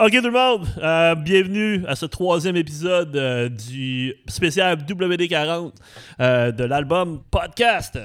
Ok tout le monde, euh, bienvenue à ce troisième épisode euh, du spécial WD40 euh, de l'album Podcast.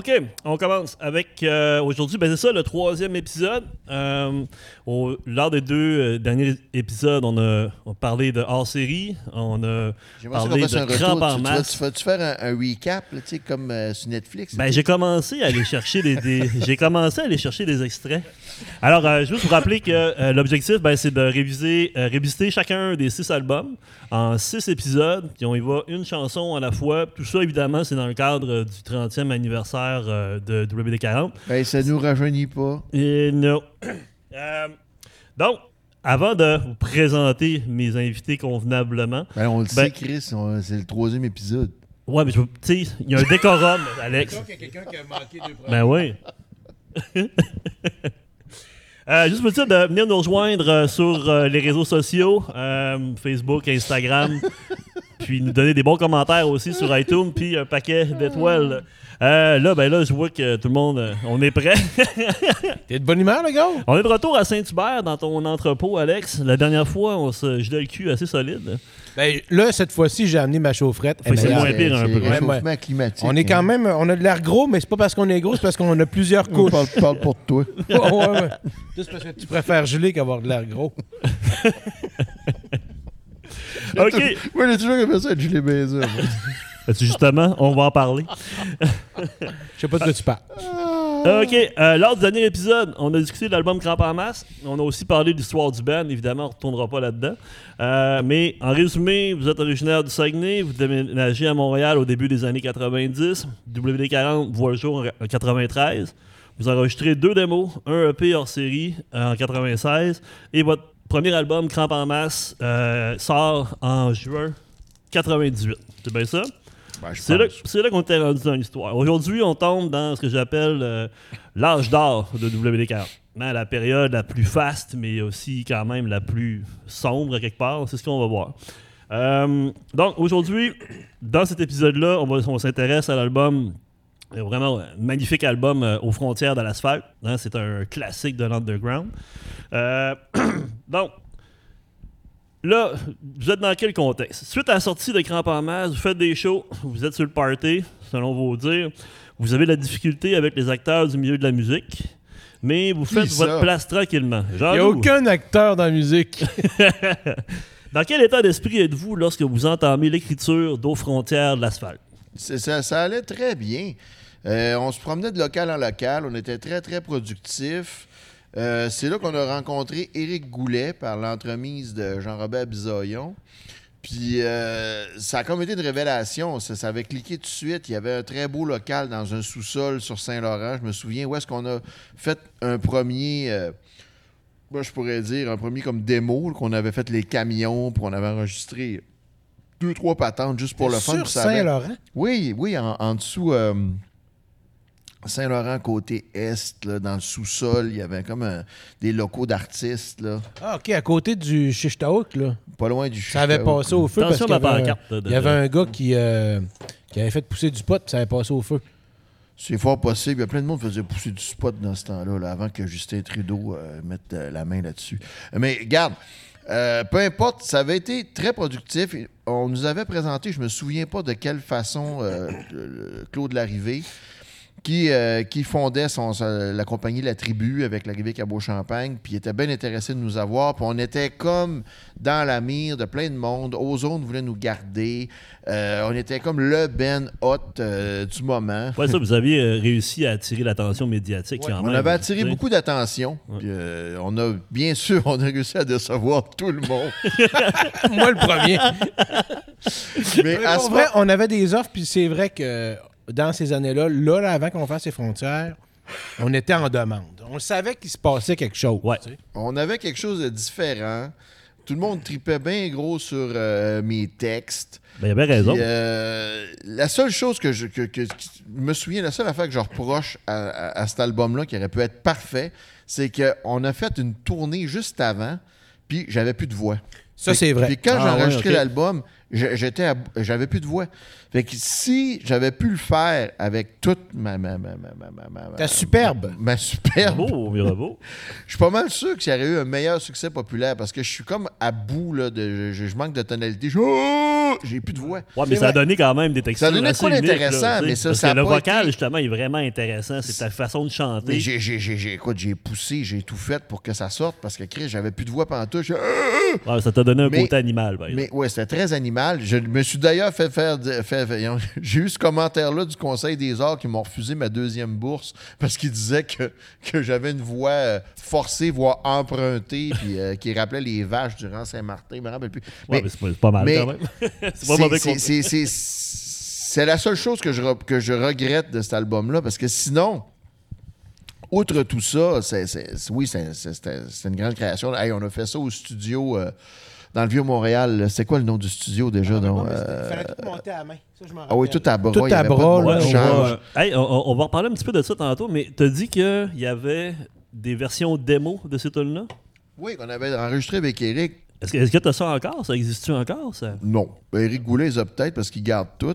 OK, on commence avec euh, aujourd'hui, ben c'est ça, le troisième épisode. Euh, au- lors des deux euh, derniers épisodes, on a, on a parlé de hors-série, on a parlé de crampes en Tu, tu, masse. tu vas-tu faire un, un recap, là, tu sais, comme sur Netflix? Ben, j'ai commencé à aller chercher des, des- j'ai commencé à aller chercher des extraits. Alors, je veux vous rappeler que l'objectif, ben, c'est de réviser, révisiter chacun des six albums en six épisodes. Puis on y va une chanson à la fois. Tout ça, évidemment, c'est dans le cadre du 30e anniversaire euh, de WD40. Ben, ça nous rajeunit pas. Et non. Euh, donc, avant de vous présenter mes invités convenablement, Ben, on le Ben- sait, Chris, on- c'est le troisième épisode. ouais, mais je veux- tu sais, il y a un décorum, Alex. qu'il y a quelqu'un qui a manqué deux Ben oui. Euh, juste pour dire de venir nous rejoindre euh, sur euh, les réseaux sociaux, euh, Facebook, Instagram, puis nous donner des bons commentaires aussi sur iTunes, puis un paquet d'étoiles. Euh, là, ben là, je vois que tout le monde, euh, on est prêt. T'es de bonne humeur, le gars? on est de retour à Saint-Hubert dans ton entrepôt, Alex. La dernière fois, on se gelait le cul assez solide. Ben là, cette fois-ci, j'ai amené ma chaufferette. C'est moins pire un c'est peu. réchauffement climatique. On est quand hein. même, on a de l'air gros, mais c'est pas parce qu'on est gros, c'est parce qu'on a plusieurs couches. parle, parle pour toi. ouais, ouais, ouais. Juste parce que tu préfères geler qu'avoir de l'air gros. OK. Moi, j'ai toujours aimé ça Julie Baiser. Justement, on va en parler. Je sais pas de quoi tu parles. OK. euh, lors du dernier épisode, on a discuté de l'album Cramp en masse. On a aussi parlé de l'histoire du band. Évidemment, on ne retournera pas là-dedans. Euh, mais en résumé, vous êtes originaire du Saguenay. Vous déménagez à Montréal au début des années 90. WD40 voit le jour en 93. Vous enregistrez deux démos, un EP hors série euh, en 96. Et votre premier album, Cramp en masse, euh, sort en juin 98. C'est bien ça? Ben, C'est là, qu'on était rendu dans l'histoire. Aujourd'hui, on tombe dans ce que j'appelle euh, l'âge d'or de WD40. Hein, la période la plus faste, mais aussi quand même la plus sombre quelque part. C'est ce qu'on va voir. Euh, donc aujourd'hui, dans cet épisode-là, on, s'intéresse à l'album, vraiment un magnifique album euh, aux frontières de l'asphalte. Hein, c'est un classique de l'underground. Euh, donc, Là, vous êtes dans quel contexte? Suite à la sortie de Cramp en masse, vous faites des shows, vous êtes sur le party, selon vos dires. Vous avez de la difficulté avec les acteurs du milieu de la musique, mais vous faites ça? votre place tranquillement. Il n'y a aucun acteur dans la musique. dans quel état d'esprit êtes-vous lorsque vous entamez l'écriture d'aux frontières de l'asphalte? Ça allait très bien. Euh, on se promenait de local en local. On était très, très productifs. Euh, c'est là qu'on a rencontré Éric Goulet par l'entremise de Jean-Robert Bisaillon. Puis euh, ça a comme été une révélation. Ça, ça avait cliqué tout de suite. Il y avait un très beau local dans un sous-sol sur Saint-Laurent. Je me souviens où est-ce qu'on a fait un premier, euh, moi, je pourrais dire, un premier comme démo, qu'on avait fait les camions, puis on avait enregistré deux, trois patentes juste pour le fun. Sur avait- Saint-Laurent? oui, oui, en, en dessous, Saint-Laurent, côté est, là, dans le sous-sol, il y avait comme un- des locaux d'artistes, là, Ah, OK, à côté du Chichtaouk, là. pas loin du Ça avait passé au feu parce qu'il y, avait un- de- il y avait un gars qui, euh, qui avait fait pousser du pot puis ça avait passé au feu. C'est fort possible. Il y a plein de monde qui faisait pousser du spot dans ce temps-là, là, avant que Justin Trudeau euh, mette euh, la main là-dessus. Mais regarde, euh, peu importe, ça avait été très productif. On nous avait présenté, je me souviens pas de quelle façon, euh, le- le Claude Larrivée, qui, euh, qui fondait son, la compagnie La Tribu avec l'arrivée Cabot-Champagne, puis il était bien intéressé de nous avoir. Puis on était comme dans la mire de plein de monde. Ozone voulait nous garder. Euh, on était comme le Ben Hot euh, du moment. Ouais, ça, vous aviez réussi à attirer l'attention médiatique quand On même. avait attiré beaucoup d'attention. Euh, on a, bien sûr, on a réussi à décevoir tout le monde. Moi, le premier. Mais Mais à pour ce vrai, moment, on avait des offres, puis c'est vrai que dans ces années-là, là, là, avant qu'on fasse ces frontières, on était en demande. On savait qu'il se passait quelque chose. Ouais. tu sais. on avait quelque chose de différent. Tout le monde tripait bien gros sur euh, mes textes. Ben, il avait raison. Puis, euh, la seule chose que je que, que- qui- me souviens, la seule affaire que je reproche à, à- à cet album-là, qui aurait pu être parfait, c'est qu'on a fait une tournée juste avant, puis j'avais plus de voix. Ça, c'est vrai. Puis quand Ah, j'ai ouais, enregistré l'album, j'étais à- j'avais plus de voix. Fait que si j'avais pu le faire avec toute ma ma ma ma ma ma, ma- Ta superbe. ma superbe, Bravo, Mirabeau. je suis pas mal sûr que ça aurait eu un meilleur succès populaire parce que je suis comme à bout là, de je, je manque de tonalité. Je- Oh! J'ai plus de voix. Ouais, mais ça a donné quand même des textures Ça a donné quoi d'intéressant, mais ça, Parce ça que a le pas vocal, été- justement, est vraiment intéressant. C'est ta façon de chanter. Mais j'ai, j'ai, j'ai, j'ai- écoute, j'ai poussé, j'ai tout fait pour que ça sorte parce que Chris, j'avais plus de voix pendant tout. Je- Ouais, ça t'a donné un Mais- côté animal, par exemple. Mais ouais, c'était très animal. Je me suis d'ailleurs fait faire. j'ai eu ce commentaire-là du Conseil des arts qui m'ont refusé ma deuxième bourse parce qu'ils disaient que, que j'avais une voix euh, forcée, voix empruntée, puis euh, qui rappelait les vaches durant Saint-Martin. Je me rappelle plus. Ouais, Mais c'est pas, mal mais- quand même. c'est pas mauvais c'est, la seule chose que je, re- que je regrette de cet album-là parce que sinon. Outre tout ça, oui, c'est, une grande création. Hey, on a fait ça au studio euh, dans le Vieux-Montréal. C'est quoi le nom du studio déjà? Ah, donc, euh, fallait tout monter à la main. Ça, je m'en ah oui, tout à bras. Tout il à bras, là, on, va, hey, on, on va reparler un petit peu de ça tantôt, mais t'as dit qu'il y avait des versions démo de ces tunes-là? Oui, qu'on avait enregistré avec Eric. Est-ce que est-ce que t'as ça encore? Ça existe-tu encore, ça? Non. Ben, Eric Goulet, les a peut-être parce qu'il garde tout.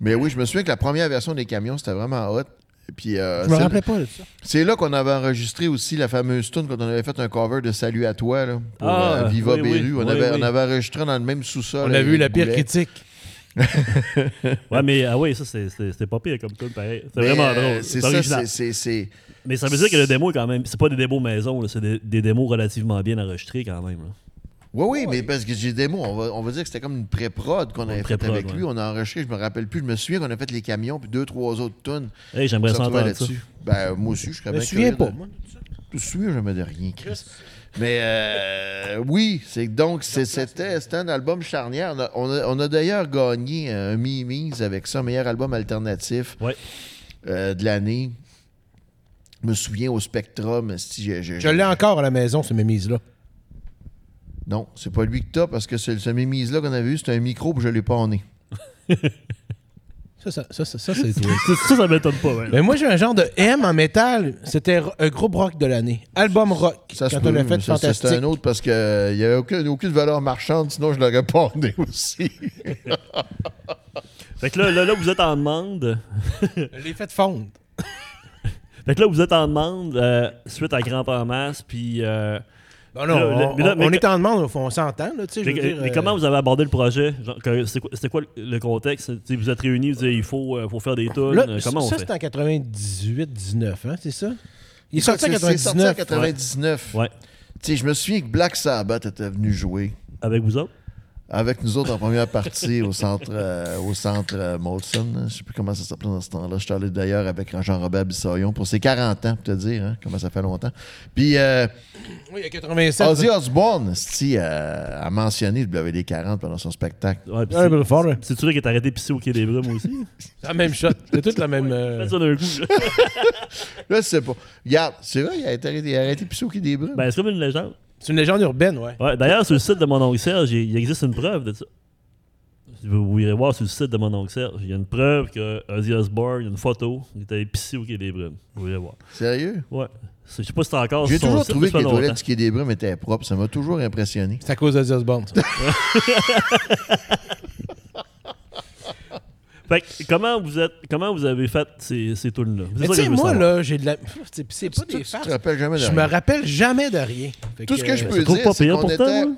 Mais oui, je me souviens que la première version des camions, c'était vraiment hot. Puis, euh, Je me c'est- rappelais pas de ça. C'est là qu'on avait enregistré aussi la fameuse tune quand on avait fait un cover de Salut à toi là, pour Ah, euh, Viva oui, oui, Beru. on, oui, avait, oui. on avait enregistré dans le même sous-sol. On a avec vu la pire Goulet. critique. Ouais, mais ah oui, ça, c'est- c'est- c'était pas pire comme tune, pareil. C'est vraiment euh, drôle. C'est ça, c'est- Mais ça veut dire que le démo, est quand même, c'est pas des démos maison, c'est des, des démos relativement bien enregistrés quand même. là. Oui, oui, mais parce que j'ai des mots. On va, on va dire que c'était comme une pré-prod qu'on avait fait pré-prod, avec lui. On a enregistré, je me rappelle plus. Je me souviens qu'on a fait les camions, puis deux, trois autres tunes. Hey, j'aimerais qui ça se retrouvaient entendre ça. là-dessus. Ben, moi aussi, je serais Je me bien souviens pas, de- moi. Je me souviens jamais de rien, Chris. Mais euh, oui, c'est donc c'est- c'était c'était un album charnière. On a, on a- on a d'ailleurs gagné un Mimis avec ça, meilleur album alternatif Ouais. euh, de l'année. Je me souviens au Spectrum. si j'ai- j'ai- Je l'ai encore à la maison, ce mémise-là. Non, c'est pas lui que t'as parce que ce, ce Mimis-là qu'on avait eu, c'était un micro puis je l'ai pas en nez. Ça, ça, ça, ça, ça, c'est toi. Ça, ça, ça m'étonne pas. Mais moi, j'ai un genre de M en métal. C'était un groupe rock de l'année. Album rock. Ça se quand on l'a fait ça, fantastique. C'était un autre parce qu'il n'y avait aucune, aucune valeur marchande, sinon je l'aurais pas en nez aussi. Fait que là, là, là, vous êtes en demande. Je l'ai fait fondre. Fait que là, vous êtes en demande euh, suite à Grand en masse, puis. euh, Bon, non, on, le- mais là, on- mais on que- est en demande, on s'entend. Là, mais, veux dire, mais euh, comment vous avez abordé le projet? Genre, que- C'était quoi, c'était quoi le- contexte? Vous êtes réunis, vous dites il faut, euh, faut faire des tunes. Là, euh, comment ça, fait? c'est en 98-19, hein, c'est ça? Il est sorti en C'est- c'est sorti en 99. 99. Ouais. Je me souviens que Black Sabbath était venu jouer Avec vous autres? Avec nous autres en première partie au centre, euh, au centre euh, Molson. hein. Je sais plus comment ça s'appelait dans ce temps-là. Je suis allé d'ailleurs avec Jean-Robert Bissaillon pour ses 40 ans, pour te dire hein, comment ça fait longtemps. Puis euh, Oui, il y a 87. Ozzy Osbourne c'ti, euh, a mentionné le WD-40 pendant son spectacle. Ouais, Ouais, c'est- fort. C'est-tu là qui est arrêté pisser au Quai des Brumes aussi C'est la même shot. C'est toute la même. euh, Fais ça d'un coup. là. Je sais pas. Regarde, c'est vrai, il a été arrêté, il a arrêté de pisser au Quai des Brumes. Ben, c'est comme une légende. C'est une légende urbaine, ouais. Ouais, D'ailleurs, sur le site de mon oncle Serge, il existe une preuve de ça. Vous, vous irez voir sur le site de mon oncle Serge. Il y a une preuve que Ozzy Osbourne, il y a une photo, il était pissé au Quai des Brumes. Vous irez voir. Sérieux? Ouais. Je sais pas si c'est encore J'ai toujours site, trouvé que les toilettes du Quai des Brumes étaient propres. Ça m'a toujours impressionné. C'est à cause de Osbourne. ça. Fait que comment vous êtes comment vous avez fait ces, ces tunes-là? Mais tu sais, moi, là, j'ai de la. C'est c'est pas Tu des tu farces. te rappelles jamais de Je me rappelle jamais de rien. Fait Tout ce que je euh, peux je dire, c'est pire qu'on était moi.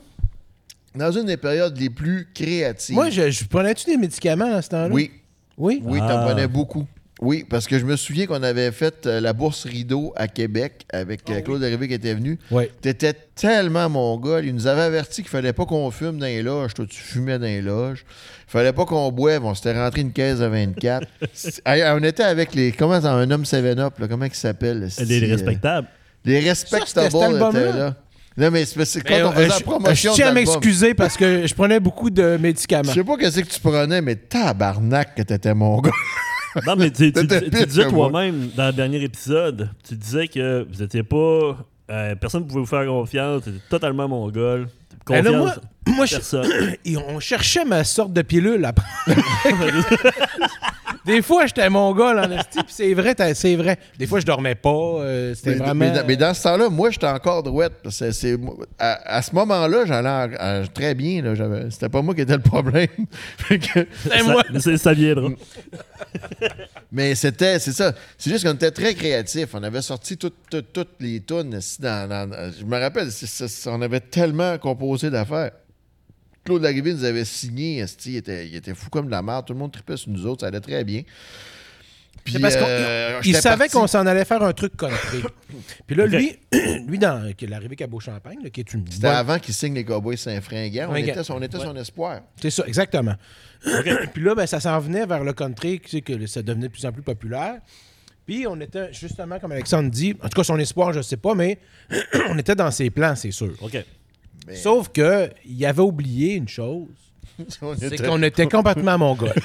dans une des périodes les plus créatives. Moi, je, je prenais-tu des médicaments à ce temps-là? Oui, Oui? oui, Ah. t'en prenais beaucoup. Oui, parce que je me souviens qu'on avait fait euh, la bourse Rideau à Québec avec euh, Claude Arrivé qui était venu. Oui. T'étais tellement mon gars. Il nous avait averti qu'il fallait pas qu'on fume dans les loges. Toi, tu fumais dans les loges. Il fallait pas qu'on boive. On s'était rentré une caisse à 24. Hey, on était avec les. Comment un homme 7-up, là, comment il s'appelle? Les, euh, respectables. les Respectables étaient là. Non, mais c'est quand Mais, on faisait la je- promotion Je tiens à m'excuser parce que je prenais beaucoup de médicaments. Je sais pas qu'est-ce que tu prenais, mais tabarnak que t'étais mon gars. Non, mais tu, tu- disais toi-même dans le dernier épisode, tu disais que vous étiez pas. euh, personne ne pouvait vous faire confiance, tu étais totalement mongol. Là, confiance. moi, moi, je- et on cherchait ma sorte de pilule après. Des fois, j'étais mon gars, là, en esti, puis c'est vrai, c'est vrai. Des fois, je dormais pas. euh, C'était Mais, vraiment. mais dans- mais dans ce temps-là, moi, j'étais encore douette. que c'est- à, à ce moment-là, j'allais en- très bien. là, j'avais- C'était pas moi qui étais le problème. Que- C'était moi. Ça, ça- ça viendra. mais c'était, c'est ça. C'est juste qu'on était très créatifs. On avait sorti toutes, les tunes. Dans, dans- je me rappelle, c'est- c'est- on avait tellement composé d'affaires. Claude Larrivée nous avait signé. il, était, il était fou comme de la merde. Tout le monde tripait sur nous autres. Ça allait très bien. Puis, C'est parce qu'on euh, savait qu'on s'en allait faire un truc country. Puis là, lui, lui dans, qui est arrivé qu'à Beau-Champagne, là, qui est une C'était bonne- avant qu'il signe les Cowboys Saint-Fringant. On était, on était son espoir. C'est ça, exactement. puis là, ben, ça s'en venait vers le country, tu sais, que ça devenait de plus en plus populaire. Puis on était, justement, comme Alexandre dit, en tout cas son espoir, je sais pas, mais on était dans ses plans, c'est sûr. OK. Mais- Sauf que il avait oublié une chose, c'est qu'on était complètement mongol.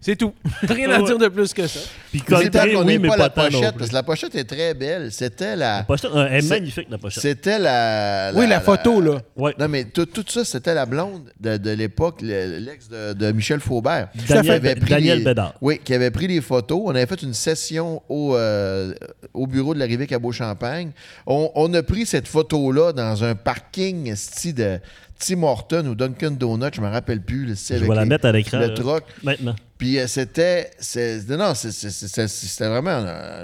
c'est tout. Rien à dire de plus que ça. Puis C'est qu'on oui, ait mais pas pas la pochette, parce que la pochette est très belle. C'était la. La pochette, euh, elle est C'est- magnifique, la pochette. C'était la, oui, la photo, là. Ouais. Non, mais tout, tout ça, c'était la blonde de, de l'époque, le- l'ex de, de Michel Faubert. Daniel, Qui avait pris Daniel les- Bédard. Oui, qui avait pris les photos. On avait fait une session au, euh, au bureau de l'arrivée à Beau-Champagne. On, on a pris cette photo-là dans un parking style de Tim Horton ou Dunkin' Donuts, je me rappelle plus. là, Je avec vais la les- mettre à l'écran. Le là, truck. Maintenant. Puis euh, c'était. Non, c'était vraiment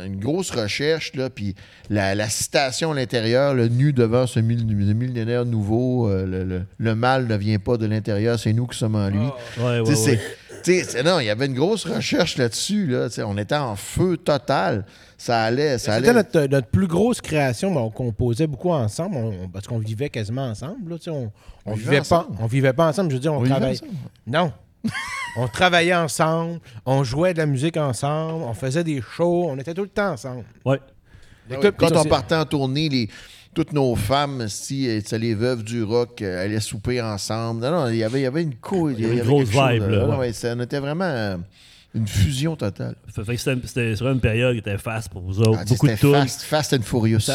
une grosse recherche. Là, puis la, la citation à l'intérieur, le nu devant ce millénaire nouveau, euh, le, le- le mal ne vient pas de l'intérieur, c'est nous qui sommes en lui. Ouais, ouais, Tu sais, ouais. non, il y avait une grosse recherche là-dessus. Là, on était en feu total. Ça allait. Ça allait. C'était notre, notre plus grosse création, mais on composait beaucoup ensemble, on- parce qu'on vivait quasiment ensemble. Là, tu sais, on, on, On vivait vivait pas, ensemble. on vivait pas ensemble. Je veux dire, on, travaillait. ensemble. Non. on travaillait ensemble, on jouait de la musique ensemble, on faisait des shows, on était tout le temps ensemble. Ouais. Ah oui, Quand on partait en tournée, les, toutes nos femmes, si c'est les veuves du rock, euh, allaient souper ensemble. Non, non, il y avait, il y avait une couille. Il y avait une grosse vibe, là, ouais. ouais, ça, on était vraiment euh, une fusion totale. Fait, fait que c'était sur une période qui était fast pour vous autres. Ah, Beaucoup de fast, fast and Furious.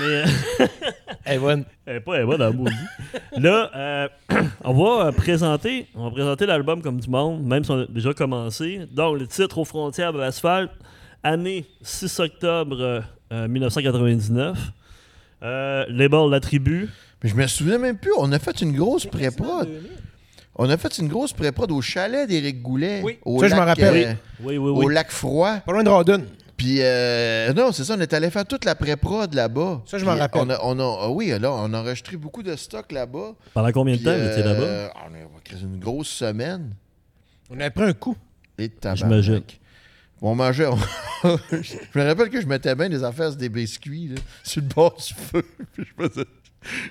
Mais euh, Evan, elle est pas elle est bonne dans le maudit. Là, euh, on va euh, présenter, on va présenter l'album comme du monde, même si on a déjà commencé. Donc, le titre Aux frontières de l'asphalte, année 6 octobre euh, euh, 1999. Euh, label La Tribu. Mais je me souviens même plus. On a fait une grosse pré-prod. On a fait une grosse pré-prod au chalet d'Éric Goulet. Oui. Au Ça, je lac, m'en rappelle. euh, Oui, oui, Au oui. lac froid. pas loin de Rawdon. Puis, euh, non, c'est ça, on est allé faire toute la pré-prod là-bas. Ça, je m'en rappelle. On a, on a- ah oui, là, on a enregistré beaucoup de stock là-bas. Pendant combien de temps vous étiez euh, là-bas? On a une grosse semaine. On avait pris un coup. Et tabarnak. J'imagine. On mangeait. on- je me rappelle que je mettais bien des affaires sur des biscuits là, sur le bord du feu. Puis je faisais-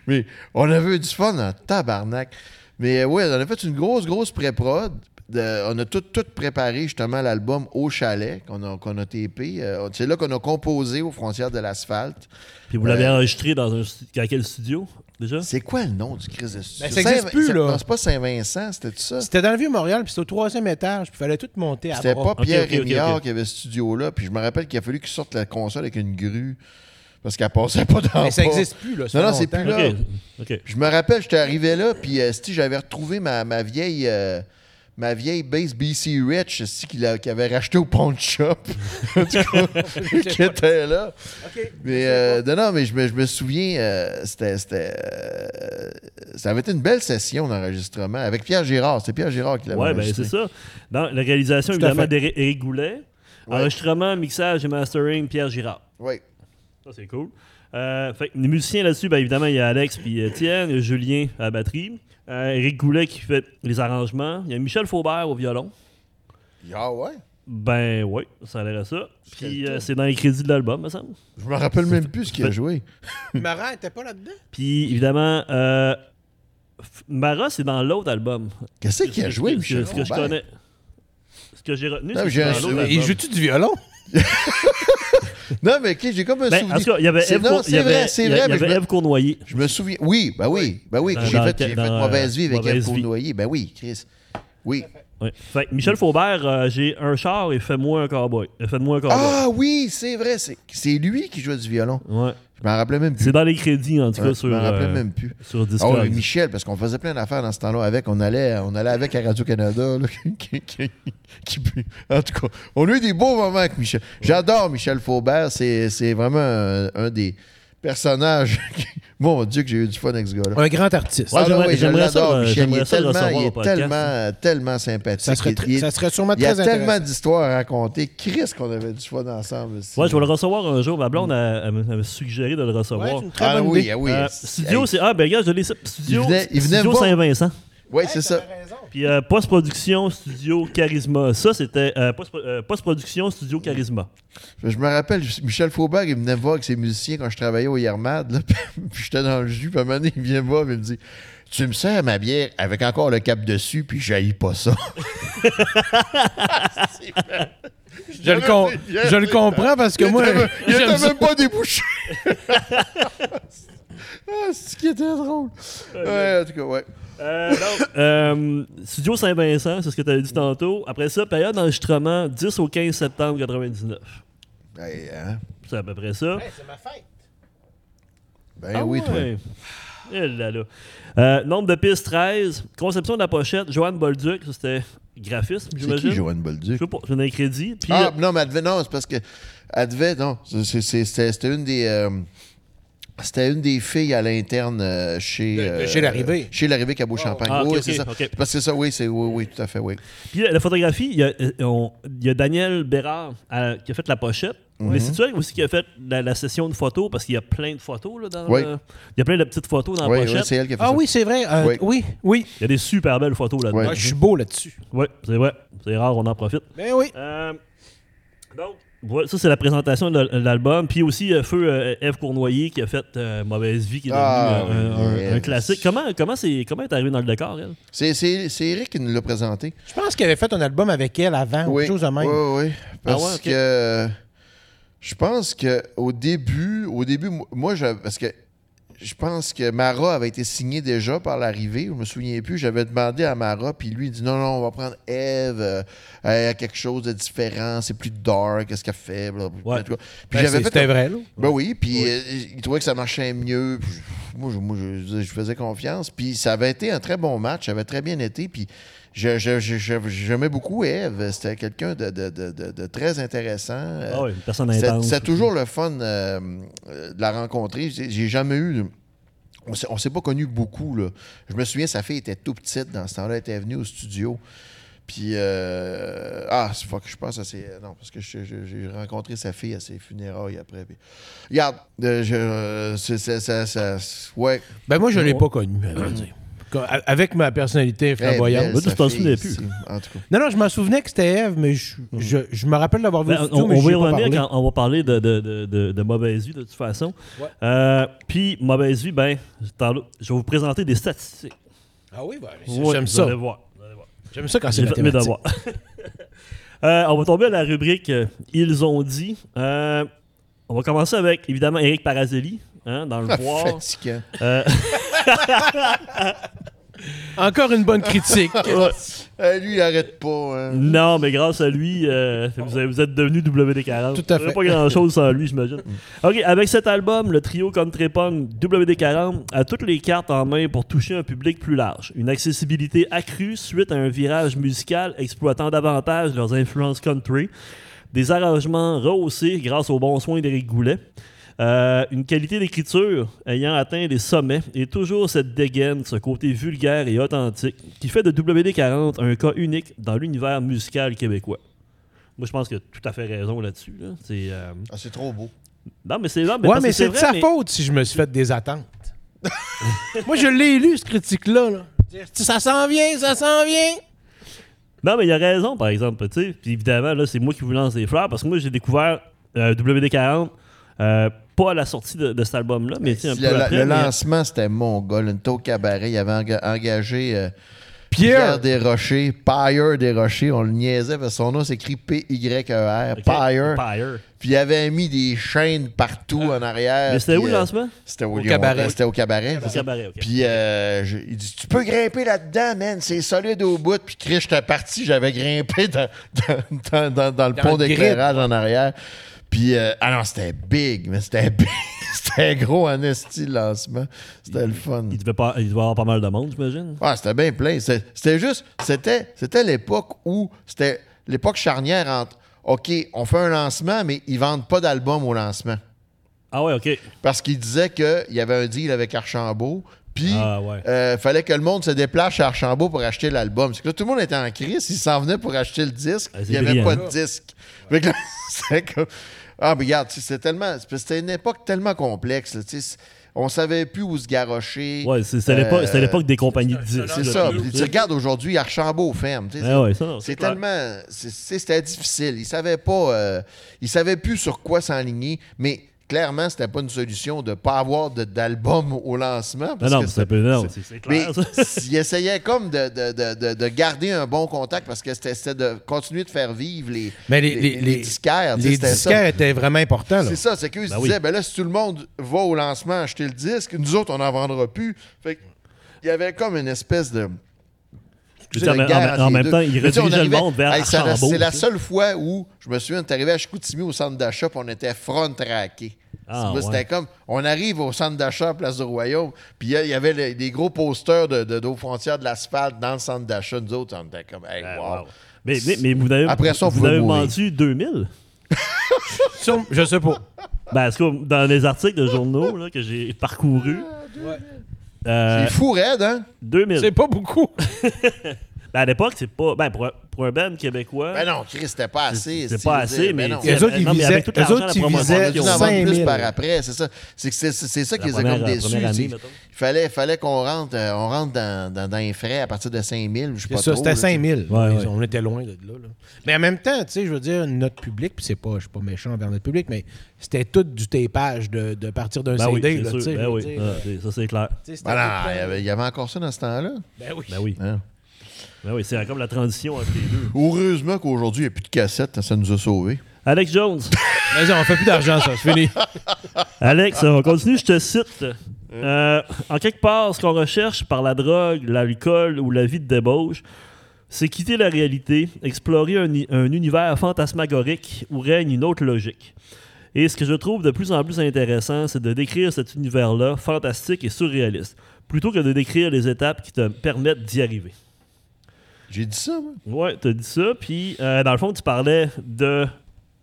Mais on avait eu du fun en tabarnak. Mais euh, ouais, on a fait une grosse, grosse pré-prod. De- on a tout, tout préparé justement l'album au chalet qu'on a, qu'on a tapé. Euh, c'est là qu'on a composé aux frontières de l'asphalte. Puis vous l'avez euh, enregistré dans un dans quel studio déjà? C'est quoi le nom du crise de studio? Ben, ça existe Saint- plus, c'est- là. C'est pas Saint-Vincent, c'était ça? C'était dans le Vieux-Montréal, puis c'était au troisième étage, puis il fallait tout monter à C'était bras. pas Pierre Ok, ok, ok, Rémillard ok. qui avait ce studio-là. Puis je me rappelle qu'il a fallu qu'il sorte la console avec une grue. Parce qu'elle passait pas dans Mais ça n'existe plus, là. Non, non, c'est plus là. Je me rappelle, j'étais arrivé là, puis euh, si j'avais retrouvé ma, ma vieille. euh, Ma vieille base BC Rich, si qu'il a- qu'il avait racheté au pawn shop, En tout cas, qui était là. Mais euh, non, non, mais je me, je me souviens, euh, c'était, c'était, euh, ça avait été une belle session d'enregistrement avec Pierre Girard. C'était Pierre Girard qui l'avait Ouais, ben enregistré. c'est ça. Dans la réalisation, évidemment, fait. d'Éric Goulet. Ouais. Enregistrement, mixage et mastering, Pierre Girard. Oui. Ça, c'est cool. Euh, fait que les musiciens là-dessus, ben, évidemment, il y a Alex puis Étienne, il y a Julien à la batterie, euh, Éric Goulet qui fait les arrangements, il y a Michel Faubert au violon. Ah ouais? Ben oui, ça a l'air à ça. Puis euh, c'est dans les crédits de l'album, me semble. Je me rappelle même plus ce qu'il a joué. Marat était pas là-dedans? Puis évidemment, euh, Mara, c'est dans l'autre album. Qu'est-ce qu'il a joué, que- Michel Ce que je Faubert? connais. Ce que j'ai retenu, c'est. Il joue-tu du violon? Non, mais ok, j'ai comme un Ben, en souvenir. tout cas, il y avait Cour- me- Ève Cournoyer. Je me souviens. Oui, ben oui, ben oui, j'ai fait, fait Mauvaise Vie avec Eve. Cournoyer. Ben oui, Chris. Oui. Ouais. Fait que Michel Faubert, euh, j'ai un char et fais-moi un cowboy. Faites-moi un cowboy. Ah oui, c'est vrai. C'est c'est lui qui jouait du violon. Ouais. Je m'en rappelais même plus. C'est dans les crédits, en tout Ouais, cas, sur, je m'en rappelais euh, même plus. sur Discord. ouais, Michel, parce qu'on faisait plein d'affaires dans ce temps-là avec. On allait, on allait avec à Radio-Canada. là, qui- qui- qui- en tout cas, on a eu des beaux moments avec Michel. J'adore Michel Faubert. C'est c'est vraiment un, un des personnages. qui- Mon Dieu, que j'ai eu du fun avec ce gars-là. Un grand artiste. Ouais, Ah j'aimerais- oui, je j'aimerais ça, euh, Michel. Il j'aimerais est ça le tellement, il au est podcast. tellement, tellement sympathique. Ça serait, Il- tr- il, ça serait sûrement il y a très tellement d'histoires à raconter. Chris, qu'on avait du fun ensemble. aussi. Ouais, je vais le recevoir un jour. Ma blonde m'a suggéré de le Ouais, recevoir. c'est une très Ah bonne oui, idée. ah oui. Euh, studio, Hey. c'est. Ah, ben, regarde, je l'ai. Studio, Il venait- il venait studio me Ouais, c'est ça. Puis euh, post-production, studio Charisma. Ça, c'était euh, post- euh, post-production, studio Charisma. Je me rappelle, Michel Faubert, il venait me voir avec ses musiciens quand je travaillais au Yermad. là, puis j'étais dans le jus. Puis à un moment donné, il vient me voir et il me dit Tu me sers ma bière avec encore le cap dessus, puis j'haïs pas ça. Je le, com- je le comprends parce que Il moi, était même- il était ça. même pas débouché. ah, c'est ce qui était drôle. Ouais, en tout cas, ouais. Euh, donc, euh, studio Saint-Vincent, c'est ce que tu avais dit tantôt. Après ça, période d'enregistrement 10 au 15 septembre 99. Hey, hein? C'est à peu près ça. c'est ma fête. Ben Ah oui, toi. ouais. Eh là là. Euh, nombre de pistes 13. Conception de la pochette, Joanne Bolduc, c'était graphisme, C'est j'imagine. qui, Joanne Je Bolduc? sais pas, je donne un crédit. Puis, Ah, euh, non, mais elle devait, non, c'est parce que elle devait, non, c'est- c'est- c'est- c'était c'était une des. C'était une des filles à l'interne euh, chez. De- de euh, chez Larrivée. Chez Larrivée qui a Champagne. Ah, oui, c'est ça. ok. Parce que c'est ça, oui, c'est, oui, oui, tout à fait, oui. puis, euh, la photographie, il y, a, on- il y a Daniel Bérard qui a fait la pochette. Mais c'est toi aussi qui a fait la, la session de photos parce qu'il y a plein de photos là, dans Oui. le- Il y a plein de petites photos dans Oui, la oui, pochette. c'est elle qui a fait Ah ça. oui, c'est vrai. euh, Oui. oui, oui. il y a des super belles photos là-dedans. Ouais. Ah, je suis beau là-dessus. Oui, c'est vrai. C'est rare, on en profite. Ben oui. Euh, donc, voilà, ça, c'est la présentation de l'album. Puis aussi, euh, Feu euh, Eve Cournoyer qui a fait euh, Mauvaise Vie, qui est devenu Ah, euh, un, classique. Comment, comment, c'est, comment est arrivé dans le décor, elle? C'est, c'est, c'est Eric qui nous l'a présenté. Je pense qu'il avait fait un album avec elle avant, ou oui. quelque chose de même. Oui, oui. Parce Ah ouais, ok. que je pense que au début, au début, mo- moi, je, parce que je pense que Mara avait été signée déjà par l'arrivée. Je me souviens plus. J'avais demandé à Mara, puis lui, il dit non, non, on va prendre Eve. euh, elle a quelque chose de différent. C'est plus dark. Qu'est-ce qu'elle fait? Ouais. Puis Ben, j'avais C'était vrai, là. ben oui, puis euh, il trouvait que ça marchait mieux. Moi, je, moi, je- je faisais confiance. Puis ça avait été un très bon match. Ça avait très bien été. Puis je- je- je- je- j'aimais beaucoup Eve. C'était quelqu'un de, de- de- de- de très intéressant. Oui, une personne intense. c'est toujours le fun euh, euh, de la rencontrer. J'ai j'ai jamais eu. On s'est- on s'est pas connu beaucoup. Là. Je me souviens, sa fille était tout petite dans ce temps-là. Elle était venue au studio. Puis, euh, ah, c'est fuck, je pense que c'est. Non, parce que j'ai rencontré sa fille à ses funérailles après. Puis, regarde, euh, je, euh, ça- ça- ouais. Ben moi, je ne l'ai pas connu, à vrai dire. Avec ma personnalité très flamboyante. Moi, tu t'en souvenais plus. c'est- En tout cas. Non, non, je m'en souvenais que c'était Eve, mais je, je, je me rappelle l'avoir vu Ben, on, va y revenir quand on va parler de, de, de, de- de Mauvaise Vie, de toute façon. Ouais. Euh, Puis, Mauvaise Vie, ben, je vais vous présenter des statistiques. Ah oui, ben, Ouais, j'aime ça. voir. vous allez voir. J'aime ça quand c'est mes devoirs. Euh, on va tomber à la rubrique euh, Ils ont dit. Euh, on va commencer avec, évidemment, Eric Parazelli, hein, dans le voir. Fatigant. Euh, Encore une bonne critique. Euh, lui, il arrête pas. hein. non, mais grâce à lui, euh, vous, avez- vous êtes devenu WD-40. Tout à fait. pas grand-chose sans lui, j'imagine. OK, avec cet album, le trio Country Punk WD-40 a toutes les cartes en main pour toucher un public plus large. Une accessibilité accrue suite à un virage musical exploitant davantage leurs influences country. Des arrangements rehaussés grâce aux bons soins d'Éric Goulet. Euh, une qualité d'écriture ayant atteint les sommets et toujours cette dégaine, ce côté vulgaire et authentique qui fait de WD-40 un cas unique dans l'univers musical québécois. Moi, je pense qu'il a tout à fait raison là-dessus. là. C'est, euh, Ah, c'est trop beau. Non, mais c'est non, mais ouais, mais que c'est de vrai, sa mais- faute si je me suis fait des attentes. Moi, je l'ai lu, ce critique-là. là. Ça s'en vient, ça s'en vient. Non, mais il a raison, par exemple. tu sais. Puis évidemment, là, c'est moi qui vous lance des fleurs parce que moi, j'ai découvert euh, WD-40 euh, pas à la sortie de, de cet album-là, mais tu sais, un Le, peu le- après. le mais- lancement, c'était mon gars. Taux cabaret. Il avait enga- engagé euh, Pierre. Desrochers, Pyre Desrochers, on le niaisait parce que son nom s'écrit P-Y-E-R, Ok. Pyre. Pyre. Puis il avait mis des chaînes partout en arrière. Mais c'était où le euh, lancement? C'était au, cabaret. C'était au cabaret. Au cabaret, ok. Puis euh, je- il dit Tu peux grimper là-dedans, man, c'est solide au bout. Puis Chris, j'étais parti, j'avais grimpé dans, dans, dans- dans- dans le Dans pont d'éclairage en arrière. Puis, euh, ah non, c'était big, mais c'était big. c'était gros en esti le lancement. C'était le fun. Il devait, pas, il devait avoir pas mal de monde, j'imagine. Ah, c'était bien plein. C'était juste, c'était, c'était l'époque où c'était l'époque charnière entre OK, on fait un lancement, mais ils vendent pas d'album au lancement. Ah ouais, ok. Parce qu'ils disaient qu'il y avait un deal avec Archambault. Puis, Ah ouais. euh, fallait que le monde se déplace chez Archambault pour acheter l'album. C'est que là, tout le monde était en crise. Ils s'en venaient pour acheter le disque. Ah, il n'y avait pas de disque. Là, c'était comme... Ah, mais regarde, c'était tellement... C'était une époque tellement complexe. là, on savait plus où se garrocher. Ouais, c'est- c'était l'époque- Euh, des compagnies de disques. C'est ça. puis- tu regardes aujourd'hui, Archambault ferme. Ah ouais, ça, c'est tellement. C'était difficile. Ils savaient pas. euh, ils savaient plus sur quoi s'enligner. Mais clairement, c'était pas une solution de pas avoir d'album au lancement. Non, parce non, que c'est un peu. Non, c'est- mais clair, ça. ils essayaient comme de, de- de- de- de garder un bon contact parce que c'était de continuer de faire vivre les, Mais les, les, les, les les- disquaires. les ça. disquaires étaient vraiment importants. C'est ça, c'est qu'eux ils se Ben oui. disaient, ben là, si tout le monde va au lancement acheter le disque, nous autres, on n'en vendra plus. Fait que, il y avait comme une espèce de. En, même deux. temps, il Mais redirigeait le monde vers Hey. C'est la seule fois où, je me souviens, on est arrivé à Chicoutimi au centre d'achat, puis on était front traqué. Ah, C'était comme, on arrive au centre d'achat à Place du Royaume, puis il y avait les- des gros posters de, de, d'eau frontière de l'asphalte dans le centre d'achat. Nous autres, on était comme, hey, Ah, wow. wow. Mais, mais, mais vous avez, Après ça, vous avez vendu 2000? Sûrement- Je sais pas. Ben, dans les articles de journaux là, que j'ai parcourus, euh, C'est fou raide, hein? 2000. C'est pas beaucoup. Ben, à l'époque, c'est pas. Ben, pour un, pour un band québécois. Ben non, Chris, c'était pas assez. C'est pas assez, mais- ben non. Les autres, ils non, mais visaient, avec tout eux l'argent, autres, la ils promotion, visaient ils en ont vend 5 plus 000. par après, c'est ça. C'est que c'est, c'est ça qui les a comme déçus. Il fallait, fallait qu'on rentre, euh, on rentre dans, dans, dans les frais à partir de 5 000, je sais C'est pas ça, trop. c'était là, 5 000. Ouais, ouais. On était loin de là, là. Mais en même temps, tu sais, je veux dire, notre public, puis c'est pas, je suis pas méchant envers notre public, mais c'était tout du tapage de, de partir d'un Ben oui, CD. c'est là, Ben oui, Ah, ça c'est clair. Ben il y, il y avait encore ça dans ce temps-là. Ben oui. Ben oui. Hein? Ben oui, c'est comme la transition entre les deux. Heureusement qu'aujourd'hui, il n'y a plus de cassettes, ça nous a sauvés. Alex Jones. Vas-y, on fait plus d'argent, ça, c'est fini. Alex, on continue, je te cite. Euh, en quelque part, ce qu'on recherche par la drogue, l'alcool ou la vie de débauche, c'est quitter la réalité, explorer un, un univers fantasmagorique où règne une autre logique. Et ce que je trouve de plus en plus intéressant, c'est de décrire cet univers-là, fantastique et surréaliste, plutôt que de décrire les étapes qui te permettent d'y arriver. J'ai dit ça, moi. Ouais, t'as dit ça, puis euh, dans le fond, tu parlais de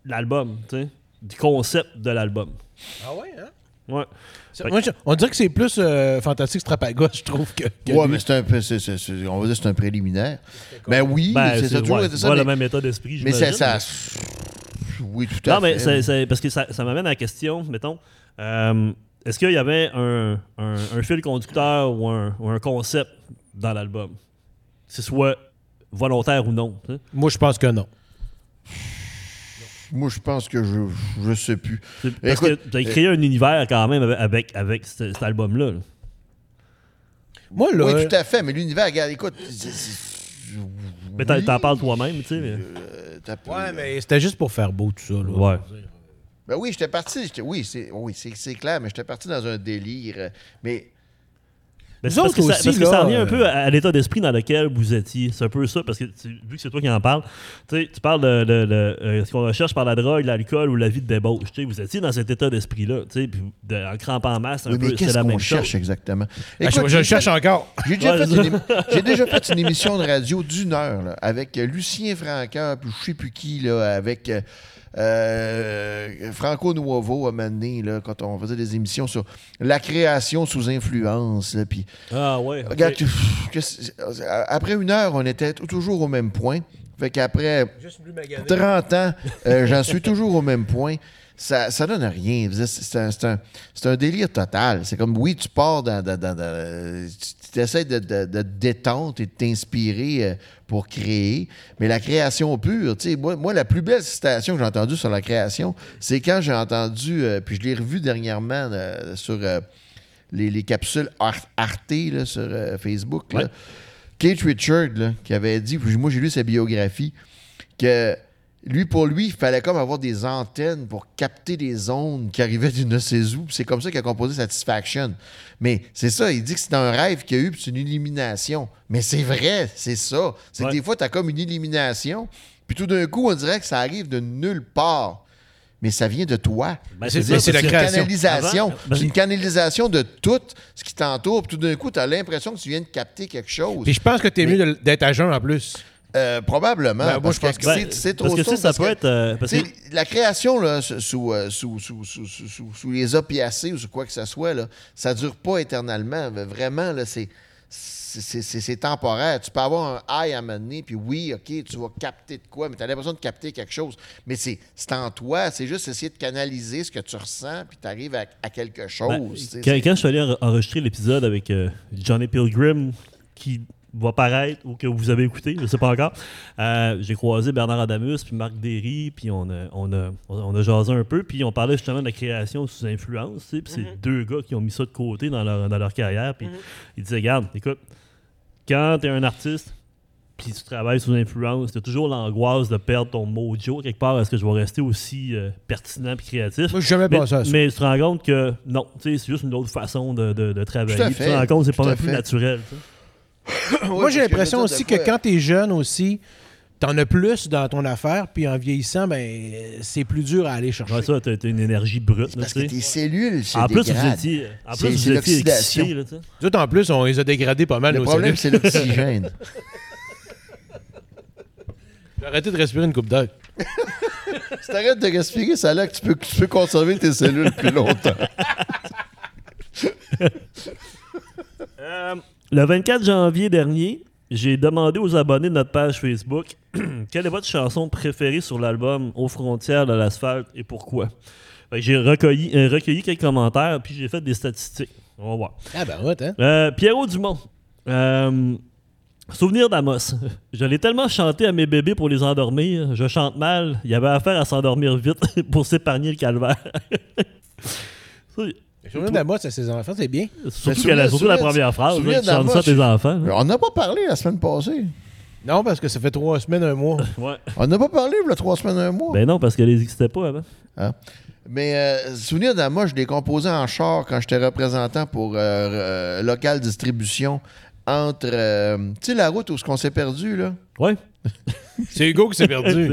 l'album, tu sais, du concept de l'album. Ah ouais, hein? Ouais. C'est- moi, je- on dirait que c'est plus euh, fantastique Strapaga, je trouve, que. que Ouais, lui. mais c'est un peu, c'est- c'est- c'est- on va dire que c'est un préliminaire. Ben oui, Ben, c'est c'est ça, toujours ouais, c'est ça. pas mais le même état d'esprit, mais ça, ça- Oui, tout à Non, mais fait. c'est, c'est- parce que ça, ça m'amène à la question, mettons, euh, est-ce qu'il y avait un, un- un fil conducteur ou un, ou un concept dans l'album? Que ce soit volontaire ou non. sais? Moi, je pense que non. Moi, je pense que je, je sais plus. Parce Écoute, que tu as créé un univers quand même avec, avec, avec ce- cet album-là. là. Moi, là. Oui, tout à fait, mais l'univers, regarde, écoute. c'est- c'est- Mais t'en, oui, parles toi-même, tu sais. mais- euh, pas- Ouais, mais c'était juste pour faire beau, tout ça. Là. Ouais. Ben oui, j'étais parti. j'étais- Oui, c'est oui, c'est c'est clair, mais j'étais parti dans un délire. euh, Mais Mais Nous c'est parce autres que, ça, parce que ça revient un euh, peu à, à l'état d'esprit dans lequel vous étiez. C'est un peu ça, parce que tu- vu que c'est toi qui en parles, tu sais, tu parles de, de- de, euh, ce qu'on recherche par la drogue, l'alcool ou la vie de débauche. tu sais, Vous étiez dans cet état d'esprit-là, tu sais, puis de- en crampant en masse, un oui, peu, c'est la qu'on même cherche chose. exactement? Ah, je, Écoute, je le cherche encore. J'ai déjà, Ouais, fait une émi- j'ai déjà fait une émission de radio d'une heure là, avec euh, Lucien Francaire, puis je sais plus qui, là, avec euh, euh, Franco Nuovo moment donné, là, quand on faisait des émissions sur la création sous influence. là, Ah ouais. regarde, c'est- après une heure, on était toujours au même point. Fait qu'après 30 ans, euh, j'en suis toujours au même point. Ça, ça donne rien. C'est un, délire total. C'est comme, oui, tu pars dans. dans- dans- dans- tu essaies de, de, de te détendre et de t'inspirer euh, pour créer. Mais la création pure, tu sais, moi, moi, la plus belle citation que j'ai entendue sur la création, c'est quand j'ai entendu, euh, puis je l'ai revu dernièrement euh, sur euh, les, les capsules Ar- Arte là, sur Facebook. là. Ouais. Kate Richard, là, qui avait dit, puis moi j'ai lu sa biographie, que lui, pour lui, il fallait comme avoir des antennes pour capter des ondes qui arrivaient du ne sais où. C'est comme ça qu'il a composé Satisfaction. Mais c'est ça, il dit que c'est un rêve qu'il y a eu, puis c'est une illumination. Mais c'est vrai, c'est ça. C'est que des fois, tu as comme une illumination, puis tout d'un coup, on dirait que ça arrive de nulle part. Mais ça vient de toi. Ben, C'est- une canalisation. Ben- c'est une canalisation de tout ce qui t'entoure. Puis tout d'un coup, tu as l'impression que tu viens de capter quelque chose. Puis je pense que t'es mieux de- d'être à jeun en plus. Euh, probablement. Ben, moi, parce je pense que que- c'est- c'est trop Parce que ça parce peut que- être. euh, parce que- la création là, sous, euh, sous, sous, sous, sous- sous- sous les opiacés ou sous quoi que ce soit, là, ça dure pas éternellement. Mais Vraiment, là, c'est, c'est, temporaire. Tu peux avoir un high à donné, puis oui, OK, tu vas capter de quoi, mais tu as l'impression de capter quelque chose. Mais c'est, en toi. C'est juste essayer de canaliser ce que tu ressens, puis tu arrives à, à quelque chose. Ben, tu sais, quand, quand je suis allé en- enregistrer l'épisode avec Johnny Pilgrim, qui va paraître ou que vous avez écouté, je ne sais pas encore, euh, j'ai croisé Bernard Adamus puis Marc Derry, puis on a, on, a, on a jasé un peu, puis on parlait justement de la création sous influence, tu sais, puis c'est deux gars qui ont mis ça de côté dans leur, dans leur carrière, puis ils disaient, regarde, écoute, quand tu es un artiste, puis tu travailles sous influence, tu as toujours l'angoisse de perdre ton mojo quelque part. Est-ce que je vais rester aussi euh, pertinent et créatif? Moi, jamais Mais, pensé à ça. mais tu te rends compte que non, tu sais, c'est juste une autre façon de, de, de travailler. Tu te rends compte que c'est pas plus naturel. Ouais, Moi, j'ai l'impression aussi que quand t'es jeune aussi, t'en as plus dans ton affaire, puis en vieillissant, ben c'est plus dur à aller chercher. Ouais, ça, t'as une énergie brute. là, Parce tu que tes cellules se En plus, vous dégradent. étiez, en C'est- plus, c'est vous étiez l'oxydation. excité, là, tu sais. Nous autres, en plus, on les a dégradés pas mal, Le nos problème, cellules. c'est l'oxygène. J'ai arrêté de respirer une coupe d'heure. si t'arrêtes de respirer, ça là que tu peux, tu peux conserver tes cellules plus longtemps. Euh, le 24 janvier dernier, j'ai demandé aux abonnés de notre page Facebook quelle est votre chanson préférée sur l'album Aux frontières de l'asphalte et pourquoi? J'ai recueilli, euh, recueilli quelques commentaires puis j'ai fait des statistiques. On va voir. Ah ben ouais, hein? Euh, Pierrot Dumont. Euh, souvenir d'Amos. Je l'ai tellement chanté à mes bébés pour les endormir. Je chante mal. Il y avait affaire à s'endormir vite pour s'épargner le calvaire. Souvenir d'Amos à ses enfants, c'est bien. surtout, souvenir- que la, surtout la première phrase. là, tu chantes ça à tes enfants. là. On n'a pas parlé la semaine passée. Non, parce que ça fait trois semaines, un mois. Ouais. On n'a pas parlé il y a trois semaines, un mois. Ben non, parce qu'elle n'existait pas avant. Hein? Mais euh, souvenir d'Ama, je l'ai composé en char quand j'étais représentant pour euh, euh, local distribution entre, euh, tu sais, la route où ce qu'on s'est perdu, là, Ouais. C'est Hugo qui s'est perdu.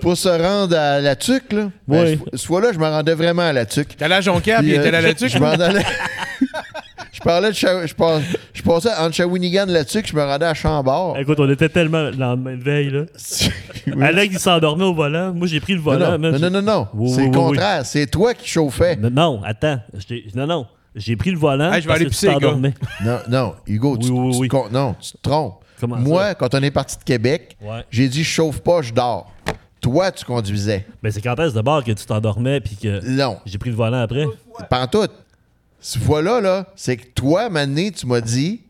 pour se rendre à la tuque, là. Ben, ce- ce fois-là, je me rendais vraiment à la tuque. T'es allé à Jonquière, puis Puis, il était euh, là-dessus. Je m'en allais. je parlais de Cha- je, par- je passais entre Shawinigan là-dessus que je me rendais à Chambord. Écoute, on était tellement le lendemain de veille. Là. Oui. Alex, il s'endormait au volant. Moi, j'ai pris le volant. non, non, non, non, non. Oui, c'est oui, le oui, contraire. C'est toi qui chauffais. Non, non, attends. Non, non. J'ai pris le volant. Hey, je vais parce aller que pisser. Non, non, Hugo, tu, non, tu te trompes. Comment Moi, ça? quand on est parti de Québec, Ouais. j'ai dit je chauffe pas, je dors. Toi, tu conduisais. Ben, c'est quand est-ce d'abord que tu t'endormais puis que Non. j'ai pris le volant après? Pantoute. Cette fois-là, là, c'est que toi, Mané, tu m'as dit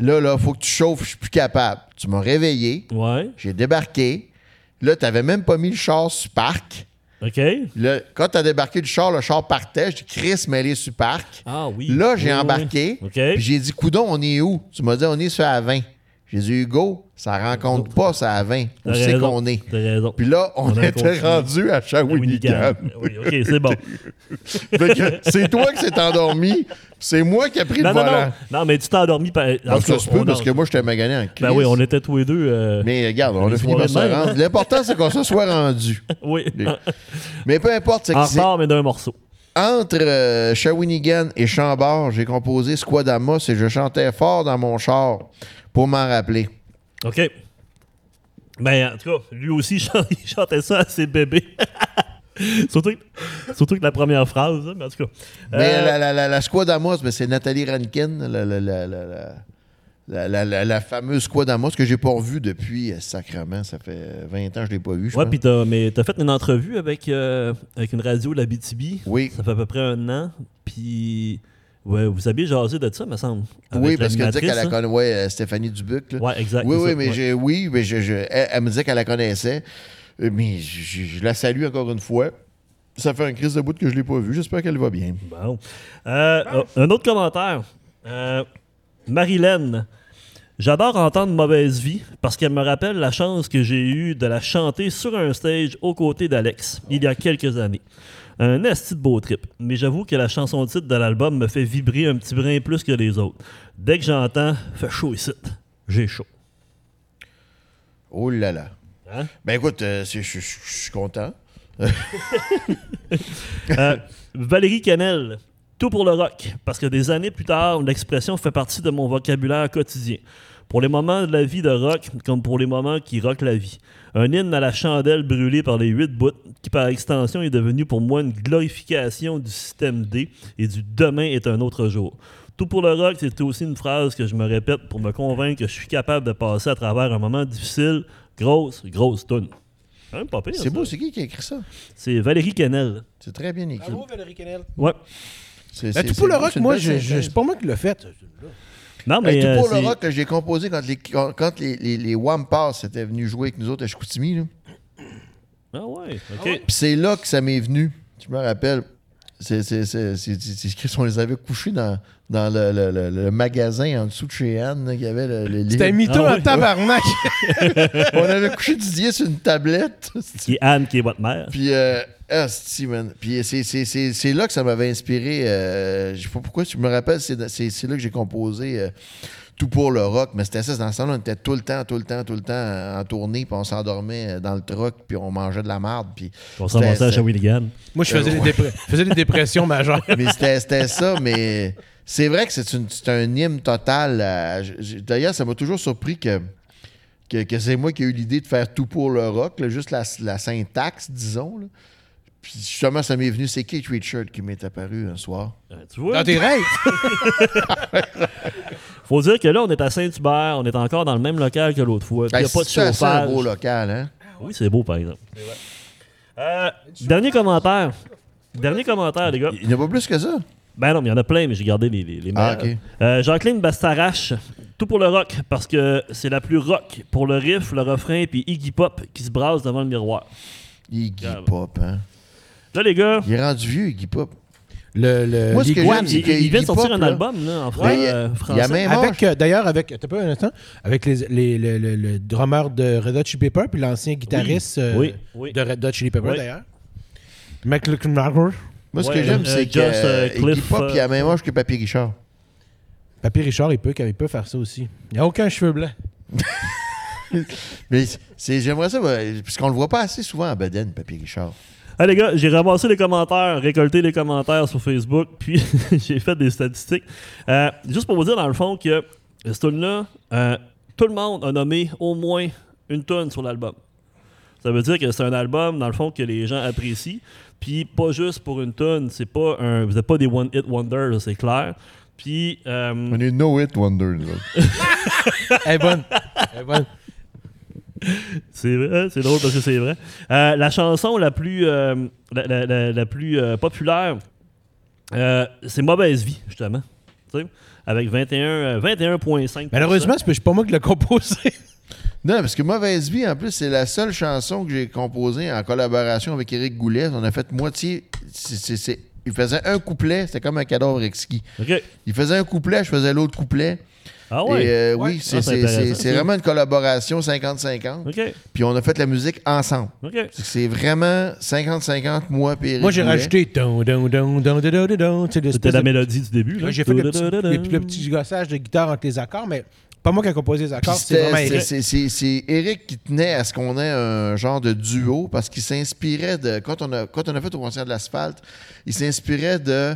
là, là, faut que tu chauffes, je suis plus capable. Tu m'as réveillé, Ouais. j'ai débarqué. Là, tu même pas mis le char sur parc. OK. Là, quand tu as débarqué du char, le char partait. Je dis Chris, mêlé sur parc. Ah oui. Là, j'ai oui, embarqué. oui. OK. Puis j'ai dit, Coudon, on est où? Tu m'as dit, on est sur la 20. J'ai dit, Hugo, ça rencontre pas ça à 20. T'as On sait raison. qu'on est? Puis là, on, était rendu à Shawinigan. Oui, OK, c'est bon. C'est toi qui s'est endormi, c'est moi qui ai pris non, le non, volant. non. Non, mais tu t'es endormi. par- Ah, ça se peut parce que moi, j'étais magané en crise. Ben oui, on était tous les deux. euh, Mais regarde, on a fini par se rendre. L'important, c'est qu'on se soit rendu. Oui. Mais peu importe, c'est en c'est- retard, mais d'un morceau. Entre euh, Shawinigan et Chambord, j'ai composé Squadamos et je chantais fort dans mon char pour m'en rappeler. OK. Ben, en tout cas, lui aussi, il chan- il chantait ça à ses bébés. surtout, que, surtout que la première phrase, hein, mais en tout cas. Mais Euh, la, la, la, la Squadamos, ben, c'est Nathalie Rankin, la, la, la, la, la- la- fameuse Squadamos que j'ai pas revue depuis euh, sacrement. Ça fait 20 ans que je l'ai pas vue. je Ouais, puis t'as, mais t'as fait une entrevue avec, euh, avec une radio la BTB. Oui. Ça fait à peu près un an. Puis, ouais, vous aviez jasé de ça, me semble. Oui, parce qu'elle disait qu'elle la l'animatrice, connaît. Ouais, euh, Stéphanie Dubuc. là. hein? Ouais, exact. Oui, oui, ça, mais, ouais. j'ai- oui, mais je, je- elle, elle me disait qu'elle la connaissait. Euh, Mais je, la salue encore une fois. Ça fait un crise de bout que je l'ai pas vue. J'espère qu'elle va bien. Bon. Euh, un autre commentaire. Euh, Marilyn. J'adore entendre Mauvaise Vie parce qu'elle me rappelle la chance que j'ai eue de la chanter sur un stage aux côtés d'Alex il y a quelques années. Un esti de beau trip, mais j'avoue que la chanson titre de l'album me fait vibrer un petit brin plus que les autres. Dès que j'entends Fait chaud ici, j'ai chaud. Oh là là. Hein? Ben écoute, euh, je suis content. Euh, Valérie Canel, tout pour le rock, parce que des années plus tard, l'expression fait partie de mon vocabulaire quotidien. Pour les moments de la vie de rock, comme pour les moments qui rockent la vie. Un hymne à la chandelle brûlée par les huit bouts, qui par extension est devenu pour moi une glorification du système D et du demain est un autre jour. Tout pour le rock, c'est aussi une phrase que je me répète pour me convaincre que je suis capable de passer à travers un moment difficile. Grosse, grosse toune. C'est beau, c'est qui qui a écrit ça? C'est Valérie Canel. C'est très bien écrit. Bravo, Valérie Kennel. Ouais. C'est- Ben, c'est- tout pour le rock, moi, c'est pas moi qui l'ai fait. Non, Hey, mais. tout euh, pour le c'est- rock que j'ai composé quand les, quand, quand les, les, les Wampas étaient venus jouer avec nous autres à Chicoutimi. là. Ah ouais, ok. Puis c'est là que ça m'est venu. Je me rappelle. C'est c'est- c'est- c'est- c'est- c'est écrit, on les avait couchés dans, dans le, le- le- le magasin en dessous de chez Anne. là, qu'il y avait le, le lit. C'était un mytho Ah en ouais. tabarnak. On avait couché Didier sur une tablette. Qui est Anne, qui est votre mère. Puis, euh, asti, man. Puis c'est- c'est c'est- c'est là que ça m'avait inspiré. euh, je sais pas pourquoi, tu me rappelles, c'est c'est- c'est là que j'ai composé euh, Tout pour le rock. Mais c'était ça, dans ce temps-là, on était tout le temps, tout le temps, tout le temps euh, en tournée, puis on s'endormait euh, dans le truck, puis on mangeait de la marde. Puis On s'en à Shawinigan. Moi, je faisais, des, faisais des dépressions majeures. mais c'était c'était ça, mais c'est vrai que c'est une- c'est un hymne total. euh, D'ailleurs, ça m'a toujours surpris que, que, que c'est moi qui ai eu l'idée de faire tout pour le rock, là, juste la, la syntaxe, disons. là. Puis justement, ça m'est venu, c'est Kate Richard qui m'est apparu un soir. Euh, Tu vois? Dans tes rêves? Faut dire que là, on est à Saint-Hubert, on est encore dans le même local que l'autre fois. Il n'y a Hey, pas de ça, c'est un chauffage. beau local, hein? Oui, c'est beau, par exemple. Euh, dernier commentaire. Dernier commentaire, les gars. Il n'y en a pas plus que ça? Ben non, mais il y en a plein, mais j'ai gardé les, les, les Ah. Euh, Jacqueline Bastarache, tout pour le rock, parce que c'est la plus rock pour le riff, le refrain, puis Iggy Pop qui se brasse devant le miroir. Iggy. Pop, hein? Là, les gars, Il est rendu vieux, Iggy Pop. Le, le, Moi, ce que j'aime, c'est il, vient de sortir Pop, un là, album là, en fran- Ouais, il y a- euh, il y a français. même- Avec, euh, d'ailleurs, avec, t'as pas un instant, avec les, les, le, le- le drummer de Red Hot Chili Pepper, puis l'ancien guitariste euh, Oui, oui. de Red Hot Chili Pepper, Oui. d'ailleurs. McLaughlin Moi, ce Ouais, que j'aime, euh, c'est que Iggy Pop, il a même âge que Papy Richard. Papy Richard, il peut, il peut faire ça aussi. Il n'y a aucun cheveu blanc. Mais c'est, j'aimerais ça, parce qu'on le voit pas assez souvent à Baden, Papy Richard. Ah les gars, j'ai ramassé les commentaires, récolté les commentaires sur Facebook, puis j'ai fait des statistiques. Euh, juste pour vous dire dans le fond que ce tune-là, euh, tout le monde a nommé au moins une tonne sur l'album. Ça veut dire que c'est un album, dans le fond, que les gens apprécient. Puis pas juste pour une tonne, c'est pas un. Vous n'êtes pas des one hit wonders, là, c'est clair. Puis euh, On est no hit wonder, nous autres. Elle est bonne. Elle est bonne. C'est vrai, c'est drôle parce que c'est vrai. Euh, la chanson la plus, euh, la, la- la- la plus euh, populaire, euh, c'est Mauvaise Vie, justement. Tu sais, Avec 21, euh, 21,5 Malheureusement, c'est pas moi qui l'ai composé. Non, parce que Mauvaise Vie, en plus, c'est la seule chanson que j'ai composée en collaboration avec Éric Goulet. On a fait moitié. c'est- il faisait un couplet, c'était comme un cadavre exquis. OK. Il faisait un couplet, je faisais l'autre couplet. Ah ouais? Et euh, Ouais. oui, c'est Ah, c'est vraiment une collaboration 50-50. OK. Puis on a fait la musique ensemble. C'est vraiment 50-50, moi et Moi, j'ai rajouté. C'était la mélodie du début. là. J'ai fait le petit, le, le petit gossage de guitare entre les accords, mais pas moi qui ai composé les accords, c'est vraiment Eric. c'est- C'est c'est Eric qui tenait à ce qu'on ait un genre de duo parce qu'il s'inspirait de. Quand on, a, quand on a fait au concert de l'asphalte, il s'inspirait de.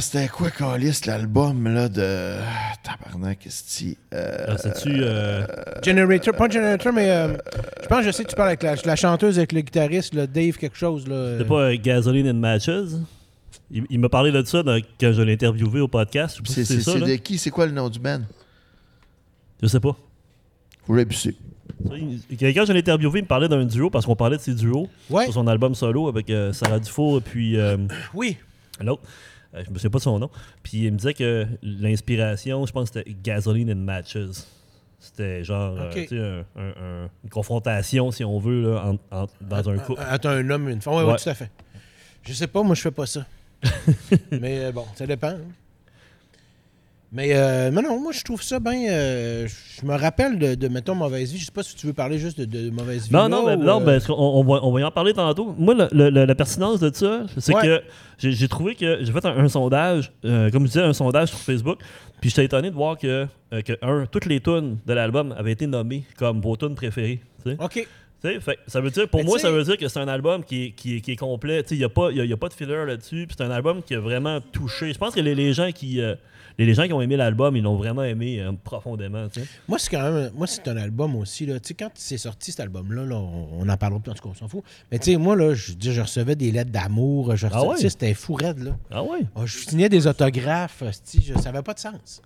C'était quoi, Calis, l'album là, de. Tabarnak, esti. Euh, Ah, C'est-tu. euh, Generator, pas Generator, mais euh, je pense, je sais que tu parles avec la, la chanteuse, avec le guitariste, le Dave quelque chose. Là, C'était pas euh, Gasoline and Matches? Il, il m'a parlé de ça dans- quand je l'ai interviewé au podcast. C'est si de qui C'est quoi le nom du band? Je sais pas. Ça, il- Quand je l'ai interviewé, il me parlait d'un duo parce qu'on parlait de ses duos Ouais, sur son album solo avec euh, Sarah Dufour et puis euh, oui. l'autre. Euh, je me souviens pas de son nom. Puis il me disait que l'inspiration, je pense que c'était Gasoline and Matches. C'était genre euh, un- un- un- une confrontation, si on veut, là, en- en- dans un couple. Attends, un homme, une femme. Oui, Ouais. tout à fait. Je sais pas, moi, je fais pas ça. mais euh, bon, ça dépend. hein. Mais, euh, mais non, moi, je trouve ça bien. euh, je me rappelle de, de, mettons, Mauvaise Vie. Je sais pas si tu veux parler juste de, de Mauvaise Vie. Non, non, mais, ou, non euh, ben, on, on va, on va y en parler tantôt. Moi, le- le- le- la pertinence de ça, c'est Ouais. que j'ai trouvé que j'ai fait un, un sondage, euh, comme je disais, un sondage sur Facebook, puis j'étais étonné de voir que, euh, que un, toutes les tunes de l'album avaient été nommées comme vos tunes préférées. OK. Fait, ça veut dire, pour Mais moi, ça veut dire que c'est un album qui est, qui est, qui est complet. Il n'y a, pas- y a, y a pas de filler là-dessus. C'est un album qui a vraiment touché. Je pense que les, les gens qui. Les, les gens qui ont aimé l'album, ils l'ont vraiment aimé euh, profondément. Moi, c'est quand même. Moi, c'est un album aussi. Là. Quand c'est sorti cet album-là, là, on, on en parlera plus, en tout cas, on s'en fout. Mais tu sais, moi, là, je, je recevais des lettres d'amour. Je recevais, Ah ouais? c'était fou raide, là. Ah ouais? Ah, je signais des autographes, je, ça n'avait pas de sens.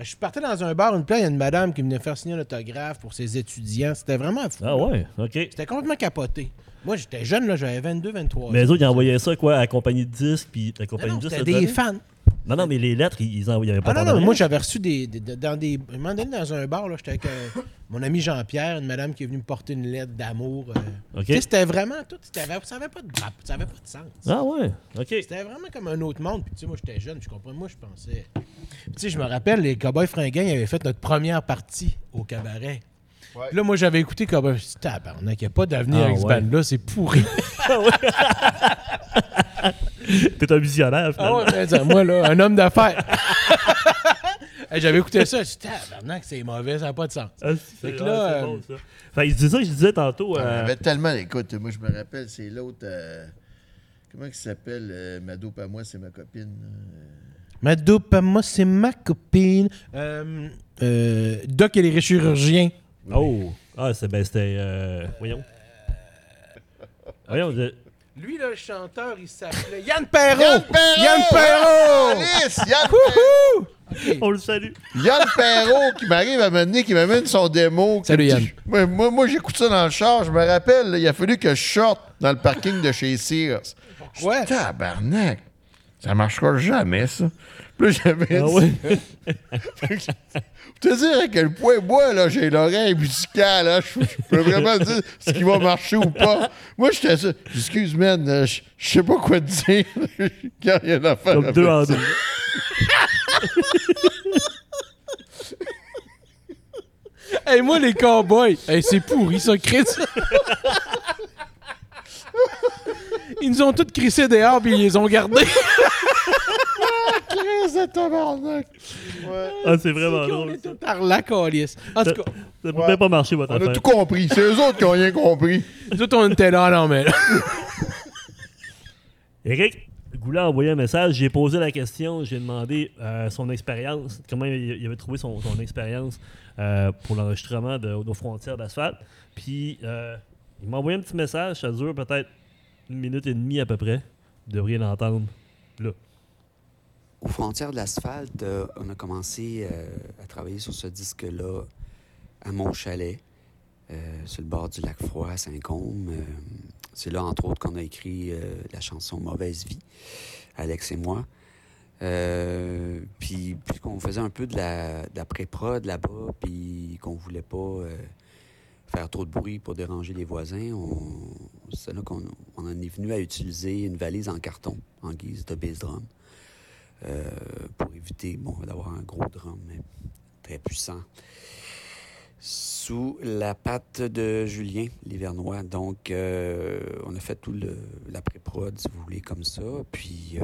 Je partais dans un bar, une place, il y a une madame qui venait faire signer un autographe pour ses étudiants. C'était vraiment fou. Ah là. ouais? OK. C'était complètement capoté. Moi, j'étais jeune, là, j'avais 22, 23 Mais les ans. autres, ils envoyaient ça quoi, à la compagnie de disques, puis la Non, compagnie non, de disques. c'était des fans. Non, non, mais les lettres, ils, ils envoyaient pas Ah non, non, moi j'avais reçu des, des- des- dans des. Un moment donné, dans un bar, là, j'étais avec euh, mon ami Jean-Pierre, une madame qui est venue me porter une lettre d'amour. euh. OK. Tu sais, c'était vraiment tout. c'était- Ça n'avait pas, de ça avait pas de sens. Ah ouais? OK. C'était vraiment comme un autre monde. Puis, tu sais, moi, j'étais jeune, je comprends. Moi, je pensais. Puis, tu sais, je me rappelle, les Cowboys Fringants, ils avaient fait notre première partie au cabaret. Ouais. Puis Là, moi, j'avais écouté Cowboys. Je me suis dit, tabarnak, il n'y a pas d'avenir Ah avec ce ouais. band-là, c'est pourri. T'es un visionnaire, Ah finalement. ouais, ben, ça, moi, là, un homme d'affaires. Hey, J'avais écouté ça, je me suis dit, tabarnak, c'est mauvais, ça n'a pas de sens. Ah, c'est ouais, là, c'est euh, bon, ça. Fait, je disais ça, je disais tantôt. Il euh, avait tellement. Écoute, moi, je me rappelle, c'est l'autre. euh, comment il s'appelle euh, Ma dope à moi, c'est ma copine. euh. Ma dope à moi, c'est ma copine. Euh, euh, Doc et les chirurgiens. Oh! Ah, c'est, ben, c'était. euh, voyons. Voyons, je- Lui, là, le chanteur, il s'appelait Yann Perrault. Yann Perrault! Yann Perrault! Alice! Yann Perrault! on le salue. Yann Perrault qui m'arrive à m'amener, qui m'amène son démo. Salut, dit- Yann. Moi, moi, moi, j'écoute ça dans le char. Je me rappelle, là, il a fallu que je sorte dans le parking de chez Sears. Ouais. Tabarnak! Ça marchera jamais, ça. Là, j'avais Ah? Pour te dire à quel point, moi, là, j'ai l'oreille musicale, là, je, je peux vraiment dire ce qui va marcher ou pas. Moi, j'étais ça. Excuse, man, euh, je je sais pas quoi te dire. Il y a rien à faire. Comme deux en deux. Hey, moi, les cowboys. Hey, c'est pourri, ça, Chris. Ils nous ont tous crissé dehors, puis ils les ont gardés. Christ de tabarnak. Ouais. Ah, c'est vraiment on drôle. est Ça, tous par la calice. En tout cas, ça peut Ouais. pas marcher, votre On a affaire. tout compris. C'est eux autres qui ont rien compris. nous autres, on était là, non, mais là. Eric Goulet a envoyé un message. J'ai posé la question. J'ai demandé euh, son expérience, comment il, il avait trouvé son, son expérience euh, pour l'enregistrement de nos frontières d'asphalte. Puis, euh, il m'a envoyé un petit message. Ça dure peut-être une minute et demie à peu près. Vous devriez l'entendre là. Aux frontières de l'asphalte, euh, on a commencé euh, à travailler sur ce disque-là à Montchalet, euh, sur le bord du lac Froid à Saint-Côme. C'est là, entre autres, qu'on a écrit la chanson Mauvaise vie, Alex et moi. Euh, puis, puisqu'on faisait un peu de la, de la pré-prod là-bas, puis qu'on voulait pas faire trop de bruit pour déranger les voisins, c'est là qu'on on en est venu à utiliser une valise en carton en guise de bass drum. Euh, pour éviter bon, d'avoir un gros drum très puissant. Sous la patte de Julien Livernois. Donc, euh, on a fait tout le, la pré-prod, si vous voulez, comme ça. Puis,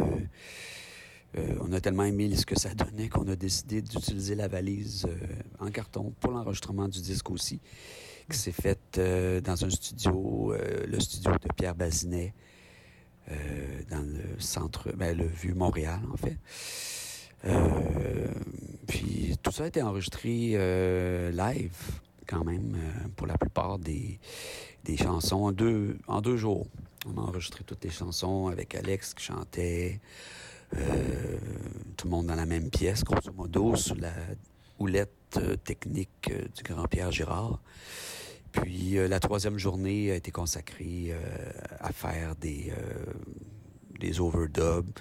euh, on a tellement aimé ce que ça donnait qu'on a décidé d'utiliser la valise en carton pour l'enregistrement du disque aussi, qui s'est fait euh, dans un studio, le studio de Pierre Bazinet, dans le centre, ben, le vieux Montréal, en fait. Euh, puis tout ça a été enregistré euh, live, quand même, euh, pour la plupart des, des chansons, en deux, en deux jours. On a enregistré toutes les chansons avec Alex qui chantait, euh, tout le monde dans la même pièce, grosso modo, sous la houlette euh, technique euh, du grand Pierre Girard. Puis euh, la troisième journée a été consacrée euh, à faire des, euh, des overdubs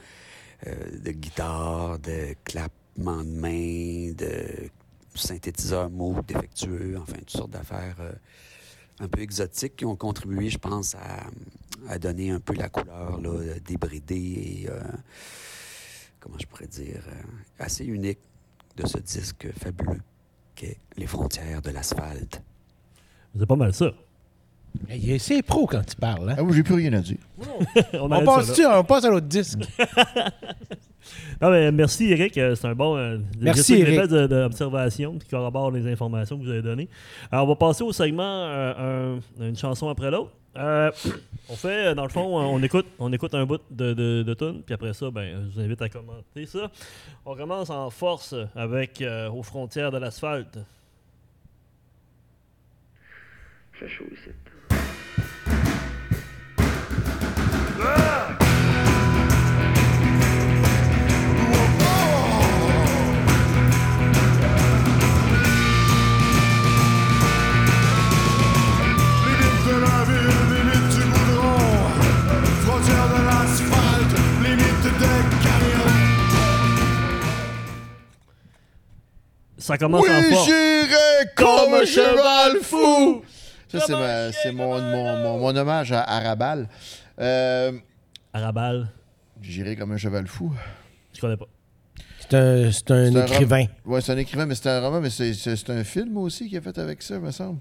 de guitare, de clapements de main, de synthétiseurs mots défectueux, enfin, toutes sortes d'affaires un peu exotiques qui ont contribué, je pense, à, donner un peu la couleur là, débridée et, comment je pourrais dire, assez unique de ce disque fabuleux qu'est Les frontières de l'asphalte. C'est pas mal ça. C'est pro quand il parle. Hein? Ah, j'ai plus rien à dire. on On arrête ça? On passe à l'autre disque? Non, mais merci Eric, Euh, c'est un bon euh, Merci, Eric. de- d'observation qui corrobore les informations que vous avez données. Alors, on va passer au segment euh, un- une chanson après l'autre. Euh, on fait, euh, dans le fond, euh, on écoute, on écoute un bout de, de, de tune, puis après ça, ben, je vous invite à commenter ça. On commence en force avec euh, Aux frontières de l'asphalte. Fait chaud ici. Limite de la ville, limite du goudron, frontière de l'asphalte, limite des camions. Ça commence en force. j'irai comme un cheval fou! Ça, c'est ma- mon, mon, mon, mon hommage à Arabal. Euh, Arabal, j'irai comme un cheval fou. je connais pas. C'est un, c'est un C'est un écrivain. Ouais, c'est un écrivain, mais c'est un roman, mais c'est- c'est c'est un film aussi qui est fait avec ça, me semble.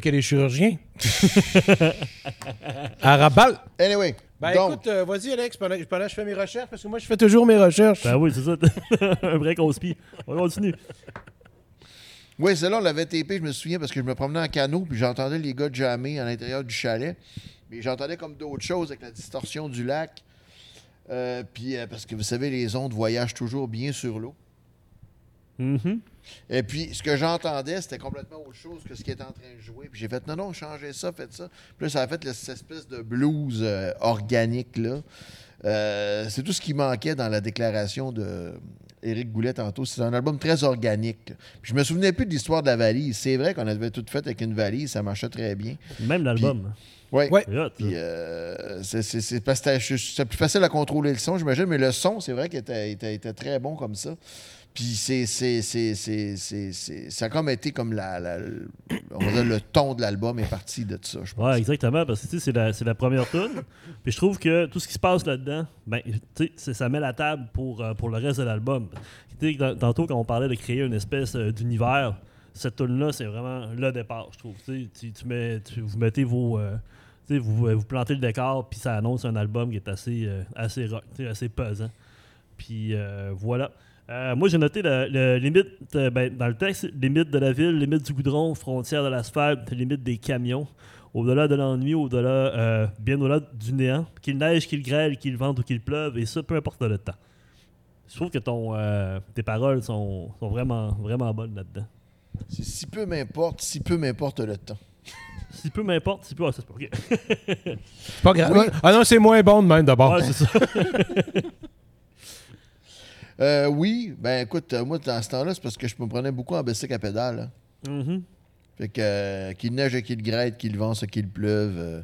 Quel est chirurgien? Arabal. Anyway, Ben donc, écoute, euh, vas-y Alex, pendant, pendant que je fais mes recherches, parce que moi je fais toujours mes recherches. Ben oui, c'est ça. un break au spi. On continue. Oui, celle-là, on l'avait tapé, je me souviens, parce que je me promenais en canot, puis j'entendais les gars jammer à l'intérieur du chalet. Mais j'entendais comme d'autres choses avec la distorsion du lac. Euh, puis, euh, parce que vous savez, les ondes voyagent toujours bien sur l'eau. Mhm. Et puis, ce que j'entendais, c'était complètement autre chose que ce qui était en train de jouer. Puis j'ai fait, non, non, changez ça, faites ça. Puis là, ça a fait cette espèce de blues euh, organique, là. Euh, c'est tout ce qui manquait dans la déclaration de Éric Goulet tantôt. C'est un album très organique. Puis je me souvenais plus de l'histoire de la valise. C'est vrai qu'on avait tout fait avec une valise, ça marchait très bien. Même l'album. Ouais. Puis euh, c'est- c'est c'est parce que c'était- c'est plus facile à contrôler le son, j'imagine, mais le son, c'est vrai qu'il était, était- était très bon comme ça. Puis c'est, c'est, c'est, c'est, ça a comme été comme la, le- ton de l'album est parti de ça, je pense. Ouais, exactement, parce que c'est la, c'est la première tune. Puis je trouve que tout ce qui se passe là-dedans, ben, ça met la table pour, euh, pour le reste de l'album. Tantôt, quand on parlait de créer une espèce euh, d'univers, cette tune-là, c'est vraiment le départ, je trouve. Tu, tu, mets, tu- vous mettez vos. euh, tu vous, vous plantez le décor, puis ça annonce un album qui est assez, assez rock, assez pesant. Puis voilà. Euh, moi, j'ai noté le, le limite, euh, ben, dans le texte, limite de la ville, limite du goudron, frontière de l'asphalte, limite des camions, au-delà de l'ennui, au-delà, euh, bien au-delà du néant, qu'il neige, qu'il grêle, qu'il vente ou qu'il pleuve, et ça, peu importe le temps. Je trouve que ton, euh, tes paroles sont, sont vraiment, vraiment bonnes là-dedans. C'est si peu m'importe, si peu m'importe le temps. Si peu m'importe, si peu. Ah, ça, c'est pas ok. C'est pas grave. Ah non, c'est moins bon de même d'abord. Ouais, c'est ça. Euh, oui, ben écoute, euh, moi, dans ce temps-là, c'est parce que je me prenais beaucoup en bicycle à pédale. hein. Mhm. Fait que euh, qu'il neige et qu'il grêle, qu'il vente, qu'il pleuve. euh,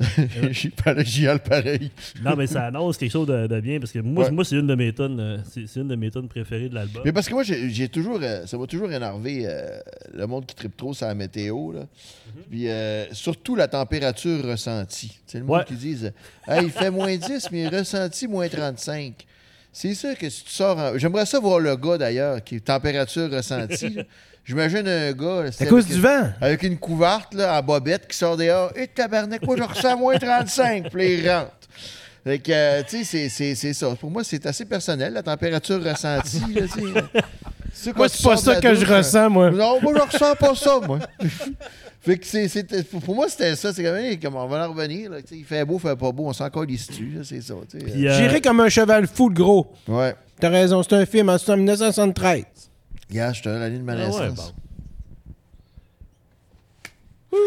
J'y parle- j'y hale pareil. Non, mais ça annonce quelque chose de, de bien, parce que moi, Ouais. moi c'est une de mes tonnes, euh, c'est une de mes tonnes préférées de l'album. Mais parce que moi, j'ai toujours. euh, ça m'a toujours énervé euh, le monde qui tripe trop sur la météo. Là. Mhm. Puis euh, surtout la température ressentie. C'est le monde Ouais. qui disent Hey, il fait moins 10, mais ressenti moins 35. C'est sûr que si tu sors. en- J'aimerais ça voir le gars d'ailleurs, qui est température ressentie. là. J'imagine un gars. À cause du vent. Avec une couverte là, en bobette qui sort dehors. Et tabarnak, moi je ressens moins 35. Puis il rentre. Fait que, euh, tu sais, c'est- ça. Pour moi, c'est assez personnel, la température ressentie. là, tu sais. C'est Moi, c'est pas ça que je ressens, moi. Non, moi, je ressens pas ça, moi. fait que c'est, c'est- pour moi, c'était ça. C'est comme, comme on va en revenir. Là, il fait beau, il fait pas beau. On s'en encore dessus. C'est ça. euh, J'irai comme un cheval fou, le gros. Ouais. T'as raison, c'est un film en 1973. Gars, je te donne la ligne de ma Ah ouais, naissance. bon.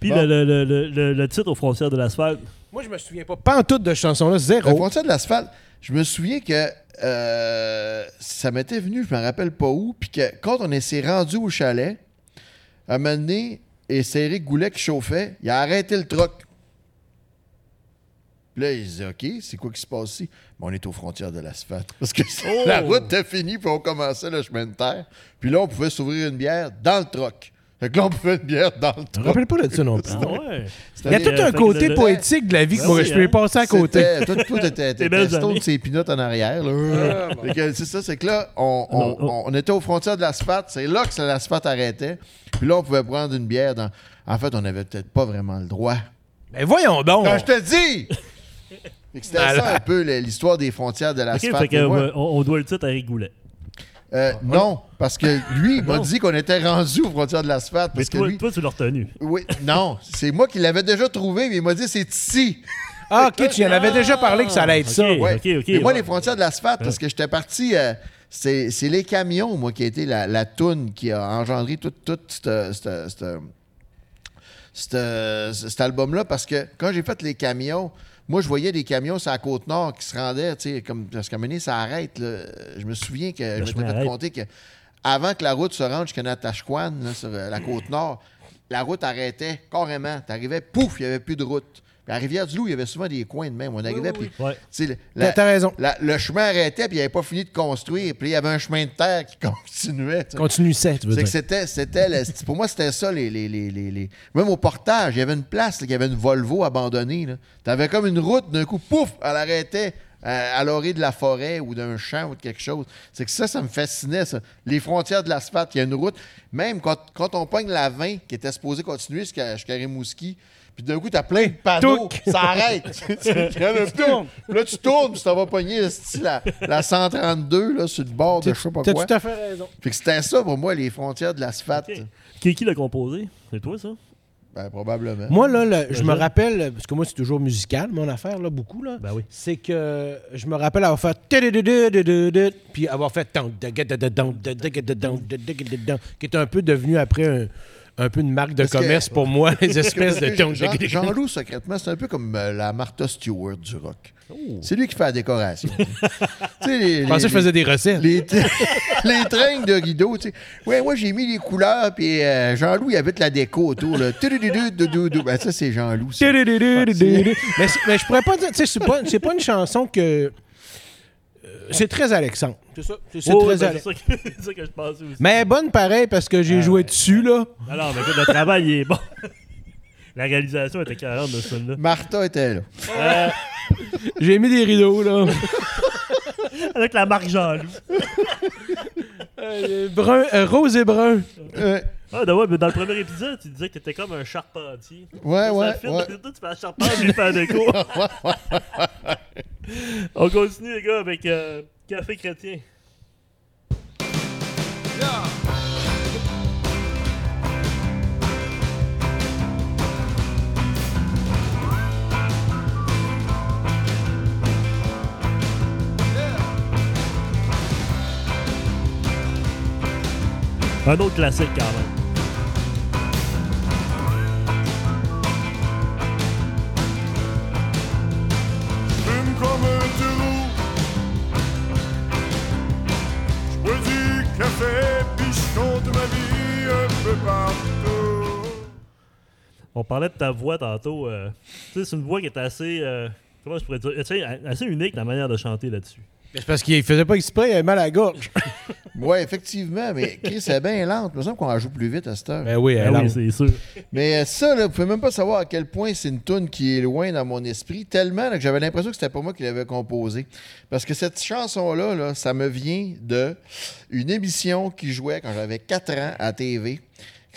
Puis Bon. le- le- le- le titre aux frontières de l'asphalte, Moi, je me souviens pas. Pas en toute de chanson-là, zéro. frontière de l'asphalte, je me souviens que euh, ça m'était venu, je me rappelle pas où, puis que quand on s'est rendu au chalet, à un moment donné, et c'est Eric Goulet qui chauffait, il a arrêté le truck. Puis là, il disait, OK, c'est quoi qui se passe ici? Mais on est aux frontières de l'asphalte. Parce que Oh! la route était finie, puis on commençait le chemin de terre. Puis là, on pouvait s'ouvrir une bière dans le truck. Fait que là, on buvait une bière dans le Je me rappelle pas de ça non plus. Ah ouais. Il y a tout un côté poétique de la vie que je peux y hein. passer à côté. Belles stone années. de ses pinottes en arrière. que C'est ça, c'est que là, on, on- était aux frontières de l'asphalte. C'est là que l'asphalte arrêtait. Puis là, on pouvait prendre une bière. Dans... En fait, on n'avait peut-être pas vraiment le droit. Mais voyons donc. Quand je te dis! C'était ça un peu le- l'histoire des frontières de l'asphalte. on, doit le titre à Eric Euh, non, parce que lui, il m'a dit qu'on était rendu aux frontières de l'asphalte. Mais Parce que toi, lui, toi, tu l'as retenu. oui, non, c'est moi qui l'avais déjà trouvé, mais il m'a dit c'est ici. Ah, ok, tu en avais déjà parlé que ça allait être ok. ça. Ouais. ok, ok, Et moi, ouais. les frontières de l'asphalte, parce que j'étais parti. euh, c'est c'est les camions, moi, qui a été la, la toune qui a engendré tout, tout cet album-là. Parce que quand j'ai fait les camions, moi, je voyais des camions sur la côte nord qui se rendaient, tu sais, comme, parce qu'à un moment donné, ça arrête. là. Je me souviens que je chemin m'étais fait compter que avant que la route se rende jusqu'à Natashquan, sur euh, la côte nord, la route arrêtait carrément. Tu arrivais, pouf, il n'y avait plus de route. Puis à Rivière-du-Loup, il y avait souvent des coins de même. On arrivait, puis Ouais. tu sais, le- T'as la- t'as raison. la- le chemin arrêtait, puis il n'avait pas fini de construire. Puis il y avait un chemin de terre qui continuait. ça, tu veux C'est que dire. c'était, pour moi, c'était ça, les, les, les, les- les- Même au portage, il y avait une place, là, il y avait une Volvo abandonnée. Tu avais comme une route, d'un coup, pouf, elle arrêtait euh, à l'orée de la forêt ou d'un champ ou de quelque chose. C'est que ça, ça me fascinait, ça. Les frontières de l'asphalte, il y a une route. Même quand, quand on pogne la 20, qui était supposée continuer jusqu'à, jusqu'à Rimouski, puis d'un coup, t'as plein de panneaux, Touc! ça arrête. A plus. Là, tu tournes, puis ça va pogner la, la 132 là, sur le bord de je sais pas T'as quoi. tout à fait raison. Fait que c'était ça pour moi, les frontières de l'asphalte. Ok. Qui, qui l'a composé? C'est toi, ça? Ben, probablement. Moi, là, je me rappelle, parce que moi, c'est toujours musical, mon affaire, là, beaucoup, là. Ben oui. C'est que je me rappelle avoir fait puis avoir fait qui est un peu devenu après un, un peu une marque de que- commerce pour moi, les espèces de ton Jean-. Jean-Loup, secrètement, c'est un peu comme euh, la Martha Stewart du rock. Oh. C'est lui qui fait la décoration. tu sais, les, Je pensais que je faisais des recettes. les, les trains de rideaux, tu sais. Ouais, moi, j'ai mis les couleurs, puis euh, Jean-Loup, il habite la déco autour. Là. Ben, ça, c'est Jean-Loup. mais, mais je pourrais pas dire, tu sais, c'est pas, c'est pas une chanson que. Euh, c'est très Alexandre. C'est ça. C'est Oh, très ben, Ale- c'est ça, que- je pensais aussi. Mais bonne pareil parce que j'ai joué dessus, là. Non, non, mais écoute, le travail, il est bon. La réalisation était 40 de ce film-là. Martha était là. Euh, J'ai mis des rideaux, là. avec la marque Jean-Loup. Euh, brun, euh, rose et brun. Euh, Ah, ben ouais, mais dans le premier épisode, tu disais que t'étais comme un charpentier. ouais, Ça ouais, ouais. Toi, tu fais la charpente, lui, fait la déco. On continue, les gars, avec euh, Café Chrétien. Un autre classique, quand même. On parlait de ta voix tantôt. euh, c'est une voix qui est assez. euh, comment je pourrais dire Assez unique, la manière de chanter là-dessus. C'est parce qu'il faisait pas exprès, il avait mal à la gorge. Ouais, effectivement, mais Chris, c'est bien lente. Il me semble qu'on la joue plus vite à cette heure. Ben oui, elle oui, c'est sûr. Mais euh, ça, là, vous pouvez même pas savoir à quel point c'est une tune qui est loin dans mon esprit, tellement là, que j'avais l'impression que c'était pas moi qui l'avais composée. Parce que cette chanson-là, là, ça me vient de une émission qui jouait quand j'avais 4 ans à TV,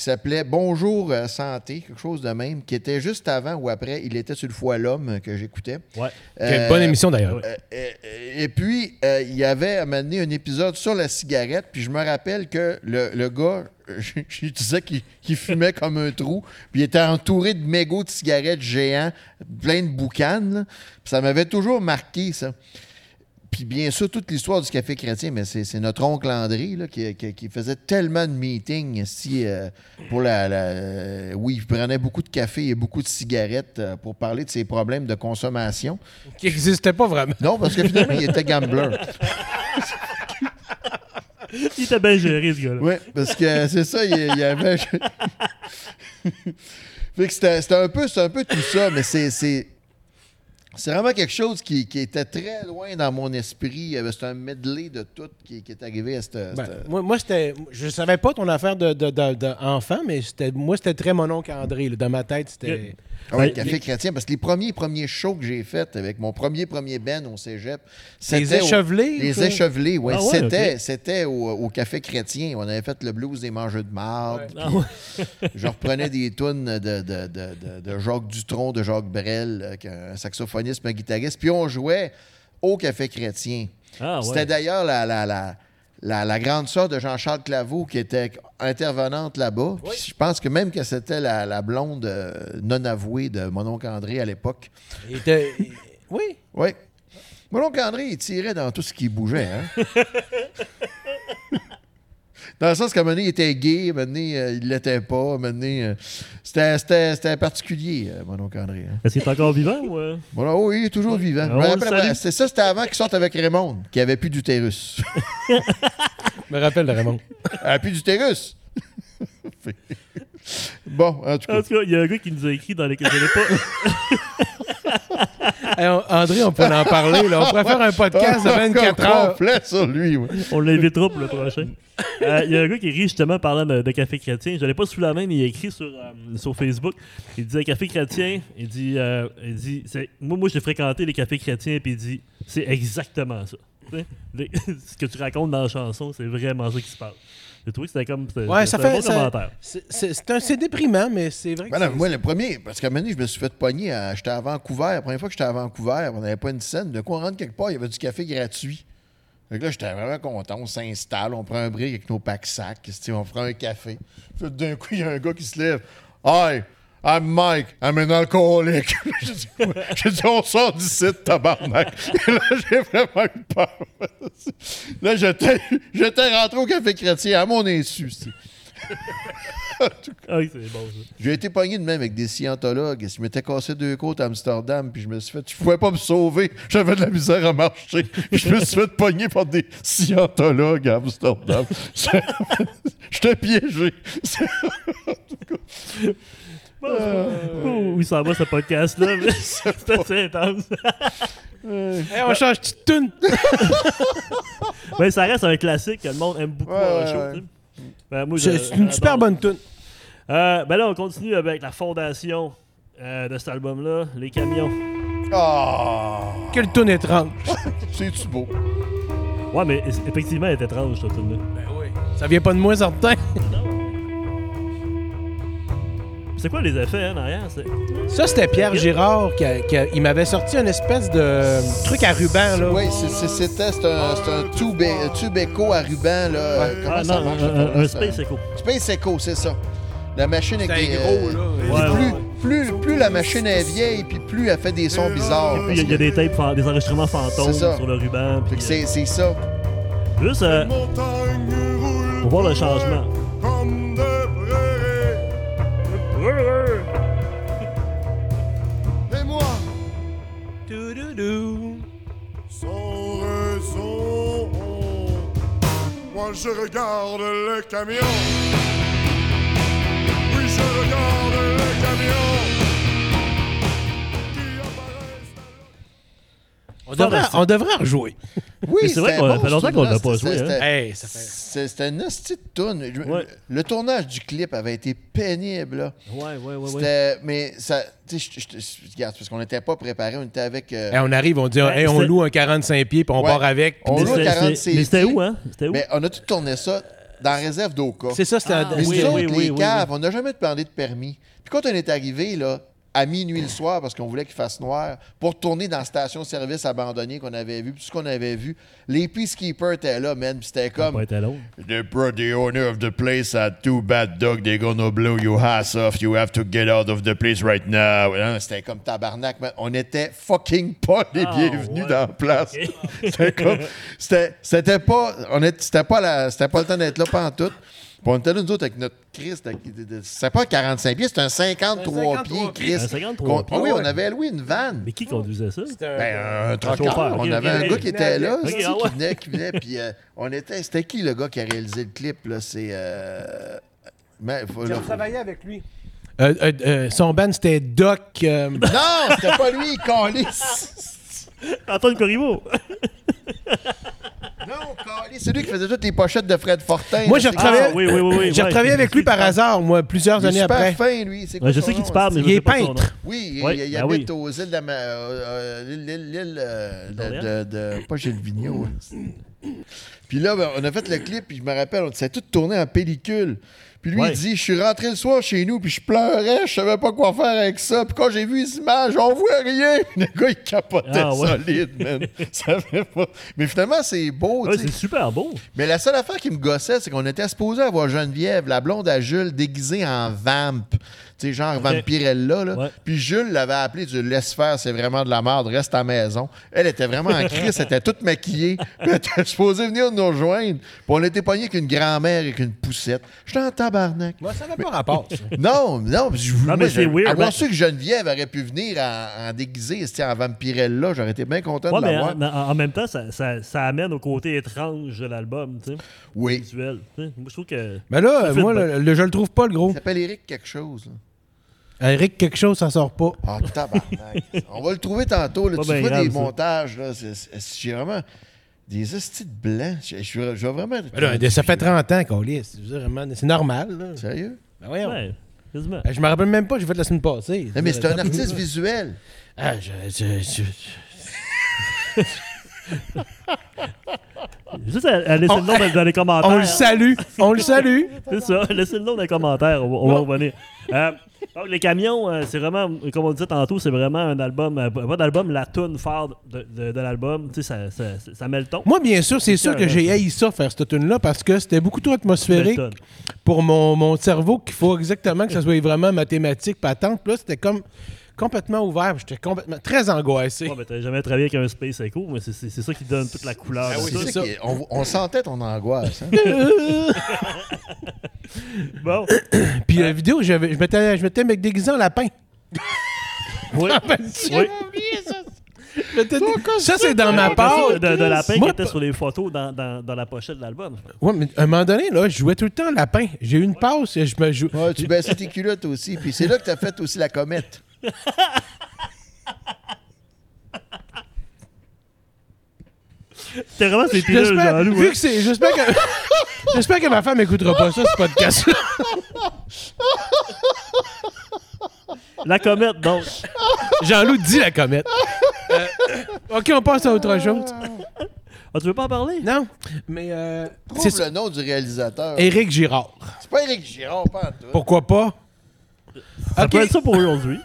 qui s'appelait Bonjour euh, Santé, quelque chose de même, qui était juste avant ou après Il était sur le foie l'homme euh, que j'écoutais. Ouais. Euh, bonne émission d'ailleurs. euh, et puis, euh, il y avait à un épisode sur la cigarette, puis je me rappelle que le, le gars, je, je disais qu'il fumait comme un trou, puis il était entouré de mégots de cigarettes géants, plein de boucanes. là. Puis ça m'avait toujours marqué, ça. Puis bien sûr, toute l'histoire du Café Chrétien, mais c'est notre oncle André là, qui, qui- qui faisait tellement de meetings ici euh, pour la, la- euh, Oui, il prenait beaucoup de café et beaucoup de cigarettes euh, pour parler de ses problèmes de consommation. Qui n'existait pas vraiment. Non, parce que finalement, il était gambler. Il était bien géré, ce gars-là. Oui, parce que c'est ça, il, avait. fait que c'était un, peu- un peu tout ça, mais c'est. C'est- vraiment quelque chose qui, qui était très loin dans mon esprit. C'est un medley de tout qui, qui est arrivé à cette. Ben, moi, moi, c'était. Je savais pas ton affaire de, de, de- de enfant, mais c'était, moi, c'était très mon oncle André. là. Dans ma tête, c'était. Ah ouais, Ouais, Café les- Chrétien, parce que les premiers premiers shows que j'ai faits avec mon premier premier Ben au cégep, Les c'était au- échevelés. les échevelés, oui. Ah ouais, c'était ok. c'était au, au Café Chrétien. On avait fait le blues des mangeux de marde. Ouais. Ah ouais. Je reprenais des tunes de, de, de, de- de Jacques Dutronc, de Jacques Brel, euh, qu'un saxophoniste, un guitariste. Puis on jouait au Café Chrétien. Ah ouais. C'était d'ailleurs la, la, la, la, la grande sœur de Jean-Charles Claveau qui était intervenante là-bas. Je pense que même que c'était la, la blonde euh, non avouée de mon oncle André à l'époque. Était- Oui. Oui. Mon oncle André, il tirait dans tout ce qui bougeait. Hein? dans le sens qu'à un moment donné, il était gay, à un moment donné, euh, il l'était pas, à un moment donné, euh, c'était, c'était, c'était particulier, euh, mon oncle André. hein. Est-ce qu'il est encore vivant ou. euh? Bon, là, oui, il est toujours vivant. Je On me le rappelle, salue. c'est ça, c'était avant qu'il sorte avec Raymond, qui avait plus d'utérus. Je me rappelle de Raymond. Elle a plus d'utérus. bon, en tout cas. En tout cas, il y a un gars qui nous a écrit dans les. Je l'ai pas. Hey, on- André, on pourrait en parler. Là. On pourrait faire un podcast de 24 heures. complet sur lui. ouais. On l'invitera pour le prochain. Euh, Il y a un gars qui écrit justement parlant de, de Café Chrétien. Je l'ai pas sous la main, mais il a écrit sur, euh, sur Facebook. Il disait Café Chrétien. Il dit, euh, il dit c'est- moi, moi j'ai fréquenté les cafés chrétiens, puis il dit c'est exactement ça. Les- ce que tu racontes dans la chanson, c'est vraiment ça qui se passe. J'ai trouvé que c'était comme. c'était- Ouais, ça c'était un fait- bon ça- commentaire. C'est, c'est- c'est un- c'est déprimant, mais c'est vrai que Ben non, c'est- moi, le premier, parce qu'à un moment donné, je me suis fait pogner. J'étais à Vancouver. La première fois que j'étais à Vancouver, on n'avait pas une scène. De quoi on rentre quelque part, il y avait du café gratuit. Que là, j'étais vraiment content. On s'installe, on prend un brick avec nos packs sacs, on prend un café. D'un coup, il y a un gars qui se lève. Hi, I'm Mike, I'm an alcoholic. j'ai dit, on sort d'ici, tabarnak. Et là, j'ai vraiment eu peur. là, j'étais rentré au café chrétien à mon insu. Ah oui, c'est bon ça. J'ai été pogné de même avec des scientologues. Je m'étais cassé deux côtes à Amsterdam, puis je me suis fait. Je pouvais pas me sauver. J'avais de la misère à marcher. Je me suis fait pogner par des scientologues à Amsterdam. J'étais piégé. Oh, où ça va ce podcast-là? mais C'est assez intense. Hey, on change de tune. Ben, ça reste un classique que le monde aime beaucoup Ouais, show. ouais. Ben, moi, C'est je- c'est une super bonne tune. Euh, ben là, on continue avec la fondation euh, de cet album-là, Les Camions. Ah! Quelle tune étrange. C'est-tu beau? Ouais, mais effectivement, elle est étrange, cette tune-là. Ben oui. Ça vient pas de moi, certain. C'est quoi les effets, hein, derrière? C'est... Ça, c'était Pierre Girard qui, a- qui a- il m'avait sorti une espèce de truc à ruban. Là. Oui, c'était un, un tube, écho à ruban. Là. Comment Ah ça non, marche? un, ça? Space Echo. Space Echo, c'est ça. La machine est gros, euh, là. puis Ouais, plus, ouais. Plus, plus la machine est vieille, puis plus elle fait des sons bizarres. Puis il y a- il y, a des tapes, des enregistrements fantômes sur le ruban. Fait Puis, que c'est c'est ça. euh, juste euh, pour voir le changement. Sans raison, moi je regarde les camions. Oui, je regarde devrait, on devrait en rejouer. Oui, c'est vrai qu'on- bon, ça fait longtemps qu'on l'a tune-là. pas C'était- joué, hein. c'était- Hey, une hostie de toune. Je- Ouais. Le tournage du clip avait été pénible. Là. Ouais, ouais, ouais. ouais. C'était. Mais ça. Tu sais, je- je- je- regarde, parce qu'on n'était pas préparé, on était avec. euh, Hey, on arrive, on dit, hey, on loue un 45 pieds, puis on Ouais. part avec. On loue c'était- 46 c'est- Mais c'était où, hein? C'était où? mais on a tout tourné ça dans la réserve d'Oka. C'est ça, c'était Ah, un- Mais oui, autres, oui, les oui, oui, caves, on n'a jamais demandé de permis. Puis quand on est arrivé, là, à minuit le soir, parce qu'on voulait qu'il fasse noir, pour tourner dans la station-service abandonnée qu'on avait vu, puis tout ce qu'on avait vu, les peacekeepers étaient là, man, puis c'était comme... pas. The, the owner of the place had two bad dogs. They're gonna blow your ass off. You have to get out of the place right now. C'était comme tabarnak. man. On était fucking pas les Ah, bienvenus ouais. dans la place. C'était comme. C'était c'était pas. C'était pas, la- c'était pas le temps d'être là pendant tout. Puis on était là, nous autres, avec notre Christ. de- C'était pas un 45 pieds, c'était un 53 Un 53 pieds. Christ. Un 53 Qu'on- pieds, ah oui, ouais. on avait loué une vanne. Mais qui conduisait ça? C'était un- Ben, un On avait un gars qui était là, ah ouais. qui venait, qui venait, puis euh, on était... C'était qui le gars qui a réalisé le clip, là? C'est... Euh... Mais, faut- J'ai là, faut- travaillé avec lui. Euh, euh, euh, son band, c'était Doc. euh, Non, c'était pas lui, Calis. Antoine Corriveau. Non, c'est lui qui faisait toutes les pochettes de Fred Fortin. Moi, j'ai retravaillé- Ah, oui, oui, oui. oui J'ai ouais. retravaillé avec lui par hasard, moi, plusieurs Il années super après. fin, lui. C'est quoi Ouais, je sais qui tu parles, mais Il est peintre. Oui, il, Ouais, il- il ben habite oui. aux îles d'Ama- euh, euh, l'île- euh, de, de- de- Pas Gilles Vigneault. hein. Puis là, ben, on a fait le clip, puis je me rappelle, on s'est tout tourné en pellicule. Puis lui, Ouais. il dit Je suis rentré le soir chez nous, puis je pleurais, je savais pas quoi faire avec ça. Puis quand j'ai vu les images, on voit rien. Le gars, il capotait Ah, ouais. solide, man. Ça fait pas. Mais finalement, c'est beau. Ouais, c'est super beau. Mais la seule affaire qui me gossait, c'est qu'on était supposé avoir Geneviève, la blonde à Jules, déguisée en vamp. Tu sais, genre Vampirella, là. Ouais. Puis Jules l'avait appelé, tu le laisses faire, c'est vraiment de la merde, reste à la maison. Elle était vraiment en crise, elle était toute maquillée. Puis elle était supposée venir nous rejoindre. Puis on était pogné avec une grand-mère et une poussette. J'étais en tabarnak. Moi, ça n'a pas rapport. ça. Non, non, puis je mais moi, c'est weird, su que Geneviève aurait pu venir en, en déguisée, c'était en Vampirella, j'aurais été bien content Ouais, de mais l'avoir. en, même temps, ça, ça, ça amène au côté étrange de l'album, tu sais, Oui. visuel. tu sais. Moi, je trouve que. Mais là, moi, le, le- je le trouve pas, le gros. Il s'appelle Eric quelque chose. là. Eric, quelque chose, ça sort pas. Ah, tabarnak. On va le trouver tantôt. Là. Tu vois grave, des ça. montages. Là. c'est- c'est- J'ai vraiment des hosties de blancs. Je, je, je vais vraiment. Là, ça fait 30 ans qu'on lit. C'est vraiment- c'est normal. Là. Sérieux? Ben voyons. Ouais, quasiment. Je me rappelle même pas, j'ai fait la semaine passée. Non, mais c'est un artiste visuel. Ah, je, je- je- Juste à, à laisser le nom dans, les commentaires. On le salue. On le salue. C'est ça, laissez le nom dans les commentaires, on va, on va revenir. Euh, donc, les camions, euh, c'est vraiment, comme on disait tantôt, c'est vraiment un album, euh, pas d'album, la tune phare de, de- de l'album. Tu sais, ça, ça, ça, ça met le ton. Moi, bien sûr, c'est sûr que j'ai haï ça, faire cette tune-là, parce que c'était beaucoup trop atmosphérique pour mon, mon cerveau qu'il faut exactement que ça soit vraiment mathématique, patente. Là, c'était comme complètement ouvert. J'étais complètement très angoissé. Ouais, ben, t'as jamais travaillé avec un Space Echo, mais c'est- ça qui donne toute la couleur. Ah oui, ça. ça. ça. On, on sentait ton angoisse. hein. Bon, Puis la vidéo, j'avais- je m'étais je m'étais déguisé en lapin. oui. Rappelles-tu? Oui. Je m'étais dé- Ça, c'est dans ma part. de, de lapin Moi, qui était sur les photos dans, dans, dans la pochette de l'album. Ouais, mais à un moment donné, là, je jouais tout le temps lapin. J'ai eu une pause et je me joue. Ouais, tu baissais tes culottes aussi. Puis c'est là que tu as fait aussi la comète. C'était vraiment ces pilules, J'espère, Jean-Loup. vu hein? que c'est, j'espère que, j'espère que ma femme écoutera pas ça, ce podcast-là. La comète, donc. Jean-Loup dit la comète. Euh, ok, on passe à autre chose. Ah, tu veux pas en parler? Non, mais euh, Trouve c'est le nom du réalisateur. Éric Girard. C'est pas Éric Girard, pas en tout. Pourquoi pas? Ça Ok. peut être ça pour aujourd'hui.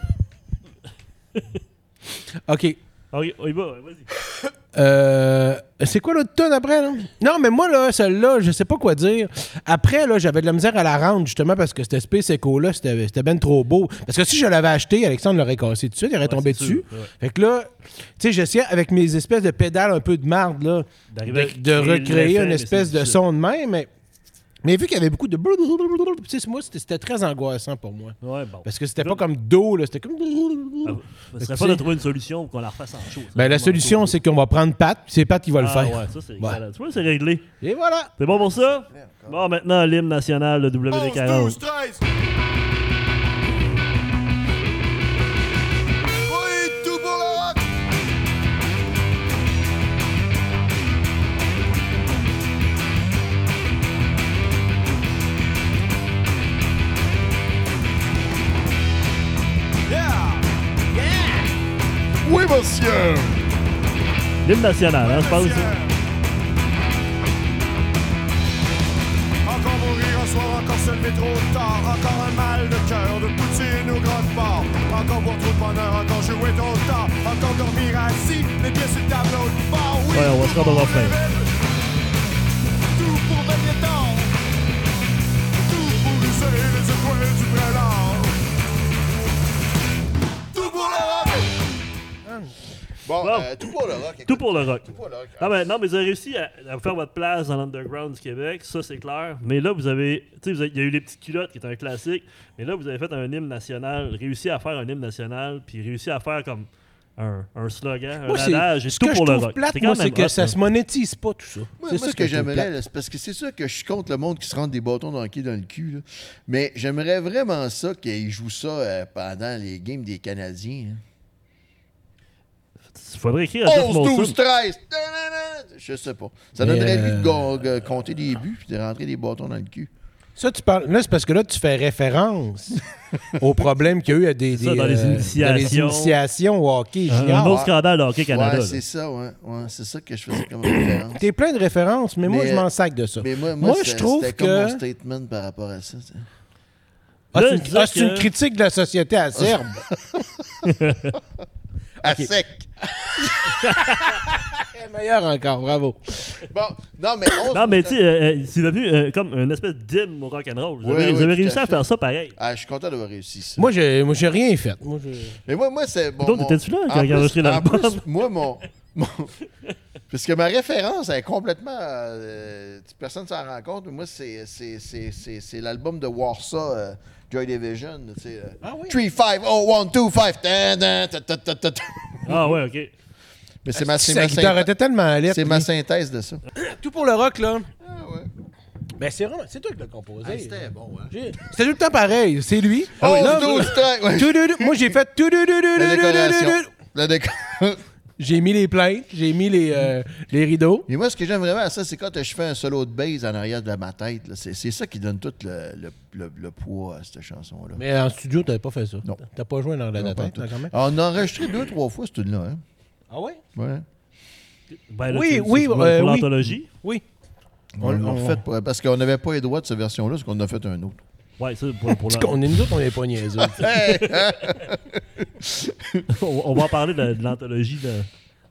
Ok. Va, ouais, vas-y. Euh, c'est quoi l'autre tonne après, là? Non, mais moi, là, celle-là, je sais pas quoi dire. Après, là, j'avais de la misère à la rendre, justement, parce que c'était Space Echo-là, c'était c'était ben trop beau. Parce que si je l'avais acheté, Alexandre l'aurait cassé tout de suite, il aurait tombé dessus. sûr, ouais. Fait que là, tu sais, j'essayais, avec mes espèces de pédales un peu de marde, là, de, de créer recréer une espèce de son de même, mais... Mais vu qu'il y avait beaucoup de... Tu sais, moi, c'était c'était très angoissant pour moi. Ouais, bon. Parce que c'était pas comme là, c'était comme... Ah, Ce serait pas de trouver une solution pour qu'on la refasse en ça. Ben, la solution, c'est qu'on va prendre Pat, puis c'est Pat qui va le Ah, faire. ouais, ça, c'est. Tu vois, c'est réglé. Et voilà! C'est bon pour ça? Bon, maintenant, l'hymne national de 11, Monsieur! L'hymne national, hein, je pense. Encore mourir un soir, encore se lever trop tard Encore un mal de cœur, de poutine au grand port Encore pour trop de bonheur, encore jouer trop tard Encore dormir assis, les pieds sur le tableau de bord Oui, Ouais, on va se rendre refrain. Tout pour gagner temps Tout pour user les étoiles du prélat Bon, Bon. euh, tout pour le rock. Tout pour le rock. Tout pour le rock. Non, mais, non, mais vous avez réussi à, à faire votre place dans l'underground du Québec, ça c'est clair. Mais là, vous avez. Tu sais, vous avez- il y a eu les petites culottes qui est un classique. Mais là, vous avez fait un hymne national, réussi à faire un hymne national, puis réussi à faire comme un, un slogan, Moi, un adage, et ce tout que pour je le trouve rock. plate, C'est moi, c'est que ça hein. se monétise pas, tout ça. Moi, c'est moi, ça ce que j'aimerais, parce que c'est sûr que je suis contre le monde qui se rentre des bâtons dans le cul dans le cul. là. Mais j'aimerais vraiment ça qu'ils jouent ça euh, pendant les games des Canadiens. hein. Il faudrait écrire à Jeff 11, Molson. 12, 13. nanana. Je sais pas. Ça Mais, donnerait euh, lui de go- de compter des buts puis de rentrer des bâtons dans le cul. Ça, tu parles. Là, c'est parce que là, tu fais référence aux problèmes qu'il y a eu à des, ça, dans les euh, initiations. dans les initiations au hockey Un, un autre scandale de hockey Canada. ouais, c'est ça, ouais. ouais c'est ça que je faisais comme référence. T'es plein de références, mais, moi, je m'en sac de ça. Mais moi, moi, je trouve c'était comme mon que- statement par rapport à ça. Ah, Là, c'est une, ah, une que- critique de la société acerbe. À sec. Meilleur encore, bravo. Bon, non, mais 11, Non, mais tu sais, euh, euh, c'est devenu euh, comme une espèce d'hymne au rock'n'roll. Vous Oui, avez, oui, vous avez réussi à fait. faire ça pareil. Ah, je suis content d'avoir réussi ça. Moi, j'ai moi, j'ai rien fait. Moi, je- Mais moi, moi c'est bon. Donc, mon- étais-tu là en quand il a plus- enregistré en l'album? plus, Moi, mon. mon- Parce que ma référence, elle est complètement. euh, personne s'en rend compte, mais moi, c'est, c'est, c'est, c'est, c'est l'album de Warsaw, euh, Joy Division. Tu sais, euh, Ah oui? 3, 5, oh, 1, 2, 5. tan, tan, ta, ta, ta, ta, ta. Ah ouais, ok. Mais c'est ma, c'est Sa ma, guitare synth- était tellement c'est ma synthèse de ça. Tout pour le rock, là. Ah ouais. Ben, c'est vraiment... C'est toi qui l'as composé. Ah, c'était bon, hein. C'était tout le temps pareil. C'est lui. Oh, Là, 12, 13. ouais. tout, tout, tout. Moi, j'ai fait... tout, tout, tout, tout, La tout, tout, décoration. tout, tout. La J'ai mis les plaintes, j'ai mis les, euh, les rideaux. Mais moi, ce que j'aime vraiment à ça, c'est quand je fais un solo de bass en arrière de ma tête. là. C'est, c'est ça qui donne tout le, le, le- le poids à cette chanson-là. Mais en studio, t'avais pas fait ça. Non. T'as pas joué dans la Non, tête, là, quand même? On a enregistré deux, trois fois, cette tune-là. Hein? Ah ouais? Ouais. Ben, là, Oui, oui, pour, euh, pour l'anthologie? Oui. On, l'a on- refait pour- parce qu'on n'avait pas les droits de cette version-là, parce qu'on a fait un autre. Ouais, ça, pour, pour la- qu'on est nous autres, on est pas niaiseux. on, on va en parler de, de l'anthologie de-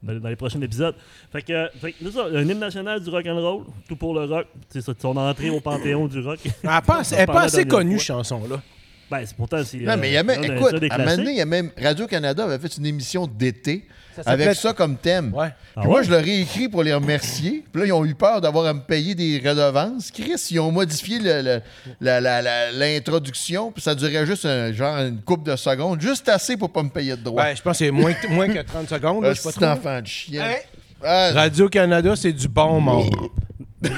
dans, dans les prochains épisodes. Fait que, fait que, ça, un hymne national du rock and roll, tout pour le rock. C'est ça, son entrée au panthéon du rock. Elle n'est pas, assez- On pas connue, chanson-là. Ben, c'est pourtant, c'est. Non, mais il y a euh, on écoute, à un moment donné, il y a même Radio-Canada avait fait une émission d'été Ça avec ça comme thème. Ouais. Ah Puis moi, ouais? je leur ai écrit pour les remercier. Puis là, ils ont eu peur d'avoir à me payer des redevances. Chris, ils ont modifié l'introduction. Puis ça durait juste un, genre une couple de secondes. Juste assez pour pas me payer de droit. Ouais, je pense que c'est moins, que- moins que 30 secondes. là, je sais pas c'est trop. enfant de chien. Ouais. Ah, Radio-Canada, c'est du bon monde.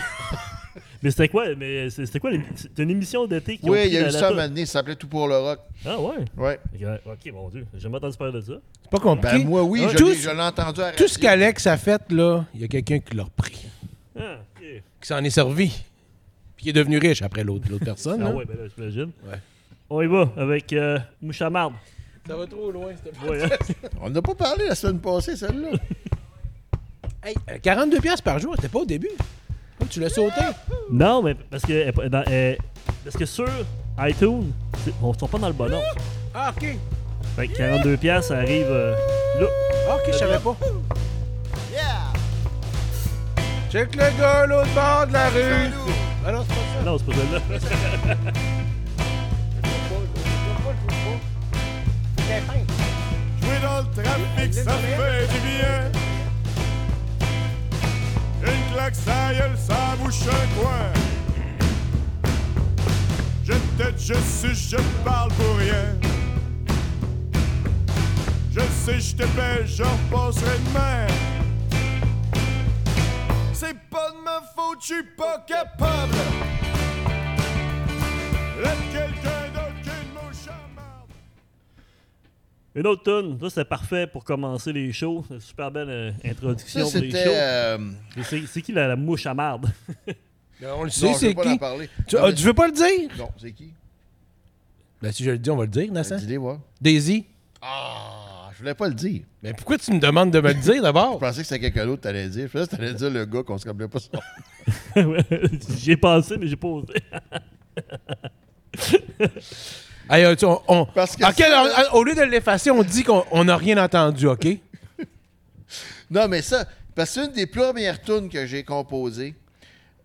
Mais c'était quoi mais C'était quoi C'était une émission d'été qui ont oui, il y a eu ça un moment donné, ça s'appelait Tout pour le rock. Ah ouais? Ouais. Ok, mon Dieu, j'ai jamais entendu parler de ça. C'est pas compliqué. Ben, moi, oui, je Tout- l'ai- je l'ai entendu à Tout ce qu'Alex a fait, là, il y a quelqu'un qui l'a repris. Ah, ok. Qui s'en est servi. Puis qui est devenu riche après l'autre personne. Ah là. ouais, ben là, j'imagine. Ouais. On y va avec euh, Mouchamarde. Ça va trop loin, c'était Ouais, hein? On n'a pas parlé la semaine passée, celle-là. Hey, euh, 42 pièces par jour, c'était pas au début. Oh, tu l'as sauté. Non, mais parce que, pas- dans- elle- parce que sur iTunes, c'est- on ne sont pas dans le bon ordre. Ah, OK. Fait que 42 pièces, ça arrive euh, là. Ah, OK, je savais pas. Check le gars l'autre bord de la rue. Ah non, c'est pas ça. Non, c'est pas celle-là. Jouer dans le trafic, ça fait du bien. Une claque, ça gueule, ça bouche un coin. Je tête, je suis, je parle pour rien. Je sais, je te paie, je repasserai demain. C'est pas de ma faute, je suis pas capable. Laisse quelqu'un Une autre tune, ça c'est parfait pour commencer les shows. C'est une super belle euh, introduction Ça, pour les c'était. shows. euh, C'est qui la, la mouche à marde? Ben, on le sait, je c'est en qui. parler. Tu, Non, ah, mais- tu veux pas le dire? Non, c'est qui? Ben, si je le dis, on va le dire, Nassan. Voir. Daisy. Ah, je voulais pas le dire. Mais pourquoi tu me demandes de me le dire Je d'abord? pensais que c'était quelqu'un d'autre que t'allais dire. Je pensais que t'allais dire le gars qu'on se rappelait pas ça. J'y ai pensé, mais j'ai pas osé. Hey, euh, tu- on, on- Parce que Ok, ça, alors, là- au lieu de l'effacer, on dit qu'on n'a rien entendu, OK? Non, mais ça, parce que c'est une des premières tunes que j'ai composées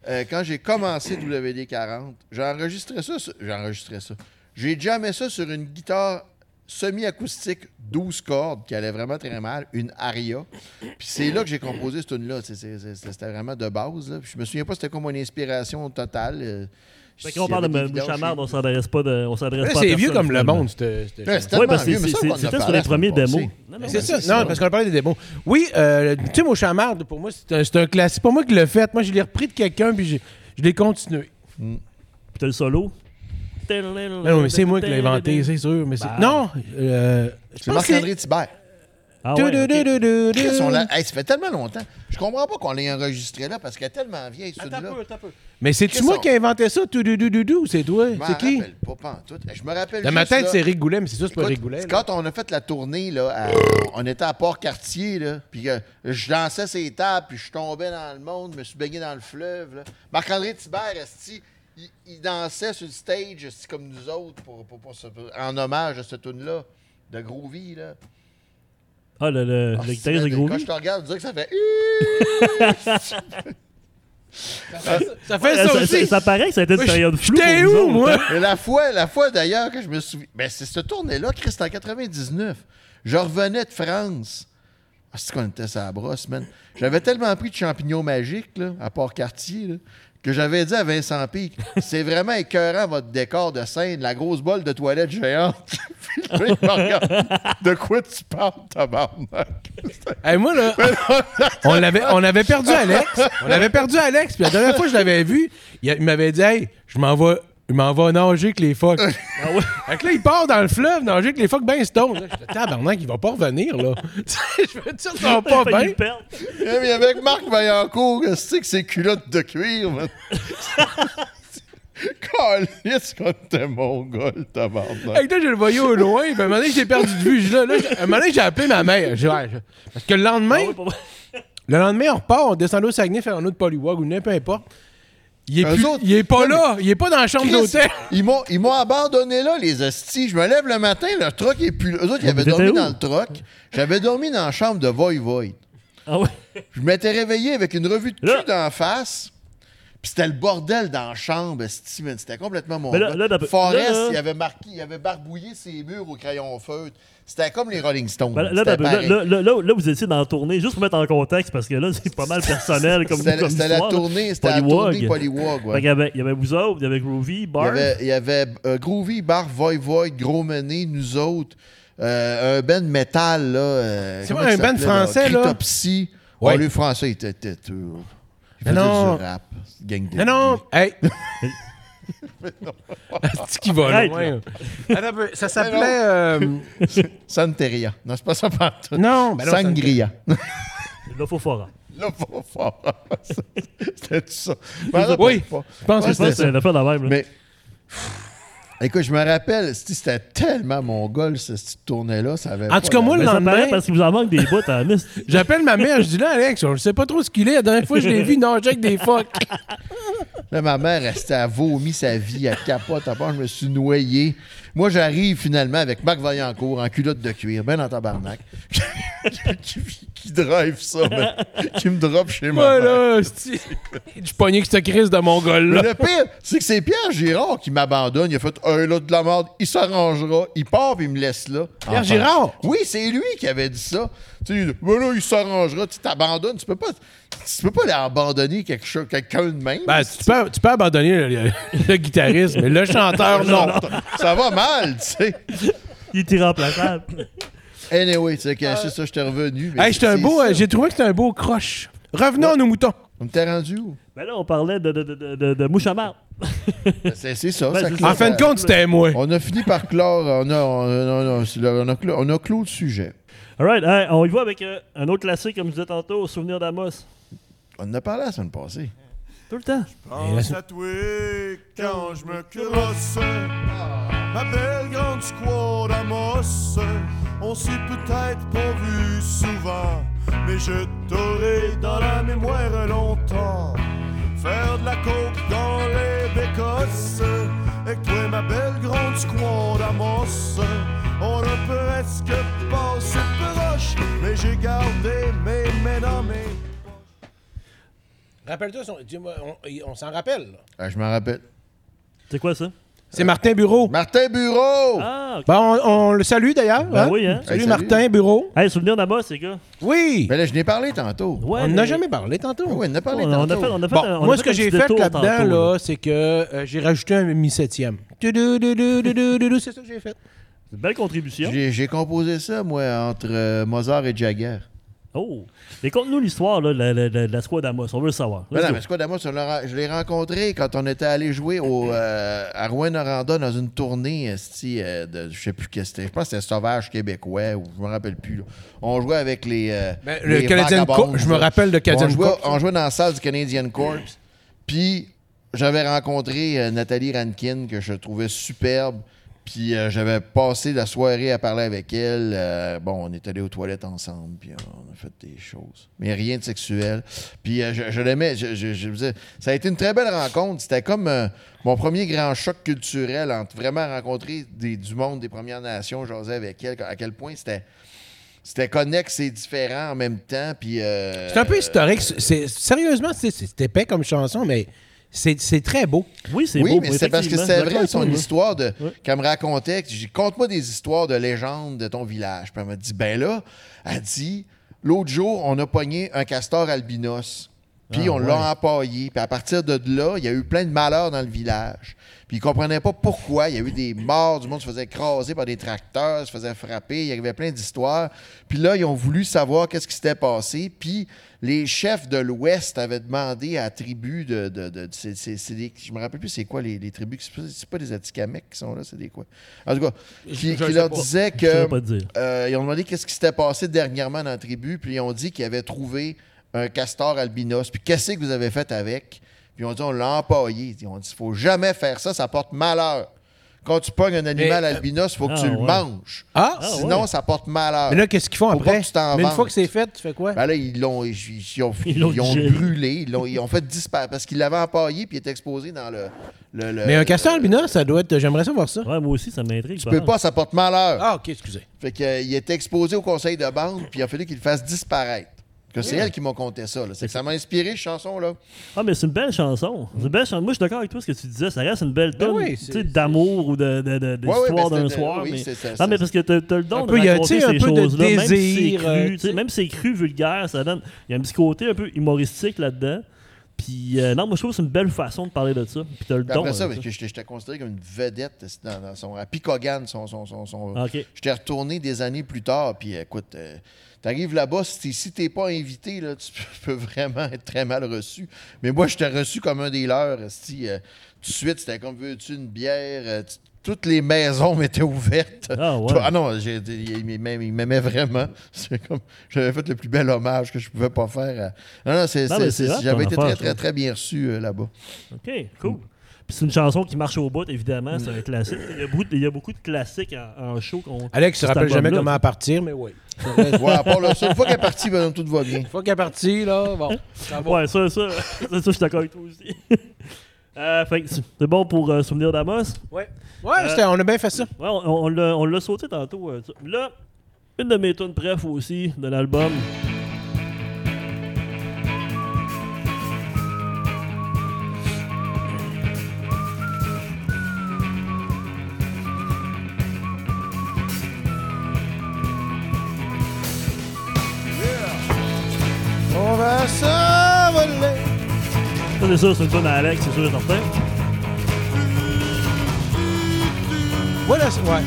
euh, quand j'ai commencé WD-40. J'ai enregistré ça. sur- J'ai enregistré ça. J'ai jamais ça sur une guitare semi-acoustique 12 cordes qui allait vraiment très mal, une aria. Puis c'est là que j'ai composé cette tune-là. C'est- c'est- c'est- C'était vraiment de base. là. Puis je me souviens pas c'était quoi mon inspiration totale. euh, Fait qu'on parle de vidanges Mouchamard, chez on s'adresse pas, de, on s'adresse pas à c'est vieux comme le monde, c'est Oui, tellement parce que c'est- c'est- c'était sur les premiers démos. C'est ça. c'est. Non, parce qu'on a parlé des démons. Oui, euh, tu sais, mon chamarde, pour moi, c'est un, c'est classique. C'est pas moi qui l'ai fait. Moi, je l'ai repris de quelqu'un, puis j'ai- je l'ai continué. Puis t'as le solo? Non, mais c'est moi qui l'ai inventé, c'est sûr. Mais c'est... Bah. Non, euh, je C'est pense que Marc-André Thibert. Ah ouais, ok. Du-du-du-du-du-du. Chris, on l'a- Hey, ça fait tellement longtemps. Je comprends pas qu'on l'ait enregistré là parce qu'elle est tellement vieille, Attends celui-là. un peu, attends un peu. Mais c'est-tu moi qui ai inventé ça, tout du du du du, ou c'est toi? Je m'en C'est qui? rappelle pas, pas en tout. Je me rappelle Dans ma juste, tête, là, c'est Rick Goulet, mais c'est sûr, c'est pas écoute, Rick Goulet. c'est là. quand on a fait la tournée, là, à- on était à Port-Cartier, là, puis que je dansais ces tables, puis je tombais dans le monde, je me suis baigné dans le fleuve. là. Marc-André Thibert, esti, il, il dansait sur le stage esti, comme nous autres pour, pour- pour ce- en hommage à ce tune-là de Groovy. Là. Ah, le, le, Ah, le guitariste de Quand je te regarde, dirait que ça fait... Ça fait Ouais, ça ça, aussi. ça- ça paraît que ça a été une période floue. J'étais où, autres, moi? hein? La fois, la fois d'ailleurs que je me souviens. Ben, c'est ce tournée-là, Chris, c'était en 99. Je revenais de France. Ah, c'est qu'on était sa brosse, man. J'avais tellement pris de champignons magiques, là, à Port-Cartier, là, que j'avais dit à Vincent Pic, c'est vraiment écœurant votre décor de scène, la grosse bolle de toilette géante. Puis là, il me regarde. De quoi tu parles, tabarnak? Hey, moi, là, on, l'avait, on avait perdu Alex. On avait perdu Alex. Puis la dernière fois que je l'avais vu, il m'avait dit Hey, je m'en vais. Je m'en vais nager avec les phoques. Ah ouais. Fait que là, il part dans le fleuve nager avec les phoques ben stone. Là, J'étais tabarnak, il va pas revenir, là. je veux dire, ça va pas bien. Eh, mais avec Marc Vaillancourt, c'est que c'est culottes de cuir, man? Calisse quand t'es mongol, tabarnak. Fait que là, je le voyais au loin. Puis à un moment donné, j'ai perdu de vue. Je- Là, là, à un moment donné, j'ai appelé ma mère. J'ai- ouais, je- Parce que le lendemain, Ah ouais, le lendemain, on repart, on descend au Saguenay, faire un autre polywog ou peu importe. Il est, Eux plus- autres- il est pas Ouais, là. Il est pas dans la chambre d'hôtel. Ils m'ont, ils m'ont abandonné là, les hosties. Je me lève le matin, le truck est plus là. Eux autres, ils avaient dormi dans le truck. J'avais dormi dans la chambre de Voy Void. Ah ouais. Je m'étais réveillé avec une revue de cul Là- d'en face. Puis c'était le bordel dans la chambre, man. C'était complètement mon Mais là- là, il avait marqué, il avait barbouillé ses murs au crayon feutre. C'était comme les Rolling Stones. Ben, là, C'était là, là, pareil. là, là, là, là, vous étiez dans la tournée, juste pour mettre en contexte, parce que là, c'est pas mal personnel comme, C'était la tournée, c'était la tournée Polywog. ouais. Fait qu'il y avait, il y avait vous autres, il y avait Groovy, Il y Bar. avait, il y avait euh, Groovy, Bar, Void Void, Gros Mené, nous autres. euh, un band métal, là. euh, C'est un il band français, là? Cryptopsy. Ouais. Le français, il était têteux. Il non. du rap. Gang de Non, non, hey! C'est qui va Arrête, loin. Peu, Ça s'appelait. euh, Santeria. Non, c'est pas ça partout. Non, ben non, Sangria. Là. Là, pas fort. C'était tout ça. Oui, je pense que c'était ça. là. Mais. Écoute, je me rappelle, c'était tellement mon goal, ce cette tournée-là. Ça avait En tout cas, moi, le lendemain, parce qu'il vous en manque des bouts à la miste. j'appelle ma mère, je dis là, Alex, on ne sait pas trop ce qu'il est. La dernière fois, je l'ai vu nager avec des phoques. Là, ma mère restait à vomir sa vie, à capote, à part, je me suis noyé. Moi, j'arrive finalement avec Marc Vaillancourt en culotte de cuir, ben dans tabarnak. qui, qui drive ça, mais qui me drop chez mère. Voilà. Je suis pogné avec cette crise de mon Mais gars-là. le pire, c'est que c'est Pierre Girard qui m'abandonne. Il a fait un là de la merde, il s'arrangera, il part puis il me laisse là. Pierre Enfin. Girard? Oui, c'est lui qui avait dit ça. Tu sais, ben là, il s'arrangera, tu t'abandonnes, tu peux pas. Tu peux pas l'abandonner quelque chose, quelqu'un de même. Ben, tu peux, tu peux abandonner le, le- le guitariste, mais le chanteur, non. Ça va mal, tu sais. Il est irremplaçable. Anyway, tu sais, que c'est ça, je t'ai revenu. mais. Hey, j'étais un c'est beau, ça. euh, j'ai trouvé que c'était un beau croche. Revenons à nos moutons. On t'est rendu où? Ben là, on parlait de, de, de, de, de, de mouche à marde. Ben, C'est c'est ça. Ben, ça c'est clôt- En fin de compte, c'était moi. On a fini par clore. On a, on a, on a- c'est le- on a clos, on a clos le sujet. Alright, hey, on y va avec euh, un autre classique, comme je disais tantôt, Souvenir d'Amos. On en a parlé la semaine passée. Tout le temps. Pense à toi quand je me crosse. Ma belle grande squad d'Amos. On s'est peut-être pas vu souvent Mais je t'aurai dans la mémoire longtemps. Faire de la coke dans les bécosses. Et toi ma belle grande squad d'Amos. On a presque passé proche Mais j'ai gardé mes mains dans mes Rappelle-toi, son- on, on s'en rappelle. là. Ah, je m'en rappelle. C'est quoi ça? C'est Martin Bureau. Martin Bureau! Ah, ok. Bon, on, on le salue d'ailleurs. Ben hein? oui, hein. Salut Hey, salut. Martin Bureau. Hey, souvenir d'Amos, les gars. Oui. Ben là, je n'ai parlé tantôt. Ouais, on mais- n'a jamais parlé tantôt. Oui, on en a parlé On, on a tantôt. fait, on a fait Bon, un- on a moi, fait ce que un j'ai petit fait détour là-dedans, tantôt, là, c'est que euh, j'ai rajouté un mi-septième. C'est ça que j'ai fait. C'est une belle contribution. J'ai j'ai composé ça, moi, entre euh, Mozart et Jagger. Oh. Mais conte-nous l'histoire là, de la, la- la- la squad d'Amos. On veut le savoir. Ben non, mais quoi, d'abord, je l'ai- rencontré quand on était allé jouer au, euh, à Rouen-Noranda dans une tournée, esti, euh, de, je sais plus qu'est-ce que c'était. Je pense que c'était Sauvage québécois, ou je me rappelle plus. là. On jouait avec les. euh, Ben, le Canadian Corps, je me rappelle de Canadian on jouait, Corps. on jouait dans la salle du Canadian Corps. Puis j'avais rencontré euh, Nathalie Rankin, que je trouvais superbe. Puis euh, j'avais passé la soirée à parler avec elle. Euh, bon, on est allés aux toilettes ensemble, puis on a fait des choses. Mais rien de sexuel. Puis euh, je, l'aimais. Je, ça a été une très belle rencontre. C'était comme mon premier grand choc culturel entre vraiment rencontrer du monde des Premières Nations, jaser avec elle, à quel point c'était. C'était connexe et différent en même temps. C'est un peu historique. C'est, sérieusement, c'est, c'est épais comme chanson, mais c'est, c'est très beau. Oui, c'est Oui, beau. mais c'est parce que c'est vrai, son histoire de, qu'elle me racontait. que j'ai dit, Conte-moi des histoires de légendes de ton village. Puis elle m'a dit, ben là, elle dit, l'autre jour, on a pogné un castor albinos. Puis Ah, on l'a empaillé. Puis à partir de là, il y a eu plein de malheurs dans le village. Puis ils comprenaient pas pourquoi. Il y a eu des morts, du monde se faisait écraser par des tracteurs, se faisait frapper. Il y avait plein d'histoires. Puis là, ils ont voulu savoir qu'est-ce qui s'était passé. Puis les chefs de l'Ouest avaient demandé à la tribu de. de, des- je me rappelle plus c'est quoi les, les tribus. C'est pas des Atikamekw qui sont là, c'est des quoi? En tout cas, qui, leur disaient que. Euh, ils ont demandé qu'est-ce qui s'était passé dernièrement dans la tribu, puis ils ont dit qu'ils avaient trouvé un castor albinos. Puis qu'est-ce que vous avez fait avec? Puis ont dit on l'a empaillé. Ils ont dit il faut jamais faire ça, ça porte malheur. Quand tu pognes un animal Mais, euh, albinos, il faut que ah, tu le ouais. manges. Ah! Ah, Sinon, ouais. ça porte malheur. Mais là, qu'est-ce qu'ils font Faut pas après? que tu t'en Mais une fois que c'est fait, tu fais quoi? Ben là, ils l'ont ils, ils ont, Ils l'ont ils ont digéré. brûlé, ils, l'ont- ils ont fait disparaître parce qu'ils l'avaient empaillé puis il était exposé dans le. le- le- mais un castor albinos, ça doit être. J'aimerais savoir ça. Ouais, moi aussi, ça m'intrigue. Tu peux pas, ça porte malheur. Ah, ok, excusez. Fait qu'il était exposé au conseil de bande, puis il a fallu qu'il le fasse disparaître. Que c'est elle qui m'a conté ça. là. C'est que ça m'a inspiré, cette chanson-là. Ah, mais c'est une belle chanson. C'est une belle chanson. Moi, je suis d'accord avec toi, ce que tu disais. Ça reste une belle Ben tonne oui, tu d'amour ou de, de, de- Ouais, ouais, d'histoire ben, d'un soir. oui, mais... c'est ça, Non, c'est- mais parce que t'as t'as le don Un de peu, il y a, raconter tu ces de choses-là, même si c'est cru, euh, tu tu même si c'est cru, vulgaire, ça donne... Il y a un petit côté un peu humoristique là-dedans. Puis, euh, non, moi, je trouve que c'est une belle façon de parler de ça. Puis t'as le don. après ça, euh, parce que j'étais considéré comme une vedette dans, dans son, à Picogan, son, son, son, son- Ah. J'étais retourné des années plus tard, puis écoute, euh, t'arrives là-bas, si t'es, si t'es pas invité, là, tu peux vraiment être très mal reçu. Mais moi, j'étais reçu comme un des leurs. Si, euh, tout de suite, c'était comme, veux-tu une bière? Euh, tu- toutes les maisons m'étaient ouvertes. Ah, ouais. Ah non, j'ai- il m'aimait vraiment. C'est comme, j'avais fait le plus bel hommage que je pouvais pas faire. à- Non, non, c'est, Non, c'est- j'avais été affaire, très, je très, très bien reçu euh, là-bas. OK, cool. Puis c'est une chanson qui marche au bout, évidemment. C'est un classique. Il y a beaucoup, il y a beaucoup de classiques en, en show. qu'on- Alex se rappelle jamais comment partir, mais oui. Ouais, à part ça, une fois qu'elle est partie, ben, tout va bien. Une fois qu'elle est partie, là, bon. Ça va. Ouais, ça, ça, ça, ça, je suis d'accord avec toi aussi. Euh, fait que c'est bon pour euh, Souvenir d'Amos. Ouais, ouais c'était- on a bien fait ça. Ouais, on, on l'a- on l'a sauté tantôt. euh. Là, une de mes tunes préf aussi de l'album. C'est sûr, c'est une tune à Alex, c'est sûr et certain. Voilà, c'est- ouais.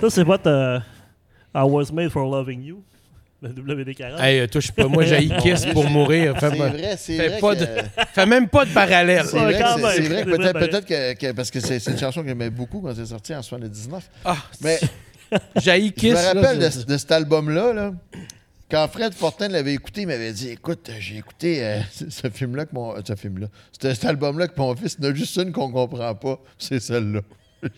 Ça, c'est votre euh, I Was Made for Loving You, le WD-40. Hey, euh, touche pas. Moi, j'ai Kiss pour mourir. C'est vrai, c'est fais vrai pas que... de- fais même pas de parallèle. C'est vrai, vrai que C'est peut-être vrai, peut-être que, que- parce que c'est c'est une chanson que j'aimais beaucoup quand c'est sorti en 79. Ah, Mais j'ai je Kiss. me là, rappelle de, c'est- de cet album-là, là, quand Fred Fortin l'avait écouté, il m'avait dit Écoute, j'ai écouté euh, ce film-là que mon. euh, Ce film-là. C'était cet album-là que mon fils, il y en a juste une qu'on comprend pas, c'est celle-là.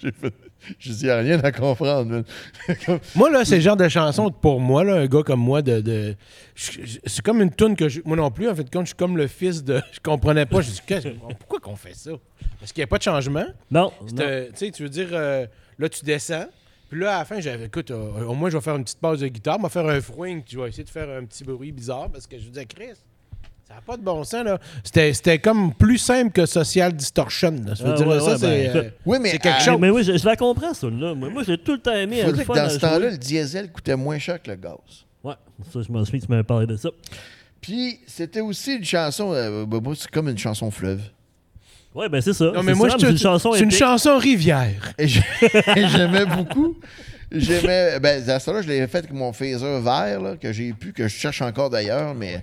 Je dis, il n'y a rien à comprendre. Moi, là, c'est le genre de chanson, pour moi, là, un gars comme moi, de. c'est comme une toune que je- moi non plus, en fait, quand je suis comme le fils de. Je comprenais pas. Je dis, Qu'est-ce- pourquoi qu'on fait ça? Parce qu'il n'y a pas de changement. Non, C'est, non. euh, tu sais, tu veux dire, euh, là, tu descends. Puis là, à la fin, j'avais, écoute, euh, au moins, je vais faire une petite pause de guitare, je vais faire un fouing, tu vas essayer de faire un petit bruit bizarre, parce que je veux dire, Chris, Ça n'a pas de bon sens, là. C'était c'était comme plus simple que Social Distortion. Là. Ça veut Ah, dire, ouais, ça, ouais, c'est ben, euh. Oui, mais c'est quelque à- chose. Mais oui, je, je la comprends, ça, là. Moi, moi j'ai tout le temps aimé. faut le dire que fun dans ce temps-là, le diesel coûtait moins cher que le gaz. Ouais, ça, je m'en souviens que tu m'avais parlé de ça. Puis, c'était aussi une chanson, euh, bah, moi, c'est comme une chanson fleuve. Ouais, ben c'est ça. Non, mais C'est moi, ça, je te- c'est une chanson c'est une épique. chanson rivière. Et j'ai- j'aimais beaucoup. J'aimais. Ben, à ce là je l'avais fait avec mon phaser vert, là, que j'ai pu, que je cherche encore d'ailleurs, mais.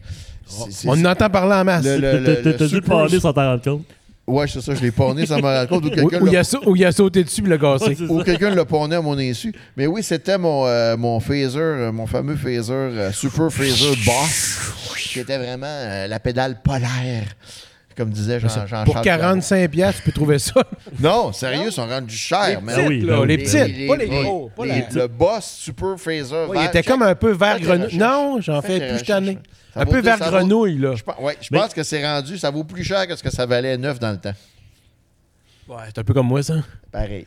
On en entend parler en masse. T'as- dû le parler sans t'en rendre compte? Ouais, c'est ça, je l'ai pawné sans me rendre compte. Ou Ou, quelqu'un ou il a, sau- ou il a sauté dessus et l'a cassé. Ouais, ou ça. quelqu'un l'a pawné à mon insu. Mais oui, c'était mon, euh, mon phaser, euh, mon fameux phaser, euh, Super Phaser Boss, qui était vraiment euh, la pédale polaire, comme disait Jean, Jean Pour 45 piastres, tu peux trouver ça. Non, sérieux, ils sont rendus chers. Les oui, petites, ben là, oui, les petites, pas les gros. pas les- la- Le Boss Super Phaser Ouais, il était comme un peu vert grenouille. Non, j'en fais plus cette année. Un peu vert grenouille, là. Je, pense- ouais, je Mais- pense que c'est rendu, ça vaut plus cher que ce que ça valait neuf dans le temps. Ouais, c'est un peu comme moi, ça. Pareil.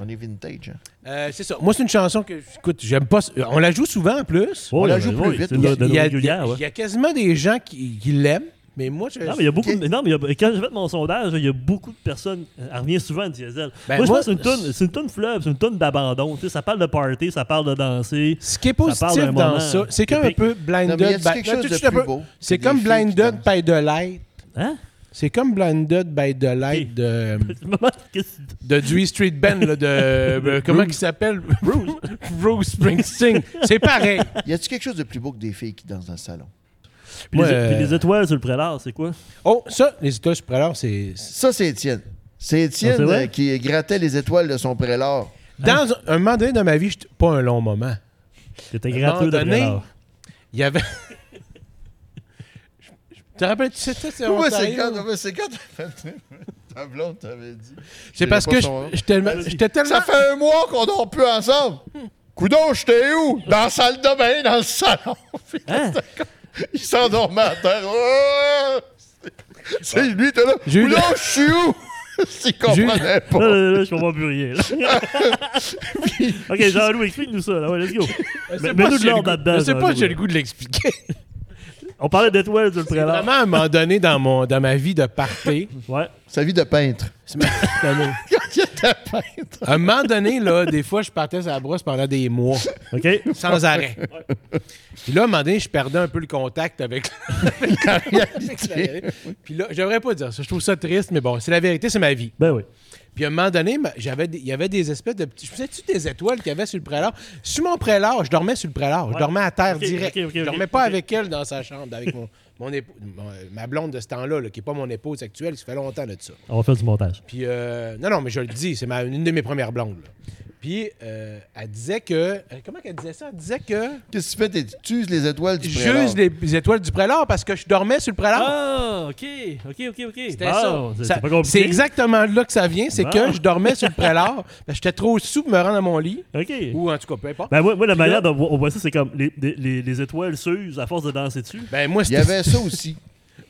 On est vintage. hein. Euh, c'est ça. Moi, c'est une chanson que, écoute, j'aime pas. On la joue souvent en plus. Ouais, la ouais, joue plus vite, il, y a, régulière, ouais. il y a quasiment des gens qui, qui l'aiment, mais moi, je. Non, mais il y a beaucoup. de- non, mais il y a- quand j'ai fait mon sondage, il y a beaucoup de personnes. Elle revient souvent à Diesel. Ben, moi, je moi, pense que c'est une toune- c'est une tonne fleuve, c'est une tonne d'abandon. Tu sais, ça parle de party, ça parle de danser. Ce qui est Ça parle positif d'un dans moment ça, c'est comme un peu Blinded. a-t-il by- quelque chose Tout de suite un plus peu- beau C'est comme Blinded by the Light. Hein? C'est comme Blinded by the Light de, de Dewey Street Band, là, de. euh, comment il s'appelle? Bruce. Bruce Springsteen. C'est pareil. Y a-t-il quelque chose de plus beau que des filles qui dansent dans le salon? Puis, Moi, les, euh, puis les étoiles sur le prélat, c'est quoi? Oh, ça, les étoiles sur Prélard, c'est. Ça, c'est Étienne. C'est Ah, Étienne euh, qui grattait les étoiles de son prélat. Dans un, un moment donné dans ma vie, j'étais- pas un long moment. C'était un gratuit de prélat. Il y avait. Tu te rappelles, tu sais, ça, c'est Ouais, c'est quand, ouais, c'est quand t'as fait- ta blonde t'avait dit. C'est parce que j'étais j'étais tellement. Ça fait un mois qu'on dort plus ensemble. Coudon, j'étais où? Dans la salle de bain, dans le salon. Hein? Il s'endormait à terre. Oh! C'est lui, t'es là. J'ai eu Coudon, je suis où? Il comprenait Là, pas. là, là, je comprends plus rien. là. ok, Jean-Louis, explique-nous ça. Là. Ouais, let's go. Mais- Mets-nous de l'ordre là-dedans. Je sais pas j'ai le goût de l'expliquer. On parlait d'étoiles sur le C'est prélat. vraiment à un moment donné dans, mon, dans ma vie de party. Ouais. Sa vie de peintre. c'est ma- Quand il était peintre. à un moment donné, là, des fois, je partais sur la brosse pendant des mois, OK. sans arrêt. Puis là, à un moment donné, je perdais un peu le contact avec, La avec la réalité. Puis là, j'aimerais pas dire ça. Je trouve ça triste, mais bon, c'est la vérité, c'est ma vie. Ben oui. Puis à un moment donné, j'avais il y avait des espèces de petits. Je faisais-tu des étoiles qu'il y avait sur le prélat? Sur mon prélat, je dormais sur le prélat. Je dormais à terre direct. ok, ok, je dormais pas avec elle dans sa chambre, avec mon, mon ma blonde de ce temps-là, là, qui n'est pas mon épouse actuelle, ça fait longtemps de ça. On va faire du montage. Puis, euh, non, non, mais je le dis, c'est ma- une de mes premières blondes. là. Puis, euh, elle disait que. euh, Comment qu'elle disait ça? Elle disait que. Qu'est-ce que tu fais? Tu uses les étoiles du prélat. J'use les étoiles du prélat parce que je dormais sur le prélat. Ah, OK. OK, OK, OK. C'était Bon, ça. C'est Ça- c'est pas compliqué. C'est exactement là que ça vient. C'est Bon. que je dormais sur le prélat. J'étais trop sous pour me rendre à mon lit. OK. Ou en tout cas, peu importe. Ben moi, moi la Puis manière dont on voit ça, c'est comme les, les- les, les étoiles s'usent à force de danser dessus. Ben, moi, Il y c'était. avait ça aussi.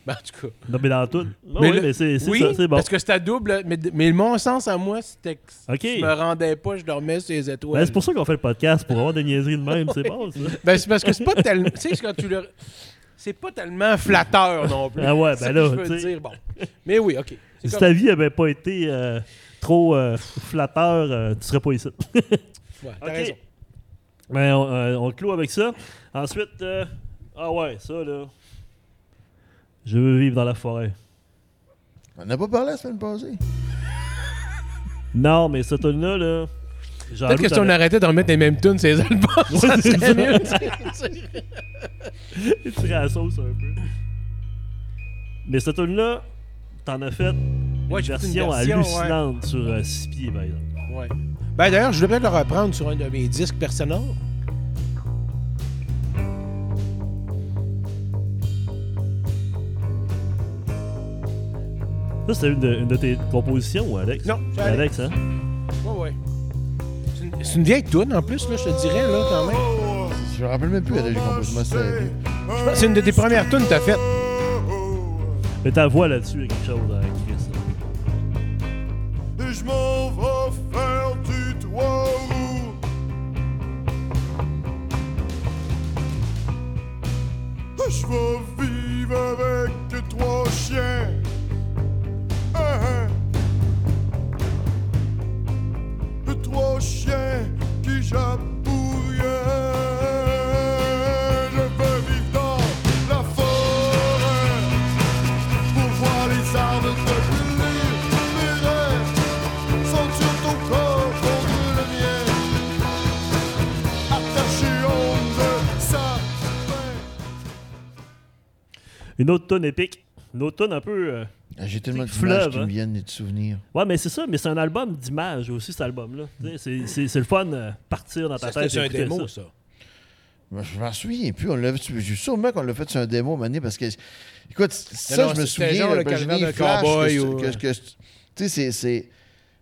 Ben, en tout cas. Non, mais dans tout. Mais oui, le- mais c'est oui, ça, c'est bon. parce que c'était double. Mais, mais mon sens à moi, c'était que OK. je me rendais pas, je dormais sur les étoiles. Ben, c'est pour ça qu'on fait le podcast, pour avoir des niaiseries de même. C'est bon, ça. Ben, c'est parce que c'est pas tellement. tu sais, quand tu le. C'est pas tellement flatteur non plus. Ah ouais, ben là, je veux tu sais. dire. Bon. Mais oui, OK. Si comme- ta vie avait pas été euh, trop euh, flatteur, euh, tu serais pas ici. Ouais, t'as raison. Ben, on, euh, on clôt avec ça. Ensuite, euh, ah ouais, ça là. Je veux vivre dans la forêt. On n'a pas parlé la semaine passée. Non, mais cette tune-là, là. Peut-être que si on arrêtait d'en mettre les mêmes tunes les albums, ça Ouais, c'est serait ça. mieux. Tu tirais à la sauce un peu. Mais cette tune-là, t'en as fait Ouais, une version, hallucinante sur 6 pieds, par exemple. Ouais. Ben d'ailleurs, je devrais le reprendre sur un de mes disques personnels. Ça, c'était une, de- une de tes compositions, Alex? Non, c'est Alex, hein? Ouais, ouais. C'est une- C'est une vieille tune en plus, là, je te dirais, là, quand même. Je me rappelle même plus à j'ai composé. Moi, c'était vieux. Je pense que C'est une de tes premières tunes que t'as faites. Mais ta voix là-dessus, il y a quelque chose à Chris. Et je m'en vais faire du trois roues. Je vais vivre avec j'échappe pour Une autre tonne épique. Une autre tonne un peu. euh, J'ai tellement C'est d'images fleuve, qui hein. me viennent et de souvenirs. Ouais, mais c'est ça, mais c'est un album d'images aussi, cet album-là. C'est c'est- c'est le fun euh, partir dans ta Ça, tête. c'était et un démo, ça. ça. Moi, Je m'en souviens plus. On l'a sûrement qu'on l'a fait sur un démo, Mané, parce que. Écoute, ça, non, je me souviens. genre le ben, d'un flashs cowboy ou- que- Tu sais, c'est- c'est.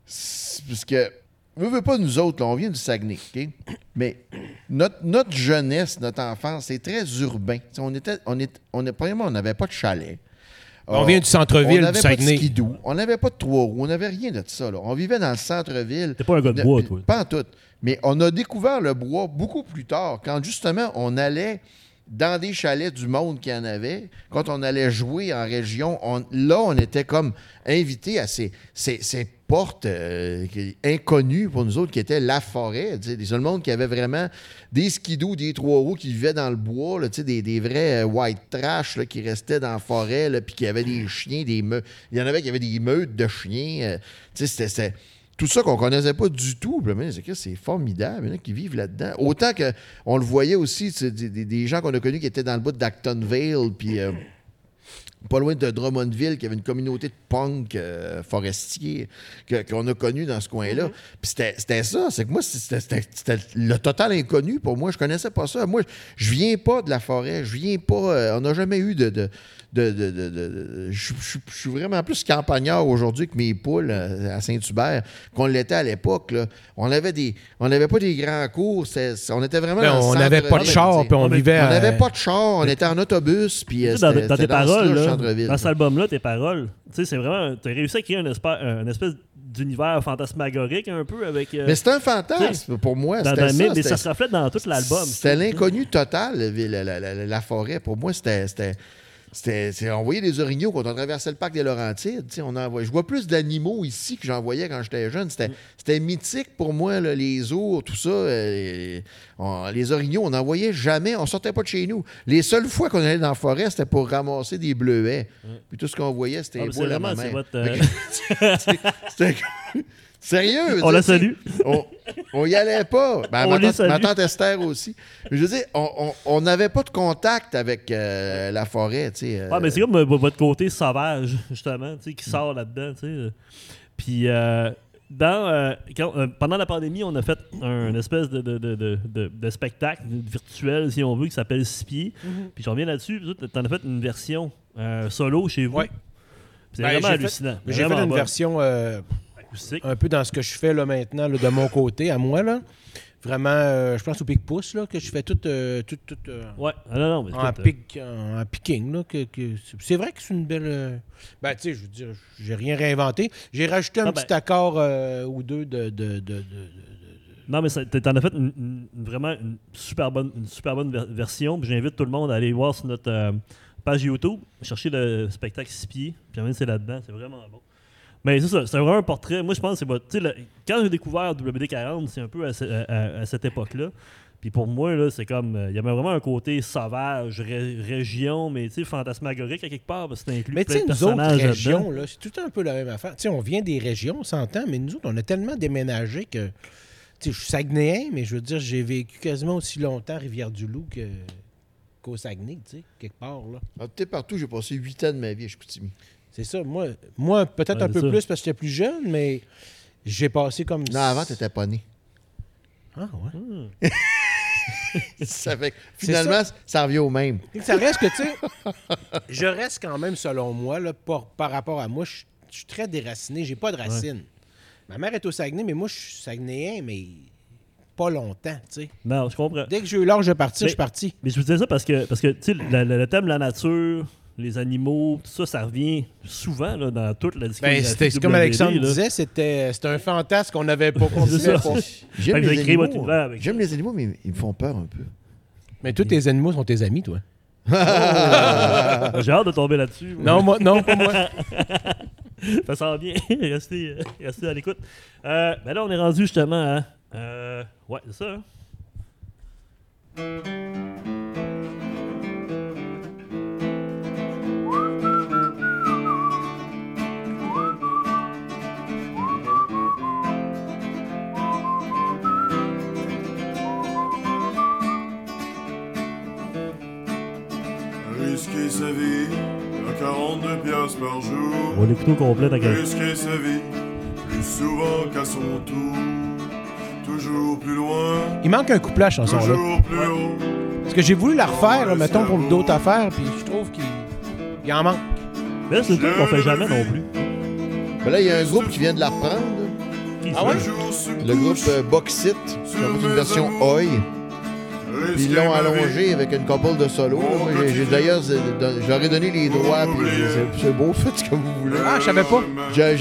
c'est- Parce que. Ne veut pas nous autres, là, on vient du Saguenay, OK? Mais notre, notre jeunesse, notre enfance, c'est très urbain. On était. On est, on est, premièrement, on n'avait pas de chalet. On Ah, vient du centre-ville On du n'avait pas de Saguenay. skidoo. On n'avait pas de trois roues. On n'avait rien de ça. Là. On vivait dans le centre-ville. T'es pas un gars de bois, toi. Pas en tout. Mais on a découvert le bois beaucoup plus tard, quand justement on allait dans des chalets du monde qui en avait, quand on allait jouer en région, on- là, on était comme invités à ces, ces- ces portes euh, inconnues pour nous autres, qui étaient la forêt. tu sais, Des seuls qui avaient vraiment des skidoo, des trois roues qui vivaient dans le bois, des, des vrais euh, white trash qui restaient dans la forêt, puis qui avaient des chiens, des me- Il y en avait qui avaient des meutes de chiens. euh, c'était- tout ça qu'on connaissait pas du tout. C'est formidable, a qui vivent là-dedans. Autant que on le voyait aussi, des, des- gens qu'on a connus qui étaient dans le bout d'Actonville, puis euh, pas loin de Drummondville, qui avait une communauté de punk euh, forestiers que- qu'on a connu dans ce coin-là. Puis c'était c'était ça, c'est que moi, c'était le total inconnu pour moi. Je connaissais pas ça. Moi, je viens pas de la forêt, je viens pas. euh, on n'a jamais eu de. de de, de- de- de- de- je, je- je suis vraiment plus campagnard aujourd'hui que mes poules euh, à Saint-Hubert qu'on l'était à l'époque. On avait des, on n'avait pas des grands cours. on était vraiment. Ben, on n'avait pas de char, puis on vivait. On n'avait pas de char, on était en autobus, puis Tu euh, sais, dans, dans tes dans paroles, le là, dans cet album-là, tes paroles, tu sais, c'est vraiment. Tu as réussi à créer une espèce, un espèce d'univers fantasmagorique un peu avec. euh, Mais c'était un fantasme pour moi. dans- C'était dans- ça, mais, ça se reflète dans tout l'album. C'était l'inconnu total, la, la- la- la- la forêt. Pour moi, c'était. C'était- voyait des orignaux quand on traversait le parc des Laurentides. On je vois plus d'animaux ici que j'en voyais quand j'étais jeune. C'était c'était mythique pour moi, là, les ours, tout ça. euh, on- les orignaux, on n'en voyait jamais. On sortait pas de chez nous. Les seules fois qu'on allait dans la forêt, c'était pour ramasser des bleuets. Puis tout ce qu'on voyait, c'était Ah, c'est votre, euh, c'était- Sérieux? On la salue. on, on y allait pas. Ben, On ma, tante, salue. ma tante Esther aussi. Je veux dire, on- n'avait pas de contact avec euh, la forêt, tu sais. euh, Ah, mais c'est comme euh, votre côté sauvage, justement, tu sais, qui sort là-dedans, tu sais. Puis, euh, dans, euh, quand- euh, pendant la pandémie, on a fait un espèce de, de, de, de, de- de spectacle virtuel, si on veut, qui s'appelle Six Pieds. Puis, je reviens là-dessus. Tu en as fait une version euh, solo chez vous. Ouais. C'est Ben, vraiment hallucinant. J'ai fait une bon. version euh, acoustique. un peu dans ce que je fais là maintenant, là, de mon côté, à moi. Là. Vraiment, euh, je pense au pic-pouce, là, que je fais tout, euh, tout, tout, euh, Ouais, ah, non, non, mais en, pic, picking. Là, que, que- c'est- vrai que c'est une belle. Ben, tu sais, je veux dire, j'ai rien réinventé. J'ai rajouté un Ah, ben- petit accord euh, ou deux de. de, de, de- de- Non, mais t'en as fait une, une- une- vraiment une super bonne, une super bonne ver- version. J'invite tout le monde à aller voir sur notre euh, page YouTube, chercher le spectacle six pieds. Puis c'est là-dedans, c'est vraiment bon. Mais c'est ça, c'est vraiment un portrait. Moi, je pense que c'est le- Quand j'ai découvert WD40, c'est un peu à, ce- à- à- à cette époque-là. Puis pour moi, là, c'est comme. euh, Il y avait vraiment un côté sauvage, ré- région, mais tu sais, fantasmagorique à quelque part, parce que c'était inclus Mais tu plein sais, de nous autres personnages là-dedans. régions, là, c'est tout un peu la même affaire. Tu sais, on vient des régions, on s'entend, mais nous autres, on a tellement déménagé que. Tu sais, je suis Saguenayen, mais je veux dire, j'ai vécu quasiment aussi longtemps à Rivière-du-Loup que- qu'au Saguenay, tu sais, quelque part, là. ah, partout, j'ai passé huit ans de ma vie à Chicoutimi. C'est ça. Moi, moi peut-être Ouais, un peu ça. plus parce que j'étais plus jeune, mais j'ai passé comme. Non, avant, t'étais pas né. Ah, ouais. ça fait finalement, ça. revient au même. Ça reste que, tu sais, je reste quand même, selon moi, là, par, par rapport à moi, je je suis très déraciné. J'ai pas de racines. Ma mère est au Saguenay, mais moi, je suis Saguenayen, mais pas longtemps, tu sais. Non, je comprends. Dès que j'ai eu l'âge de partir, Mais- je suis parti. Mais je vous disais ça parce que, parce que tu sais, le, le- le thème de la nature, les animaux, tout ça, ça revient souvent là, dans toute la discographie. Ben, c'était de comme Alexandre là. disait, c'était c'était un fantasme qu'on n'avait pas C'est considéré. J'aime les, les animaux, mais ils me font peur un peu. Mais tous tes animaux sont tes amis, toi. J'ai hâte de tomber là-dessus. Non, moi, non, pas moi. Ça sent bien. restez, euh, restez à l'écoute. Euh, ben là, on est rendu justement à Euh, ouais, c'est ça. hein. Risquer sa vie à 42 piastres par jour. On l'écouter au complet, t'inquiète. Risquer sa vie plus souvent qu'à son tour. Toujours plus loin, Il manque un couplet à chanson là. toujours plus haut. Parce que j'ai voulu la refaire, là, mettons, pour d'autres affaires, puis je trouve qu'il il en manque. Mais là, c'est le truc qu'on fait jamais non plus. Ben là, il y a un groupe qui vient de la reprendre. Qui Ah ça? Le groupe euh, Boxit. Fait une version Oi. Puis ils l'ont allongé avec une couple de solos. j'ai d'ailleurs, j'aurais donné les droits, puis c'est- beau, faites ce que vous voulez. Ah, je savais pas.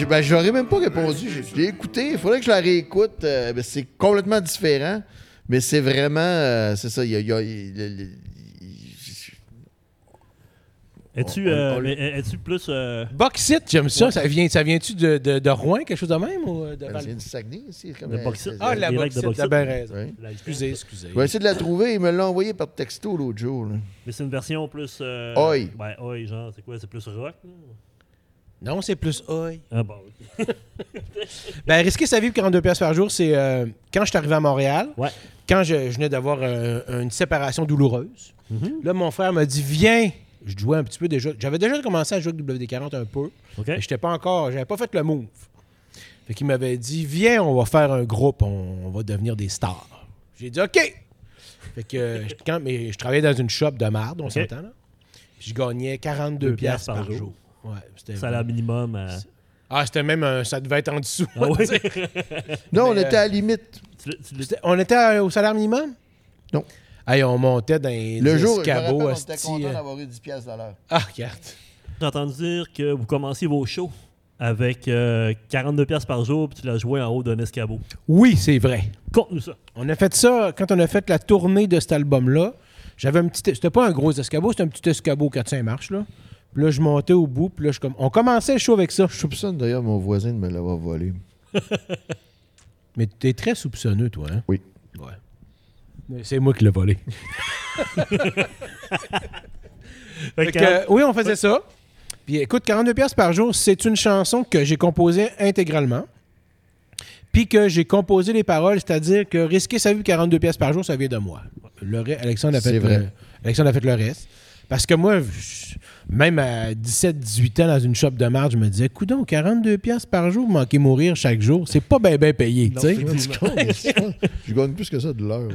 Ben, j'aurais même pas répondu. J'ai- écouté. Il faudrait que je la réécoute. Euh, ben, c'est complètement différent. Mais c'est vraiment. euh, c'est ça. Il y a. y Es-tu euh, on- mais es-tu plus. euh, Bauxite, j'aime ça. Ça vient, ça vient-tu de, de, de Rouen, quelque chose de même? Ou euh, de Ben, Val- c'est une Saguenay ici. comme, Bauxite. Ah, la bauxite, t'as bien raison. Excusez, excusez. Je vais essayer de la trouver. Il me l'a envoyé par texto l'autre jour. là. Mais c'est une version plus. Euh, Oi. Ouais, oi, genre, c'est quoi C'est plus rock là? Non, c'est plus oi. Ah bon, ok. Ben, risquer sa vie pour 42 pièces par jour, c'est euh, quand je suis arrivé à Montréal, Ouais. quand je, je venais d'avoir euh, une séparation douloureuse. Mhm. Là, mon frère m'a dit Viens. Je jouais un petit peu déjà. J'avais déjà commencé à jouer avec WD-40 un peu. Ok. Mais j'étais pas encore. J'avais pas fait le move. Fait qu'il m'avait dit Viens, on va faire un groupe, on, on va devenir des stars. J'ai dit OK. Fait que euh, je- quand, mais je travaillais dans une shop de marde, on s'entend là. Puis je gagnais 42 Deux pièces piastres par, par jour. jour. Ouais, c'était Salaire minimum. euh, Ah, c'était même un- ça devait être en dessous. Ah oui? Non, on Mais, était à la limite. tu tu On était au salaire minimum? Non. Hey, on montait dans les Le jour, je me escabeaux, rappelle, on était content euh. d'avoir eu 10 piastres à l'heure. Ah, regarde. J'ai entendu dire que vous commenciez vos shows avec euh, 42 pièces par jour puis tu l'as joué en haut d'un escabeau. Oui, c'est vrai. Conte-nous ça. On a fait ça quand on a fait la tournée de cet album-là. J'avais un petit. C'était pas un gros escabeau, c'était un petit escabeau 4-5 marches, là. Puis là, je montais au bout, puis là, je comme. On commençait le show avec ça. Je soupçonne d'ailleurs mon voisin de me l'avoir volé. Mais t'es très soupçonneux, toi, hein? Oui. Ouais. C'est moi qui l'ai volé. Fait que, euh, oui, on faisait ça. Puis écoute, 42 pièces par jour, c'est une chanson que j'ai composée intégralement. Puis que j'ai composé les paroles, c'est-à-dire que risquer sa vie 42 pièces par jour, ça vient de moi. Le re- Alexandre a fait C'est vrai. le- Alexandre a fait le reste. Parce que moi, je- même à 17-18 ans dans une shop de marge, je me disais, coudon, 42 pièces par jour, manquer mourir chaque jour, c'est pas bien bien payé, tu Non, sais. effectivement. Je gagne plus que ça de l'heure.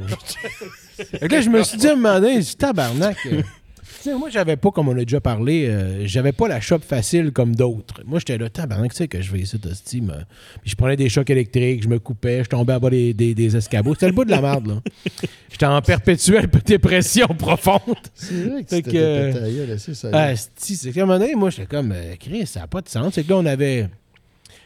Fait que là, je me suis dit à un moment donné, tabarnak. euh, moi, j'avais pas, comme on a déjà parlé, euh, j'avais pas la shop facile comme d'autres. Moi, j'étais là, tabarnak, tu sais que je vais ici, Tosti, me- Puis je prenais des chocs électriques, je me coupais, je tombais à bas des, des, des escabeaux. C'était le bout de la merde, là. J'étais en perpétuelle dépression profonde. C'est vrai que assez solide. Ah, c'est qu'à un moment donné, moi, j'étais comme, euh, Chris, ça n'a pas de sens. C'est que là, on avait.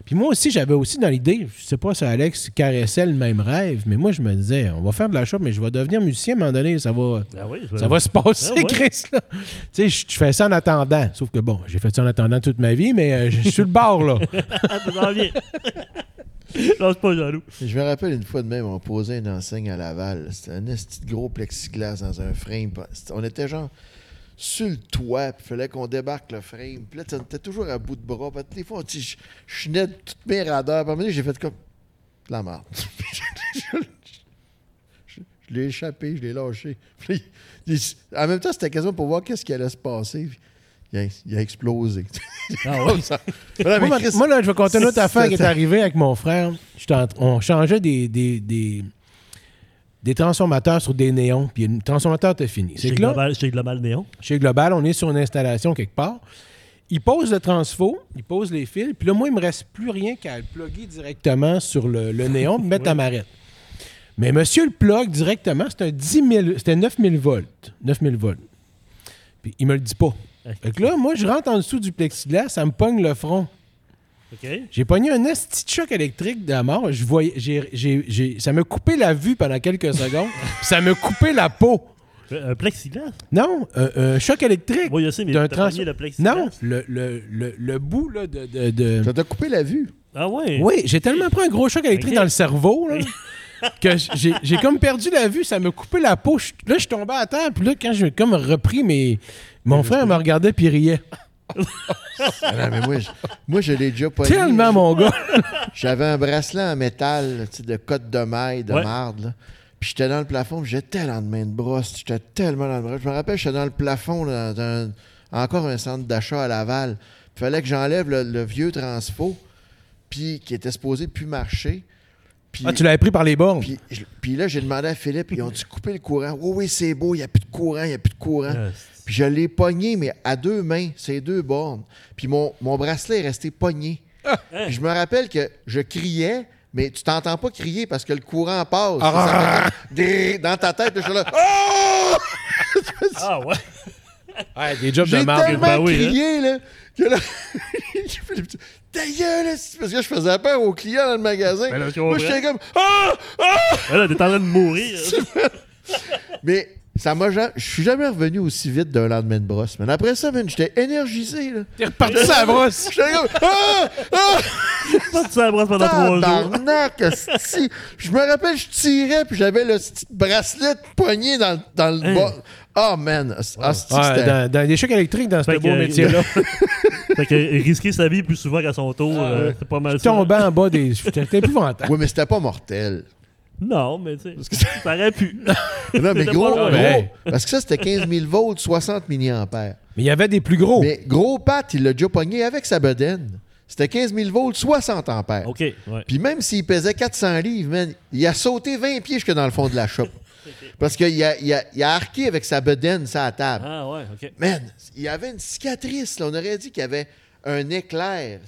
Puis moi aussi, j'avais aussi dans l'idée, je sais pas si Alex caressait le même rêve, mais moi, je me disais, on va faire de la shop, mais je vais devenir musicien à un moment donné, ça va. Ah oui, Ça va se passer, Ah. Chris, là. Tu sais, je je fais ça en attendant. Sauf que bon, j'ai fait ça en attendant toute ma vie, mais euh, je suis sur le bord, là. Tu t'en viens. Non, c'est pas jaloux. Je me rappelle une fois de même, on posait une enseigne à Laval. C'était un de gros plexiglas dans un frame. On était genre sur le toit, puis il fallait qu'on débarque le frame. Puis là, on était toujours à bout de bras. Puis des fois, je, de toutes mes radars. Puis j'ai fait comme la merde. je l'ai échappé, je l'ai lâché. Puis il- il- en même temps, c'était quasiment pour voir qu'est-ce qui allait se passer. Puis il, a, il a explosé. Ah ouais? Comme ça. Voilà, mais moi, là, je vais compter une autre affaire qui est arrivée avec mon frère. En- on changeait des, des, des, des transformateurs sur des néons, puis le transformateur était fini. Chez là, Global, chez Global Néon. chez Global, on est sur une installation quelque part. Il pose le transfo, il pose les fils, puis là, moi, il me reste plus rien qu'à le plugger directement sur le, le néon, puis mettre la marette. Mais monsieur le plug directement, c'était un 10 000 c'était 9000 volts. 9000 volts. Puis il me le dit pas. Fait que là, moi, je rentre en dessous du plexiglas, ça me pogne le front. OK. J'ai pogné un esti de choc électrique de la mort. Je voyais, j'ai- j'ai- j'ai- ça m'a coupé la vue pendant quelques secondes. ça m'a coupé la peau. Un plexiglas? Non, un, un choc électrique. Oui, je sais, mais D'un t'as trans- pogné le plexiglas? Non, le, le, le, le bout là, de, de- de- Ça t'a coupé la vue? Ah ouais. Oui, j'ai tellement pris un gros choc électrique dans le cerveau là, que j'ai j'ai comme perdu la vue, ça m'a coupé la peau. Là, je suis tombé à terre, puis là, quand j'ai comme repris, mes... mon frère me regardait puis riait. Ah non, mais moi, je, moi, je l'ai déjà pas Tellement, mon gars. J'avais un bracelet en métal, là, tu sais, de cote de maille, de Ouais. marde. là. Puis j'étais dans le plafond, puis j'étais dans le main de brosse. J'étais tellement dans le brosse. Je me rappelle, j'étais dans le plafond, là, dans un- encore un centre d'achat à Laval. Il fallait que j'enlève le, le vieux transfo, puis qui était supposé plus marcher. Puis, Ah, tu l'avais pris par les bornes? puis, je- puis là, j'ai demandé à Philippe, ils ont-tu coupé le courant? Oui, oui, c'est beau, il n'y a plus de courant, il n'y a plus de courant. Ah, Puis je l'ai pogné, mais à deux mains, ces deux bornes. Puis mon, mon bracelet est resté pogné. Puis je me rappelle que je criais, mais tu t'entends pas crier parce que le courant passe. Ça fait drrr dans ta tête, je suis là. Oh! Ah ouais. Ouais, des jobs de J'ai marde. tellement Ben oui, crié, là, que là, j'ai fait des petits- Ta gueule, parce que je faisais peur aux clients dans le magasin. Ben là, je Moi, j'étais comme Ah! Ah! Ben là, t'es en train de mourir. Mais ça m'a jamais. Je suis jamais revenu aussi vite d'un lendemain de brosse. Mais après ça, man, j'étais énergisé, là. T'es reparti sur la brosse. J'étais comme Ah! Ah! Pas de ça à brosse pendant trois jours. Je me rappelle, je tirais, puis j'avais le petit bracelet poigné dans, dans le Hein? bas. Oh, man. Asti, Ouais, c'était- dans, dans les chocs électriques, dans ce beau métier-là. Fait que risquer sa vie plus souvent qu'à son tour, euh, c'est pas mal. Tombant en bas des. C'était épouvantable. Oui, mais c'était pas mortel. Non, mais tu sais, ça aurait pu. Non, mais gros, gros. Parce que ça, c'était 15 000 volts, 60 mAh. Mais il y avait des plus gros. Mais gros Pat, il l'a déjà pogné avec sa bedaine. C'était 15 000 volts, 60 ampères. OK, ouais. Puis même s'il pesait 400 livres, man, il a sauté 20 pieds jusque dans le fond de la shop. Parce qu'il a, il a, il a arqué avec sa bedaine la table. Ah ouais, OK. Man, il y avait une cicatrice. là. On aurait dit qu'il y avait un éclair.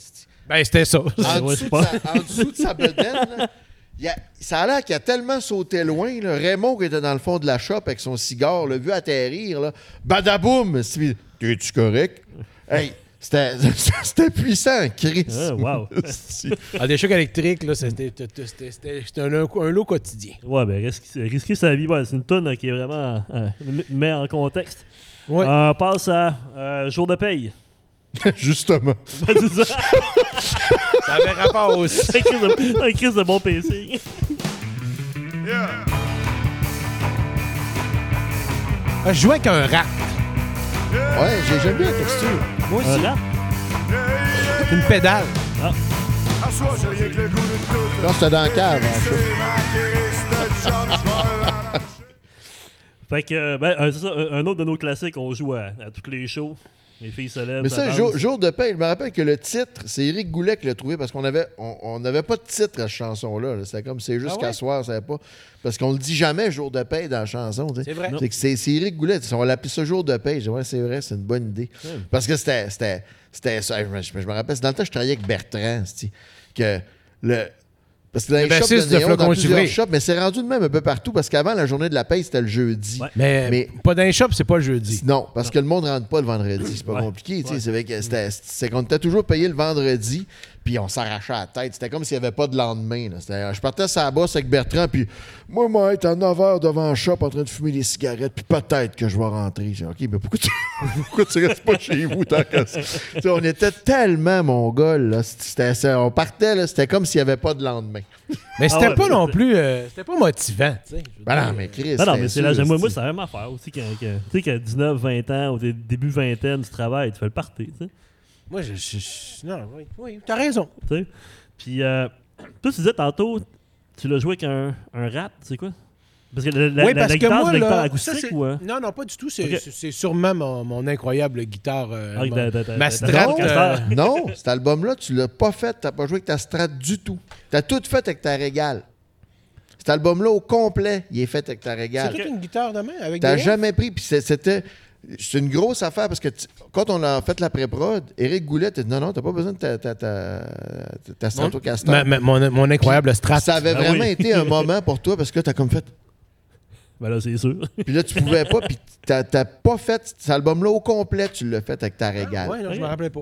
Ben, c'était ça. En, ouais, dessous, de pas- sa, en dessous de sa bedaine, là, il a- ça a l'air qu'il a tellement sauté loin. là. Raymond, qui était dans le fond de la shop avec son cigare, l'a vu atterrir. Là. Badaboum! C'est- Es-tu correct? Hey, c'était c'était puissant, Chris. Ah, wow. Ah, des chocs électriques, là, c'était un, un lot quotidien. Ouais, ben risquer, risquer sa vie, ouais, c'est une tonne qui est vraiment euh, met en contexte. Ouais. On passe à euh, jour de paye. Justement. c'est ça. Ça avait rapport aussi. un crise de, bon PC. Yeah. Ah, Je jouais avec un rat. Ouais, j'ai- j'aime bien la texture. Moi aussi. rap? Une pédale. Le tout. Là, c'était dans la cave. hein, Fait que, euh, ben, un, c'est ça, un un autre de nos classiques, on joue à, à toutes les shows. Les filles se lèvent. Mais ça, jour, jour de paix, je me rappelle que le titre, c'est Éric Goulet qui l'a trouvé parce qu'on avait on on n'avait pas de titre à cette chanson-là. là. C'était comme c'est juste Ah ouais? qu'à soir, ça pas. Parce qu'on le dit jamais jour de paix dans la chanson. C'est vrai. C'est Éric Goulet. On l'appelait ça jour de paix. J'ai dit, ouais, c'est vrai, c'est une bonne idée. Parce que c'était c'était c'était ça. Je me, je me rappelle, c'est dans le temps je travaillais avec Bertrand, que le parce que dans les Le shops de néon, dans plusieurs shops, mais c'est rendu de même un peu partout parce qu'avant la journée de la paix, c'était le jeudi. Ouais. Mais, Mais- pas dans les shops, c'est pas le jeudi. Non, parce que le monde ne rentre pas le vendredi. C'est pas Ouais. compliqué. tu sais. C'est vrai que c'était- C'est qu'on était toujours payé le vendredi, puis on s'arrachait la tête. C'était comme s'il n'y avait pas de lendemain. là. C'était- Je partais sur la bosse avec Bertrand, puis moi, moi, être à 9 h devant le shop en train de fumer des cigarettes, puis peut-être que je vais rentrer. J'ai dit, OK, mais pourquoi tu, pourquoi tu restes pas chez vous tant que ça? On était tellement mongols. Là. C'était- on partait, là, c'était comme s'il n'y avait pas de lendemain. Mais c'était Ah ouais, pas non plus. euh, c'était pas motivant. Ben dire, non, mais Chris. Ah non, mais c'est de moi. Moi, c'est- la même affaire aussi. Quand, quand- tu sais, qu'à 19, 20 ans, au dé- début vingtaine, tu travailles, tu fais le party, tu sais. Moi, je. je- je- non, oui, oui, t'as raison. tu sais. Puis, euh, toi, tu disais tantôt, tu l'as joué avec un, un rat, c'est quoi? Parce que la, la, oui, la- parce la que guitare, moi, c'est là, acoustique ça, c'est- ou... euh? Non, non, pas du tout. C'est c'est- c'est sûrement mon, mon incroyable guitare. euh, Ah, mon- ma Strat. euh, Non, cet album-là, tu l'as pas fait. T'as pas joué avec ta strat du tout. T'as tout fait avec ta régale. Cet album-là, au complet, il est fait avec ta c'est régale. toute une guitare de main avec T'as des jamais pris. Puis c'est- c'était. C'est une grosse affaire parce que quand on a fait la pré-prod, Éric Goulet a dit non, non, t'as pas besoin de ta, ta, ta, ta Stratocaster. Ma- ma- mon, mon incroyable Strat. Ça avait Ah vraiment oui. été un moment pour toi parce que là, t'as comme fait. Ben là, c'est sûr. Puis là, tu pouvais pas. Puis t'as t'as pas fait cet album-là au complet, tu l'as fait avec ta régale. Ouais, non, je me rappelais pas.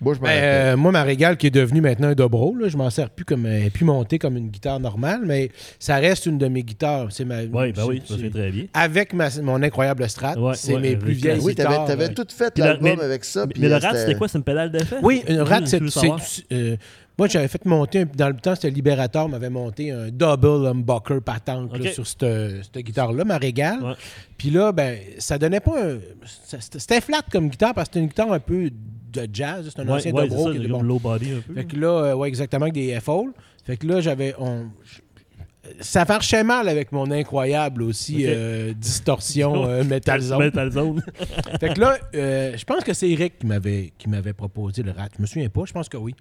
Moi, je m'en Ben, euh, moi, ma régale qui est devenue maintenant un dobro, là, je m'en sers plus comme elle est plus montée comme une guitare normale, mais ça reste une de mes guitares. C'est ma. Oui, ben oui, ça fait très bien. Avec ma- mon incroyable Strat, Ouais, c'est ouais, mes avec plus vieilles oui, t'avais guitares. t'avais euh, tout fait l'album avec ça. Mais, puis, mais le euh, rat, c'était quoi? C'est une pédale d'effet? Oui, un rat, Je c'est. Moi, j'avais fait monter, dans le temps, c'était Liberator m'avait monté un double humbucker patente là, sur cette, cette guitare-là, ma régale. Ouais. Puis là, ben, ça donnait pas un. C'était flat comme guitare parce que c'était une guitare un peu de jazz. C'est un Ouais, ancien ouais, dobro qui bon. low body un peu. Fait que là, euh, ouais, exactement, avec des F-Hole. Fait que là, j'avais. on- Ça marchait mal avec mon incroyable aussi euh, distorsion euh, Metal Zone. Metal Zone. Fait que là, euh, je pense que c'est Eric qui m'avait qui m'avait proposé le rat. Je me souviens pas, je pense que oui.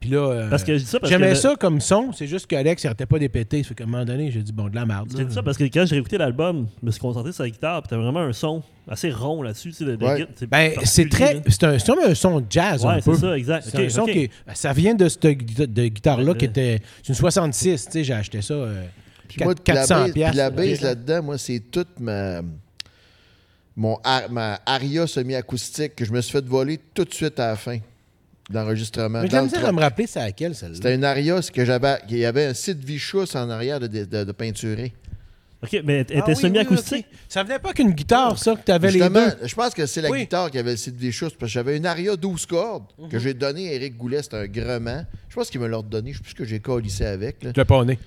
Puis là, euh, Parce que je dis ça parce j'aimais que. ça comme son, c'est juste qu'Alex, il arrêtait pas d'épéter. Ça fait qu'à un moment donné, j'ai dit, bon, de la merde. J'ai dit ça parce que quand j'ai écouté l'album, je me suis concentré sur la guitare, puis t'as vraiment un son assez rond là-dessus. Tu sais, Ouais. c'est Ben, c'est très. C'est un, c'est comme un son de jazz, un Ouais, peu. c'est ça, exact. C'est un son qui ben, ça vient de cette de guitare-là Ouais, qui était. C'est une 66, tu sais, j'ai acheté ça. euh, Puis moi, 400 la base, la là. base là-dedans, moi, c'est toute ma, mon, ma aria semi-acoustique que je me suis fait voler tout de suite à la fin de l'enregistrement. Mais j'ai Dans la le misère truck. à me rappeler c'est laquelle, celle-là. C'était une aria, c'est que j'avais. Il y avait un site Vichous en arrière de, de, de- de peinturé. Ok, mais elle Ah était oui, semi-acoustique? oui, ok. Ça venait pas qu'une guitare, ça, que t'avais les Justement, deux. je pense que c'est la Oui. guitare qui avait le site Vichous, parce que j'avais une aria 12 cordes Mhm. que j'ai donnée à Eric Goulet, c'était un grement. Je pense qu'il me l'a redonné, je sais plus ce que j'ai collissé avec. là. Tu l'as pas né.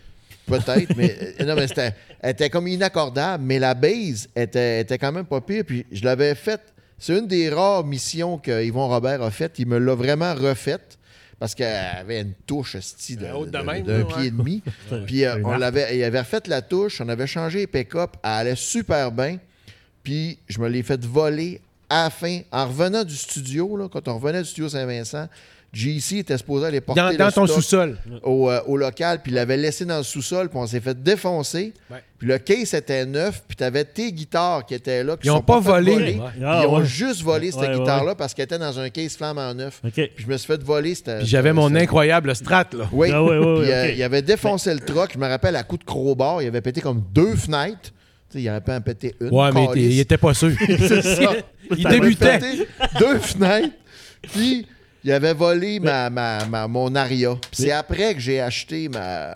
Peut-être, mais euh, non, mais c'était, elle était comme inaccordable, mais la base était, était quand même pas pire. Puis je l'avais faite. C'est une des rares missions que Yvon Robert a faites. Il me l'a vraiment refaite parce qu'elle avait une touche même, d'un là, pied ouais. et demi. Puis euh, on l'avait, il avait refait la touche, on avait changé les pick-up, elle allait super bien. Puis je me l'ai fait voler à la fin. En revenant du studio, là, quand on revenait du studio Saint-Vincent, JC était supposé aller porter Dans, le dans ton stock sous-sol. au, euh, au local, puis il l'avait laissé dans le sous-sol, puis on s'est fait défoncer. Ouais. Puis le case était neuf, puis tu avais tes guitares qui étaient là, qui Ils ont sont pas volé. Ouais. Ah, ils ont ouais. juste volé cette Ouais, ouais, guitare-là parce qu'elle était dans un case flambant neuf. Ok. Puis je me suis fait voler. cette- Puis j'avais cette- mon incroyable strat, là. Oui. Ah ouais, ouais, ouais, Puis, euh, il avait défoncé le truck. Je me rappelle à coup de crowbar, il avait pété comme deux fenêtres. Tu sais, il aurait pas en pété une. Ouais, mais il était pas sûr. C'est ça. Il débutait. deux fenêtres. Puis il avait volé ma, ma- ma- mon Aria. Puis c'est après que j'ai acheté ma,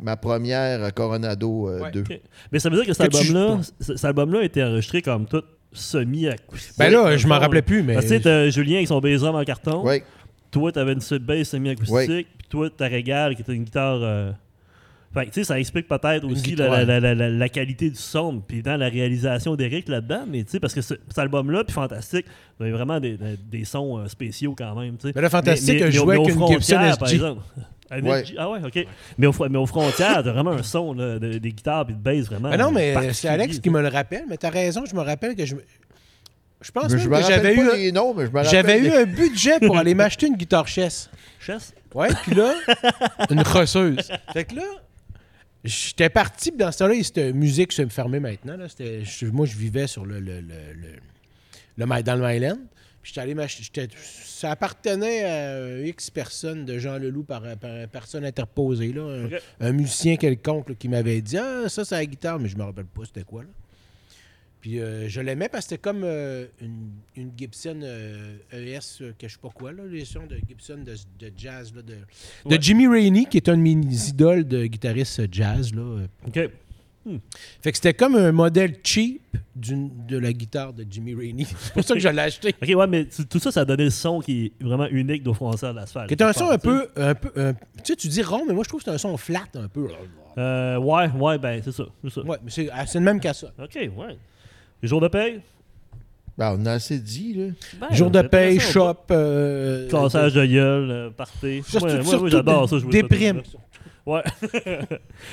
ma première Coronado euh, Ouais. 2. Ok. Mais ça veut dire que cet Que tu- album-là, c- cet album-là a été enregistré comme tout semi-acoustique. Ben là, je m'en rappelais plus, mais. Parce que tu sais, t'as Julien avec son drum en carton. Oui. Toi, t'avais une sub-bass semi-acoustique. Ouais. Puis toi, ta régale qui était une guitare. euh, Fait que, tu sais, ça explique peut-être aussi la, la- la- la- la qualité du son, puis dans la réalisation d'Eric là-dedans, mais tu sais, parce que ce- cet album-là, puis Fantastique, il y a vraiment des, des- des sons euh, spéciaux quand même, tu sais. Mais là, Fantastique a mais joué au- avec mais une Gibson par exemple. Ouais. Ah ouais, ok. Mais, aux, fro- mais aux frontières, t'as vraiment un son là, de- des guitares puis de bass vraiment. Mais non, mais c'est particulier, Alex qui me le rappelle, mais t'as raison, je me rappelle que je. me- Je pense Mais même je que j'avais eu, un- les noms, mais je j'avais eu un budget pour aller m'acheter une guitare chess. Chess? Ouais, puis là, une crosseuse. Fait que là, j'étais parti, dans ce temps-là, c'était musique se me fermait maintenant. Là. Moi, je vivais sur le, le, le, le, le dans le Myland. Puis j'étais allé m'acheter. ça appartenait à X personnes de Jean Leloup par, par personne interposée. Là, un, musicien quelconque là, qui m'avait dit Ah, ça, c'est la guitare, mais je me rappelle pas c'était quoi. Là. Puis euh, je l'aimais parce que c'était comme euh, une, une Gibson euh, ES, euh, que je sais pas quoi, là, les sons de Gibson de, de jazz, là, de, de. Jimmy Rainey, qui est un de mes idoles de guitariste jazz. Là. Ok. Fait que c'était comme un modèle cheap de la guitare de Jimmy Rainey. C'est pour ça que je l'ai acheté. Ok, ouais, mais tout ça, ça a donné le son qui est vraiment unique d'aux frontières de l'asphalte. Qui est un son pense, un peu, un peu un- tu sais, tu dis rond, mais moi je trouve que c'est un son flat un peu. Ouais, ouais, ben, c'est ça. C'est ça. Ouais, mais c'est, ah, c'est le même qu'à ça. Ok, ouais. Les jours de paye? Ben, on a assez dit, là. Ben, Jour de paye, shop. euh, Cassage de gueule, euh, party. Surtout- Ouais, moi, j'adore ça. jouer ça, Déprime. ça. Ouais.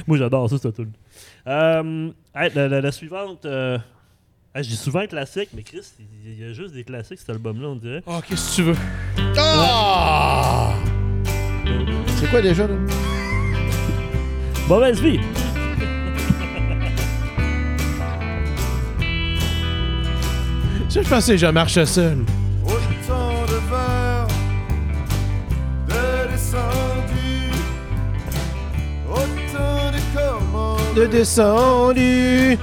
moi, j'adore ça, c'est tout. Euh, hey, la, la- la suivante. Euh... hey, je dis souvent classique, mais Chris, il y a juste des classiques, cet album-là, on dirait. Ah, qu'est-ce que tu veux? Ah! C'est quoi déjà, là? Mauvaise vie! Je pensais que je marche seul. Autant de verre de descendu, autant de commandes, De descendu.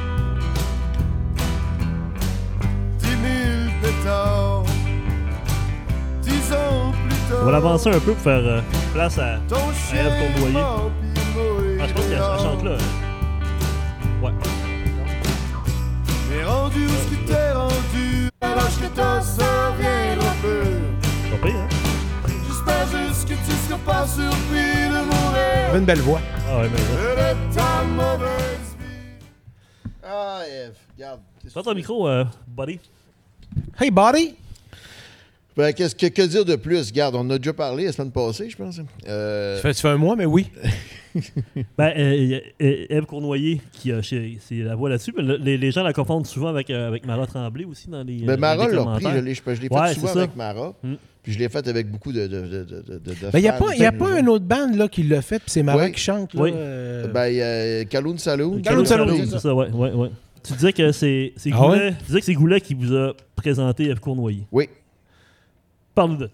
dix mille pétards, dix ans plus tard. On va l'avancer un peu pour faire euh, place à. Ton Ève Cournoyer. mourir Ah, je pense qu'elle chante là. Ouais. Mais rendu où ce que t'es rendu, alors que t'en reviendras peu. Pas pire, hein? J'espère juste que tu seras pas sur avait une belle voix. Ah ouais, de mauvaise vie. Ah, Eve, regarde. Prends ton micro, euh, buddy. Hey, buddy! Ben, qu'est-ce que, que dire de plus? Regarde, on en a déjà parlé la semaine passée, je pense. Euh, Ça fait, ça fait un mois, mais oui. Ben, euh, a, euh, Ève Cournoyer, qui a c'est la voix là-dessus. mais le- les, les gens la confondent souvent avec, euh, avec Mara Tremblay aussi dans les. euh, ben, Mara l'a repris, je l'ai, l'ai fait Ouais, souvent avec Mara. Mm. Puis je l'ai fait avec beaucoup de. de, de, de, de, de Ben, il n'y a fans. pas, y a pas une autre bande là, qui l'a fait, puis c'est Mara Oui. qui chante. Là, Oui. euh, Ben, il y a Kaloun Saloon. Kaloun Saloon, c'est ça, ouais, ouais, ouais. Tu disais que c'est Ah Goulet, ouais? tu disais que c'est Goulet qui vous a présenté Ève Cournoyer. Oui. Parle-nous de ça.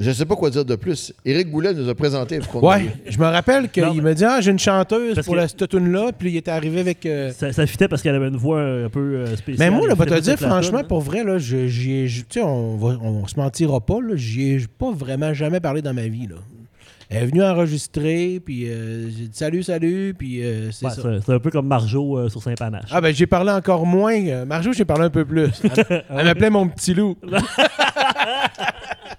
Je sais pas quoi dire de plus. Éric Goulet nous a présenté. Ouais, je me rappelle qu'il mais- m'a dit Ah, j'ai une chanteuse Parce pour que- la, cette tune-là, puis il était arrivé avec. euh, Ça, ça fitait parce qu'elle avait une voix un peu euh, spéciale. Mais moi, là, va te dire, franchement, pour vrai, là, je- j'y ai- je- tu sais, on, va, on se mentira pas, là, j'y ai pas vraiment jamais parlé dans ma vie, là. Elle est venue enregistrer, puis euh, j'ai dit salut, salut, puis euh, c'est Ouais, ça. c'est un peu comme Marjo euh, sur Saint-Panache. Ah ben j'ai parlé encore moins. Marjo, j'ai parlé un peu plus. Elle, elle m'appelait mon petit loup.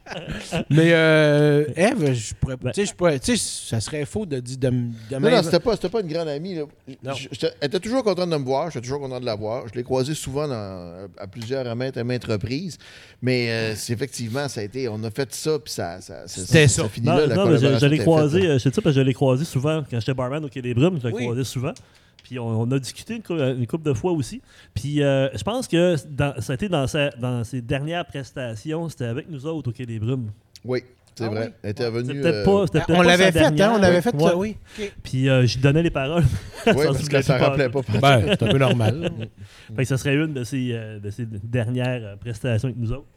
Mais euh, Eve, je pourrais, Ben- tu sais, je pourrais- tu sais, ça serait faux de dire de, Non, non, c'était pas, c'était pas une grande amie. là. Non. Je- elle était toujours contente de me voir. J'étais toujours content de la voir. Je l'ai croisée souvent dans- à plusieurs à maintes, à maintes reprises. Mais euh, c'est effectivement, ça a été. On a fait ça, puis ça, ça, ça, C'était ça, ça. finit Non, là. la non, mais je, l'ai était croisé, faite, euh, je sais ça parce que je l'ai croisé souvent quand j'étais barman au Quai des Brumes, je l'ai Oui. croisé souvent. Puis on, on a discuté une, cou- une couple de fois aussi. Puis euh, je pense que dans, ça a été dans, sa- dans ses dernières prestations, c'était avec nous autres au Quai des Brumes. Oui, c'est Ah vrai. oui? Elle était C'était venue. peut-être euh, pas, Ah, peut-être on l'avait fait, hein, on avait fait Ouais. ça, oui. Puis euh, j'y donnais les paroles. Oui, Ça parce qu'elle s'en rappelait pas. Ben, c'est un peu normal. Fait que ça serait une de ses, euh, de ses dernières euh, prestations avec nous autres.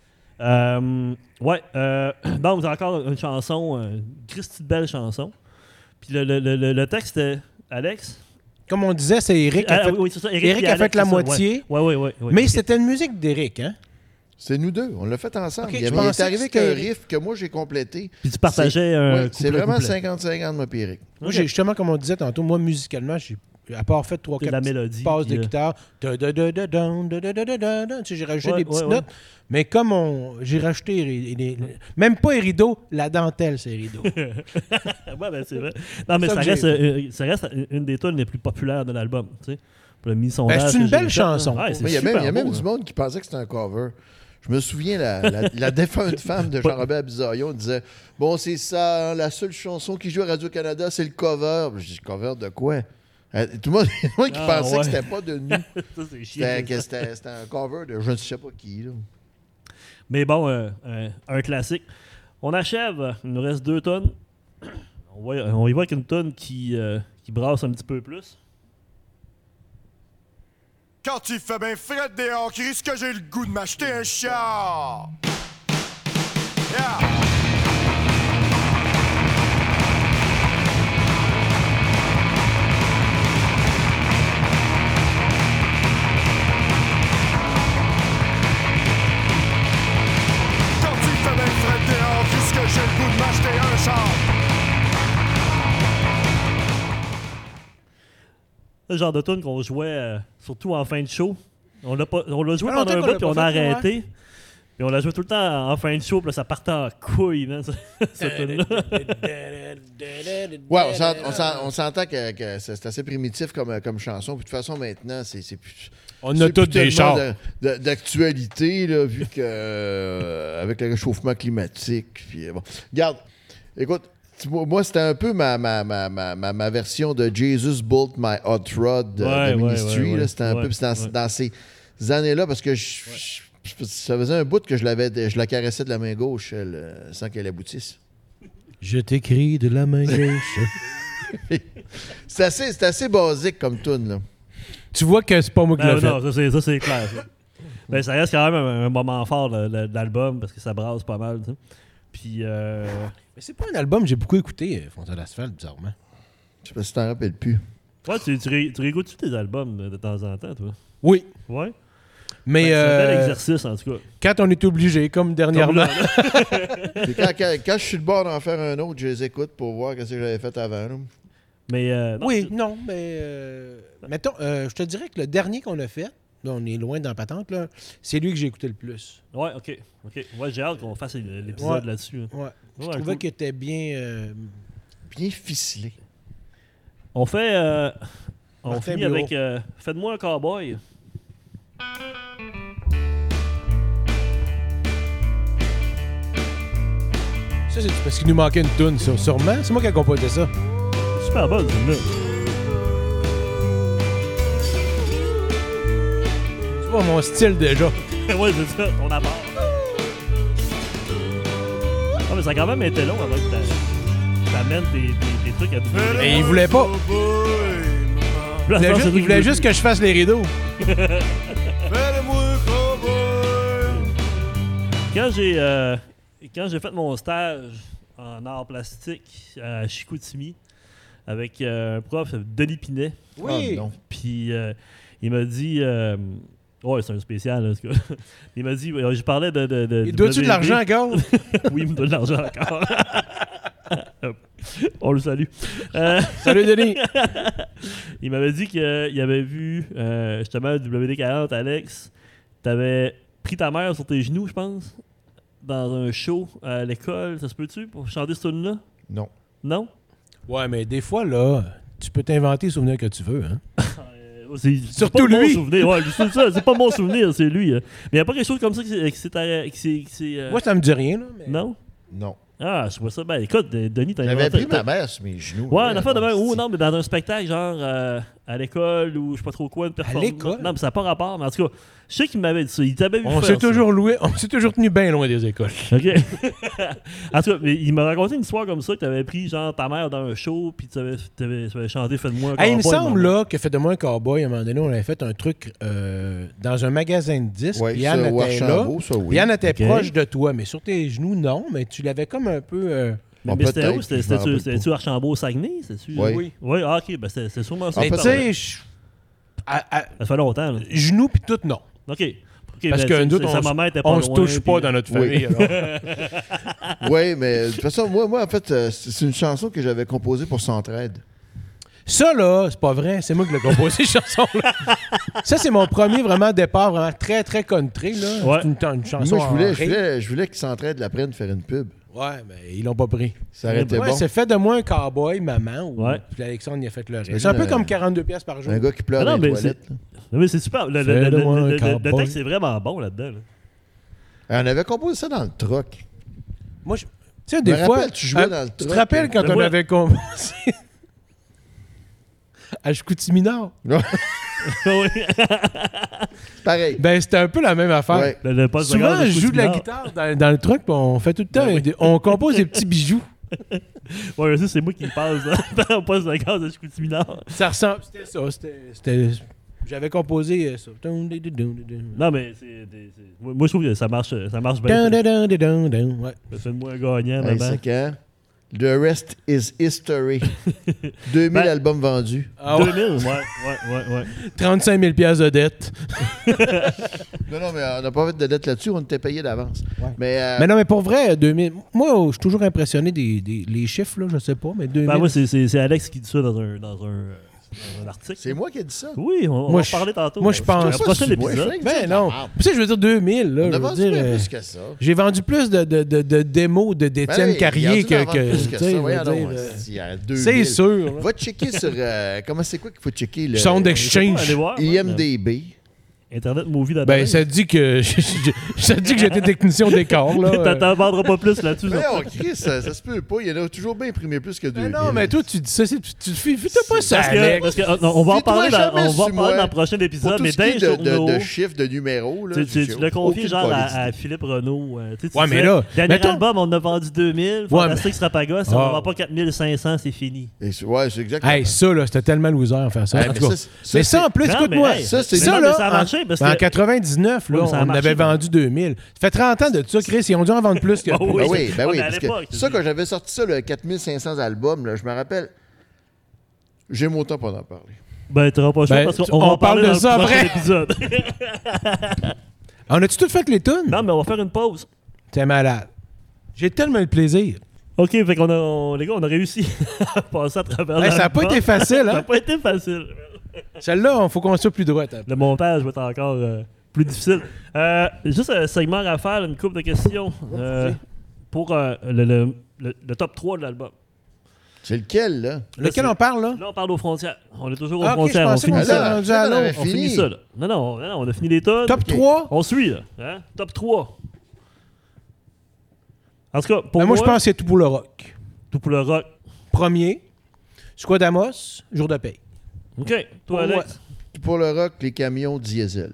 Euh, ouais, euh, donc vous avez encore une chanson, une Christy de belle chanson. Puis le, le, le, le- le texte, Alex? Comme on disait, c'est Eric qui a Ah, fait. oui, c'est ça, Eric a fait la c'est ça, ouais. moitié. Ouais, ouais, ouais. ouais, Mais c'était une musique d'Eric, hein? C'est nous deux. On l'a fait ensemble. Ok, il avait- est arrivé que avec un c'était- riff que moi j'ai complété. Puis tu partageais un Ouais, c'est vraiment couplet. 50-50, moi, puis Eric. Moi, justement, comme on disait tantôt, moi, musicalement, j'ai à part fait trois, quatre passes de euh, guitare, da, da, da, da, dan, da, da, da, da, da, da, tu sais, j'ai rajouté des petites notes. Mais comme on, j'ai rajouté, même pas les rideaux, la dentelle, c'est les rideaux. ouais, ben, c'est vrai. Non, mais Ça reste, euh, ça reste une des tunes les plus populaires de l'album. Tu sais. Ben, c'est une belle chanson. Ouais, il y a même, super il y a même beau, du hein. monde qui pensait que c'était un cover. Je me souviens, la, la, la défunte femme de Jean-Robert Bizarion disait Bon, c'est ça, hein, la seule chanson qui joue à Radio-Canada, c'est le cover. Je dis Cover de quoi Euh, Tout le monde, tout le monde qui Ah, pensait ouais. que c'était pas de nous. C'était que c'était c'était un cover de je ne sais pas qui. Là. Mais bon, euh, euh, un classique. On achève. Il nous reste deux tonnes. On, va, on y va avec une tonne qui, euh, qui brasse un petit peu plus. Quand il fait bien frais dehors, qui risque que j'ai le goût de m'acheter un char. Yeah. Le genre de tune qu'on jouait euh, surtout en fin de show. On l'a pas- on l'a joué pendant un bout, puis on l'a a arrêté. Puis on l'a joué tout le temps en fin de show, puis là, ça partait en couille, man, cette tune-là. Ouais, on s'ent- on s'en- on s'entend que, que c'est assez primitif comme, comme chanson. Puis de toute façon, maintenant, c'est c'est plus. On a tous des tellement chars. de- de- D'actualité, là, vu que. euh, avec le réchauffement climatique. Puis, euh, bon. Regarde, écoute, moi, moi, c'était un peu ma, ma, ma, ma, ma- ma version de Jesus Built My Hot Rod de, Ouais, de ouais, Ministry. ouais, là. ouais. C'était un Ouais, peu dans, ouais. dans ces années-là, parce que je, je- ça faisait un bout que je, l'avais, je la caressais de la main gauche elle, euh, sans qu'elle aboutisse. Je t'écris de la main gauche. C'est assez, c'est assez basique comme tune là. tu vois que c'est pas moi qui Ben, l'ai fait. non, ça c'est, ça, c'est clair. ça. Ben, ça reste quand même un, un moment fort de, de- de l'album parce que ça brasse pas mal. tu sais. Puis, euh, Mais c'est pas un album que j'ai beaucoup écouté, euh, Fontaine d'Asphalte, bizarrement. Je sais pas si tu t'en rappelles plus. ouais, tu, tu, ré- tu réécoutes tes albums de, de temps en temps, toi? Oui. Ouais. Mais Ben, c'est un bel euh, exercice, en tout cas. quand on est obligé, comme dernièrement. Puis quand, quand- quand je suis le bord d'en faire un autre, je les écoute pour voir ce que j'avais fait avant. là. Mais, euh, non, oui, non, mais. euh, mettons, euh, je te dirais que le dernier qu'on a fait, là, on est loin dans la patente, là, c'est lui que j'ai écouté le plus. Ouais, ok. ok. Ouais, j'ai hâte qu'on fasse l'épisode Ouais. là-dessus. hein. Ouais. Je trouvais cool. qu'il était bien. euh, bien ficelé. On fait. euh, on Martin finit Bureau. avec. euh, Faites-moi un cowboy. Ça, c'est parce qu'il nous manquait une toune, ça, sûrement. C'est moi qui ai composé ça. Super bonne, celle-là. Vois mon style déjà. ouais, c'est ça, ton apport. Ah, mais ça a quand même été long avant que t'a- t'amènes tes, tes, tes trucs à double. Et il voulait pas. Il voulait, juste, il voulait juste que je fasse les rideaux. Fais-le-moi cowboy. Quand j'ai euh, quand j'ai fait mon stage en art plastique à Chicoutimi avec euh, un prof, Denis Pinet, Oui. Ah, non. puis euh, il m'a dit. Ouais, c'est un spécial, là. Il m'a dit. Je parlais de. de, de Il doit-tu de l'argent encore? oui, il me donne de l'argent encore. On le salue. Euh, Salut, Denis. il m'avait dit qu'il avait vu euh, justement le WD-40, Alex. T'avais pris ta mère sur tes genoux, je pense, dans un show à l'école. Ça se peut-tu pour chanter ce tune là Non. Non? Ouais, mais des fois, là, tu peux t'inventer les souvenirs que tu veux. Hein? Euh, c'est- c'est Surtout pas mon lui. souvenir. Ouais, c'est ça, c'est pas mon souvenir, c'est lui. euh. Mais il n'y a pas quelque chose comme ça qui qui s'est, euh, Moi, ça me dit rien. Là, mais... Non? Non. Ah, je vois ça. Ben écoute, Denis, t'as J'avais pris ma mère sur mes genoux. Ouais, une affaire de. Ou c'est- non, mais dans un spectacle, genre euh, à l'école ou je sais pas trop quoi, une performance. l'école? Non, mais ça n'a pas rapport. Mais en tout cas, je sais qu'il m'avait dit ça. Il t'avait vu On faire s'est ça. toujours loué, on s'est toujours tenu bien loin des écoles. OK. en tout cas, mais il m'a raconté une histoire comme ça que t'avais pris, genre, ta mère dans un show, puis tu avais, t'avais, tu avais chanté Faites-moi un Hey, il me cowboy, semble là que fait de moi un cowboy. À un moment donné, on avait fait un truc euh, dans un magasin de disques. Ouais, ça, Yann était là. Ça, oui. Yann était proche de toi, mais sur tes genoux, non. Mais tu l'avais comme un peu. euh, Mais, Bon, mais c'était où? C'était-tu Archambault-Saguenay Oui. Oui. Oui, ah, ok, ben c'était sûrement ça. Ah, mais tu sais, Ça fait longtemps, là. genoux puis tout, non. OK. OK, Parce ben, que nous, on, sa s- maman était pas on se touche pas puis- dans notre Oui. famille. alors. Oui, mais de toute façon, moi, moi en fait, euh, c'est une chanson que j'avais composée pour Centraide. Ça, là, c'est pas vrai. C'est moi qui l'ai composé, cette chanson-là. Ça, c'est mon premier vraiment départ, vraiment très, très country. Là. Ouais. C'est une, une chanson. Moi, je voulais, je voulais, je voulais que Centraide la prenne faire une pub. Ouais, mais ils l'ont pas pris. Ça aurait été Ouais, bon. c'est fait de moi un cowboy, maman. Ou... Ouais. Puis Alexandre, il a fait le reste. C'est un peu comme 42 pièces par jour. Un gars qui pleure Ah non, dans les mais toilettes. mais c'est super. Le, texte est vraiment bon là-dedans. là. On avait composé ça dans le truck. Moi, je... tu sais, des fois. rappelle, tu jouais euh, dans le Tu te rappelles quand Mais on avait composé? À Chicoutimi-Nord? oui. C'est pareil. Ben, c'était un peu la même affaire. Ouais. Le, le poste de Souvent, je joue de la guitare dans, dans le puis on fait tout le temps. Ben oui. des- On compose des petits bijoux. Ouais, ça, c'est moi qui passe dans- dans le poste de gaz de Chicoutimi-Nord. Ça ressemble. C'était ça. C'était. c'était- J'avais composé euh, ça. Non, mais c'est, c'est- c'est- moi, moi, je trouve que ça marche, ça marche bien. Ouais. Fais-moi un gagnant, maman. cinq ans. The rest is history. 2000 Ben- albums vendus. Ah ouais. 2000, ouais, ouais, ouais, ouais. 35 000 piastres de dette. Non, non, mais on n'a pas fait de dette là-dessus, on était payé d'avance. Ouais. Mais, euh, Mais non, mais pour vrai, 2000. Moi, je suis toujours impressionné des, des les chiffres, là, je sais pas, mais 2000. Ben, moi, c'est, Alex qui dit ça dans un, dans un, euh, dans un article. c'est moi qui ai dit ça. Oui, on, Moi, va en parler tantôt. moi, je pense- Le Toi, prochain c'est moi, épisode. je fais que Ben non. Tu sais, je veux dire 2000, là. On je a veux vendu dire, bien euh, plus que ça. J'ai vendu plus de, de, de, de démos de d'Étienne Ben Carrier que. que- plus ça. euh, il y a 2000. C'est sûr. Va checker sur. euh, comment c'est quoi qu'il faut checker? Le, Sound pas, Exchange. IMDB. Internet Movie d'abord. Ben, ça dit que. ça dit que j'étais technicien d'écart, là. euh. T'en vendras pas plus là-dessus. Mais ça. on Chris, ça, ça se peut pas. Il y en a toujours bien imprimé plus que 2000. Mais non, mais toi, tu dis ça, tu tu fais fais pas ça Parce que, avec. parce que, euh, non, on va en parler, dans, on va en parler dans le prochain Pour épisode, tout mais est de, de, de chiffres, de numéros, là, tu, confié aucune genre à, Philippe Renault. euh, tu sais, tu Ouais, mais là, Dernier mettons- album, on en a vendu 2000. Fantastique Strapaga, si on Ah. ne vend pas 4500, c'est fini. Ouais, c'est exactement. Hey, ça, là, c'était tellement loser à faire ça. En mais ça, en plus, Non, écoute-moi. ça, c'est- ça, non, mais là, ça a en- parce en que- 99, là, Oui, mais ça a on marché, avait vendu 2000. Ça fait 30 ans de ça, Chris. Ils ont dû en vendre plus que. Ah oui. Ben oui, ben oui. Parce que je ça, quand j'avais sorti ça, le 4500 albums, là, je me rappelle, j'ai mon temps pour en parler. Ben, tu n'auras pas Ben, parce tu- qu'on va on en parler parle dans de ça le prochain après. épisode. On a-tu tout fait les tunes? non, mais on va faire une pause. T'es malade. J'ai tellement le plaisir. OK, fait qu'on a, on- les gars, on a réussi à passer à travers Hey, ça n'a pas l'album. été facile, Ça n'a hein? pas été facile. Celle-là, il faut qu'on soit plus droit. hein. Le montage va être encore euh, plus difficile. Euh, juste un segment à faire, une couple de questions euh, pour euh, le, le- le- le top 3 de l'album. C'est lequel, là? Lequel on parle, là? Là, on parle aux frontières. On est toujours aux Ah, frontières. on finit ça. là. rendu à Ça, on fini. finit ça, là. Non, non, non, on a fini les tonnes. Top Ok. 3? On suit, là. Hein? Top 3. En tout cas, pour Ben, moi, moi, je pense que c'est tout pour le rock. tout pour le rock. Premier, Squadamos, jour de paye. OK. Toi, Pour Alex? Pour le rock, les camions diesel.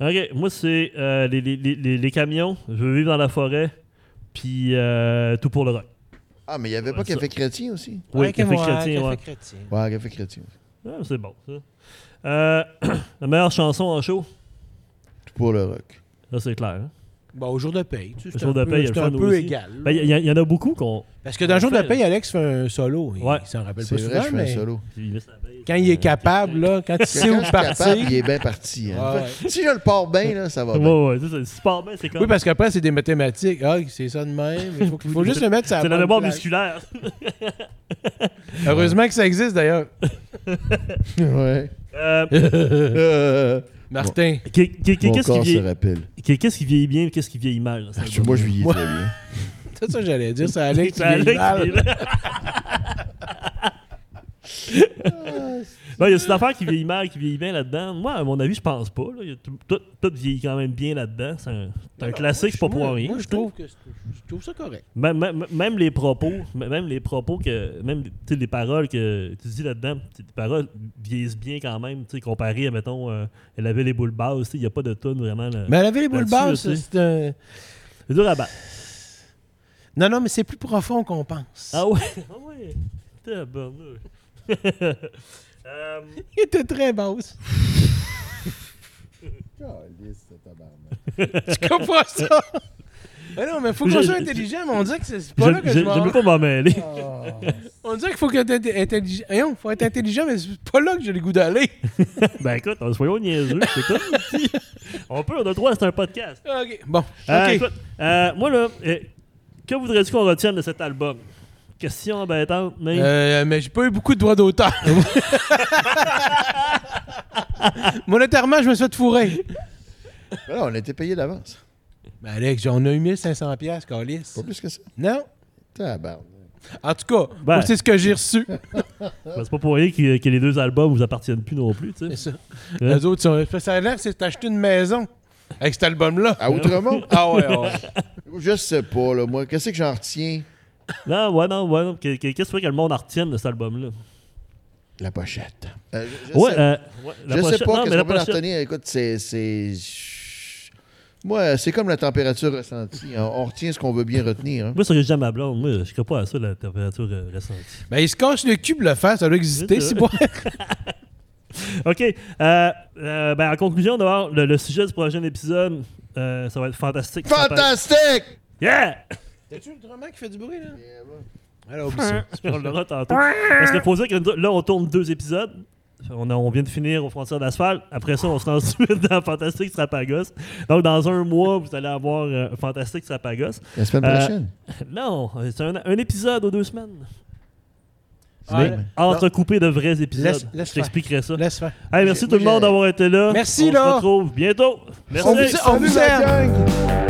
OK. Moi, c'est euh, les, les- les- les- les camions. Je veux vivre dans la forêt. Puis euh, tout pour le rock. Ah, mais il n'y avait pas Ouais, ça. Café Chrétien aussi? Oui, Ouais, Café ouais, Chrétien, ouais. Chrétien. Ouais, Café Chrétien. Ah, c'est bon, ça. Euh, la meilleure chanson en show, Tout pour le rock. là, c'est clair. hein? Bon, au jour de paye. Tu sais, Au c'est jour un de peu, paye, il y a le c'est un peu aussi. égal. Ben, Il y, y en a beaucoup qu'on. Parce que dans le jour de paye, Alex fait un solo. Il Ouais. il s'en rappelle C'est pas vrai, souvent, je fais mais un solo. Quand il est capable, là, quand il sait Quand où je suis capable, il est bien parti. hein. Ah ouais. Si je le pars bien, là, ça va bien. Ouais, ouais, c'est ça. Si tu pars bien, c'est comme. Oui, parce qu'après, c'est des mathématiques. Ah, c'est ça de même. Il faut, il faut juste le mettre la c'est la bonne mémoire musculaire. Heureusement que ça existe, d'ailleurs. Ouais. Euh, Euh, Martin. Qu'est-ce qui vieillit- qu'est-ce qui vieillit bien et qu'est-ce qui vieillit mal? album? Moi, je vieillis très bien. C'est ça que j'allais dire. C'est Alex qui vieillit mal. Non, il y a cette affaire qui vieillit mal, qui vieillit bien là-dedans. Moi, à mon avis, je pense pas. là. Il y a tout, tout- tout vieillit quand même bien là-dedans. C'est un, c'est un classique, c'est pas pour rien. Moi, je trouve que c'est- je trouve ça correct. Même, même- même les propos, même les propos que. Même tu sais, les paroles que tu dis là-dedans, tu sais, les paroles vieillissent bien quand même, tu sais, comparé à, mettons, euh, Elle avait les boules basses, tu sais, il n'y a pas de tonne vraiment. là. Mais elle avait les boules Là-dessus, basses. tu sais. C'est un... C'est dur à battre. Non, non, mais c'est plus profond qu'on pense. Ah ouais? Ah ouais? Il était très basse. Tu comprends ça? Mais non, mais faut qu'on Je- soit je- intelligent, mais on dirait que c'est c'est je pas là que je je- m'en j'aime vais. pas m'en mêler. On dirait qu'il faut que tu intelligent. Voyons, faut être intelligent, mais c'est pas là que j'ai le goût d'aller. ben écoute, soyons niaiseux. C'est tout. on peut, on a le droit, c'est un podcast. OK, bon. Euh, OK. écoute, euh, moi là, euh, que voudrais-tu qu'on retienne de cet album? Question embêtante, mais. Euh, mais j'ai pas eu beaucoup de droits d'auteur. Monétairement, je me suis fait fourrer. Ben non, on a été payé d'avance. Ben Alex, on a eu 1500 pièces, Calis. Pas plus que ça. Non? Tabarnak. En tout cas, Ben. moi, c'est ce que j'ai reçu. Ben, c'est pas pour rien que, que les deux albums vous appartiennent plus non plus, tu sais. C'est ça. Les autres, sont... ça a l'air que c'est acheté une maison avec cet album-là. À Outremont? Ah ouais, ah ouais. Je sais pas, là, moi. Qu'est-ce que j'en retiens? Non, ouais, non, ouais, Qu'est-ce que tu veux que le monde en retienne de cet album-là? La pochette. Euh, je, je Ouais, sais, euh, ouais, la je sais pas non, qu'est-ce mais la qu'on peut en pochette- retenir. Écoute, c'est... c'est- Moi, c'est comme la température ressentie. On, on retient ce qu'on veut bien retenir. hein. Moi, ça que j'aime ma blonde. Moi, je crois pas à ça, la température euh, ressentie. Ben, il se cache le cul pour le faire, ça doit exister. C'est bon. OK. Euh, euh, ben, en conclusion, d'abord, le, le sujet du prochain épisode, euh, ça va être fantastique. Fantastique! Yeah! T'as-tu le drummer qui fait du bruit, là? Alors, oublie ça. On le verra tantôt. Parce qu'il faut dire que là, on tourne deux épisodes. On, a- on vient de finir aux frontières d'asphalte. Après ça, on se lance tout de suite dans Fantastique Strapagos. Donc, dans un mois, vous allez avoir euh, Fantastique Strapagos. La semaine Euh, prochaine. Non, c'est un, un épisode aux deux semaines. Ah, Mais entrecoupé de vrais épisodes. Laisse- laisse Je t'expliquerai ça. Laisse faire. Hey, merci tout le monde d'avoir été là. Merci, on là. se retrouve bientôt. Merci. On vous, on vous aime.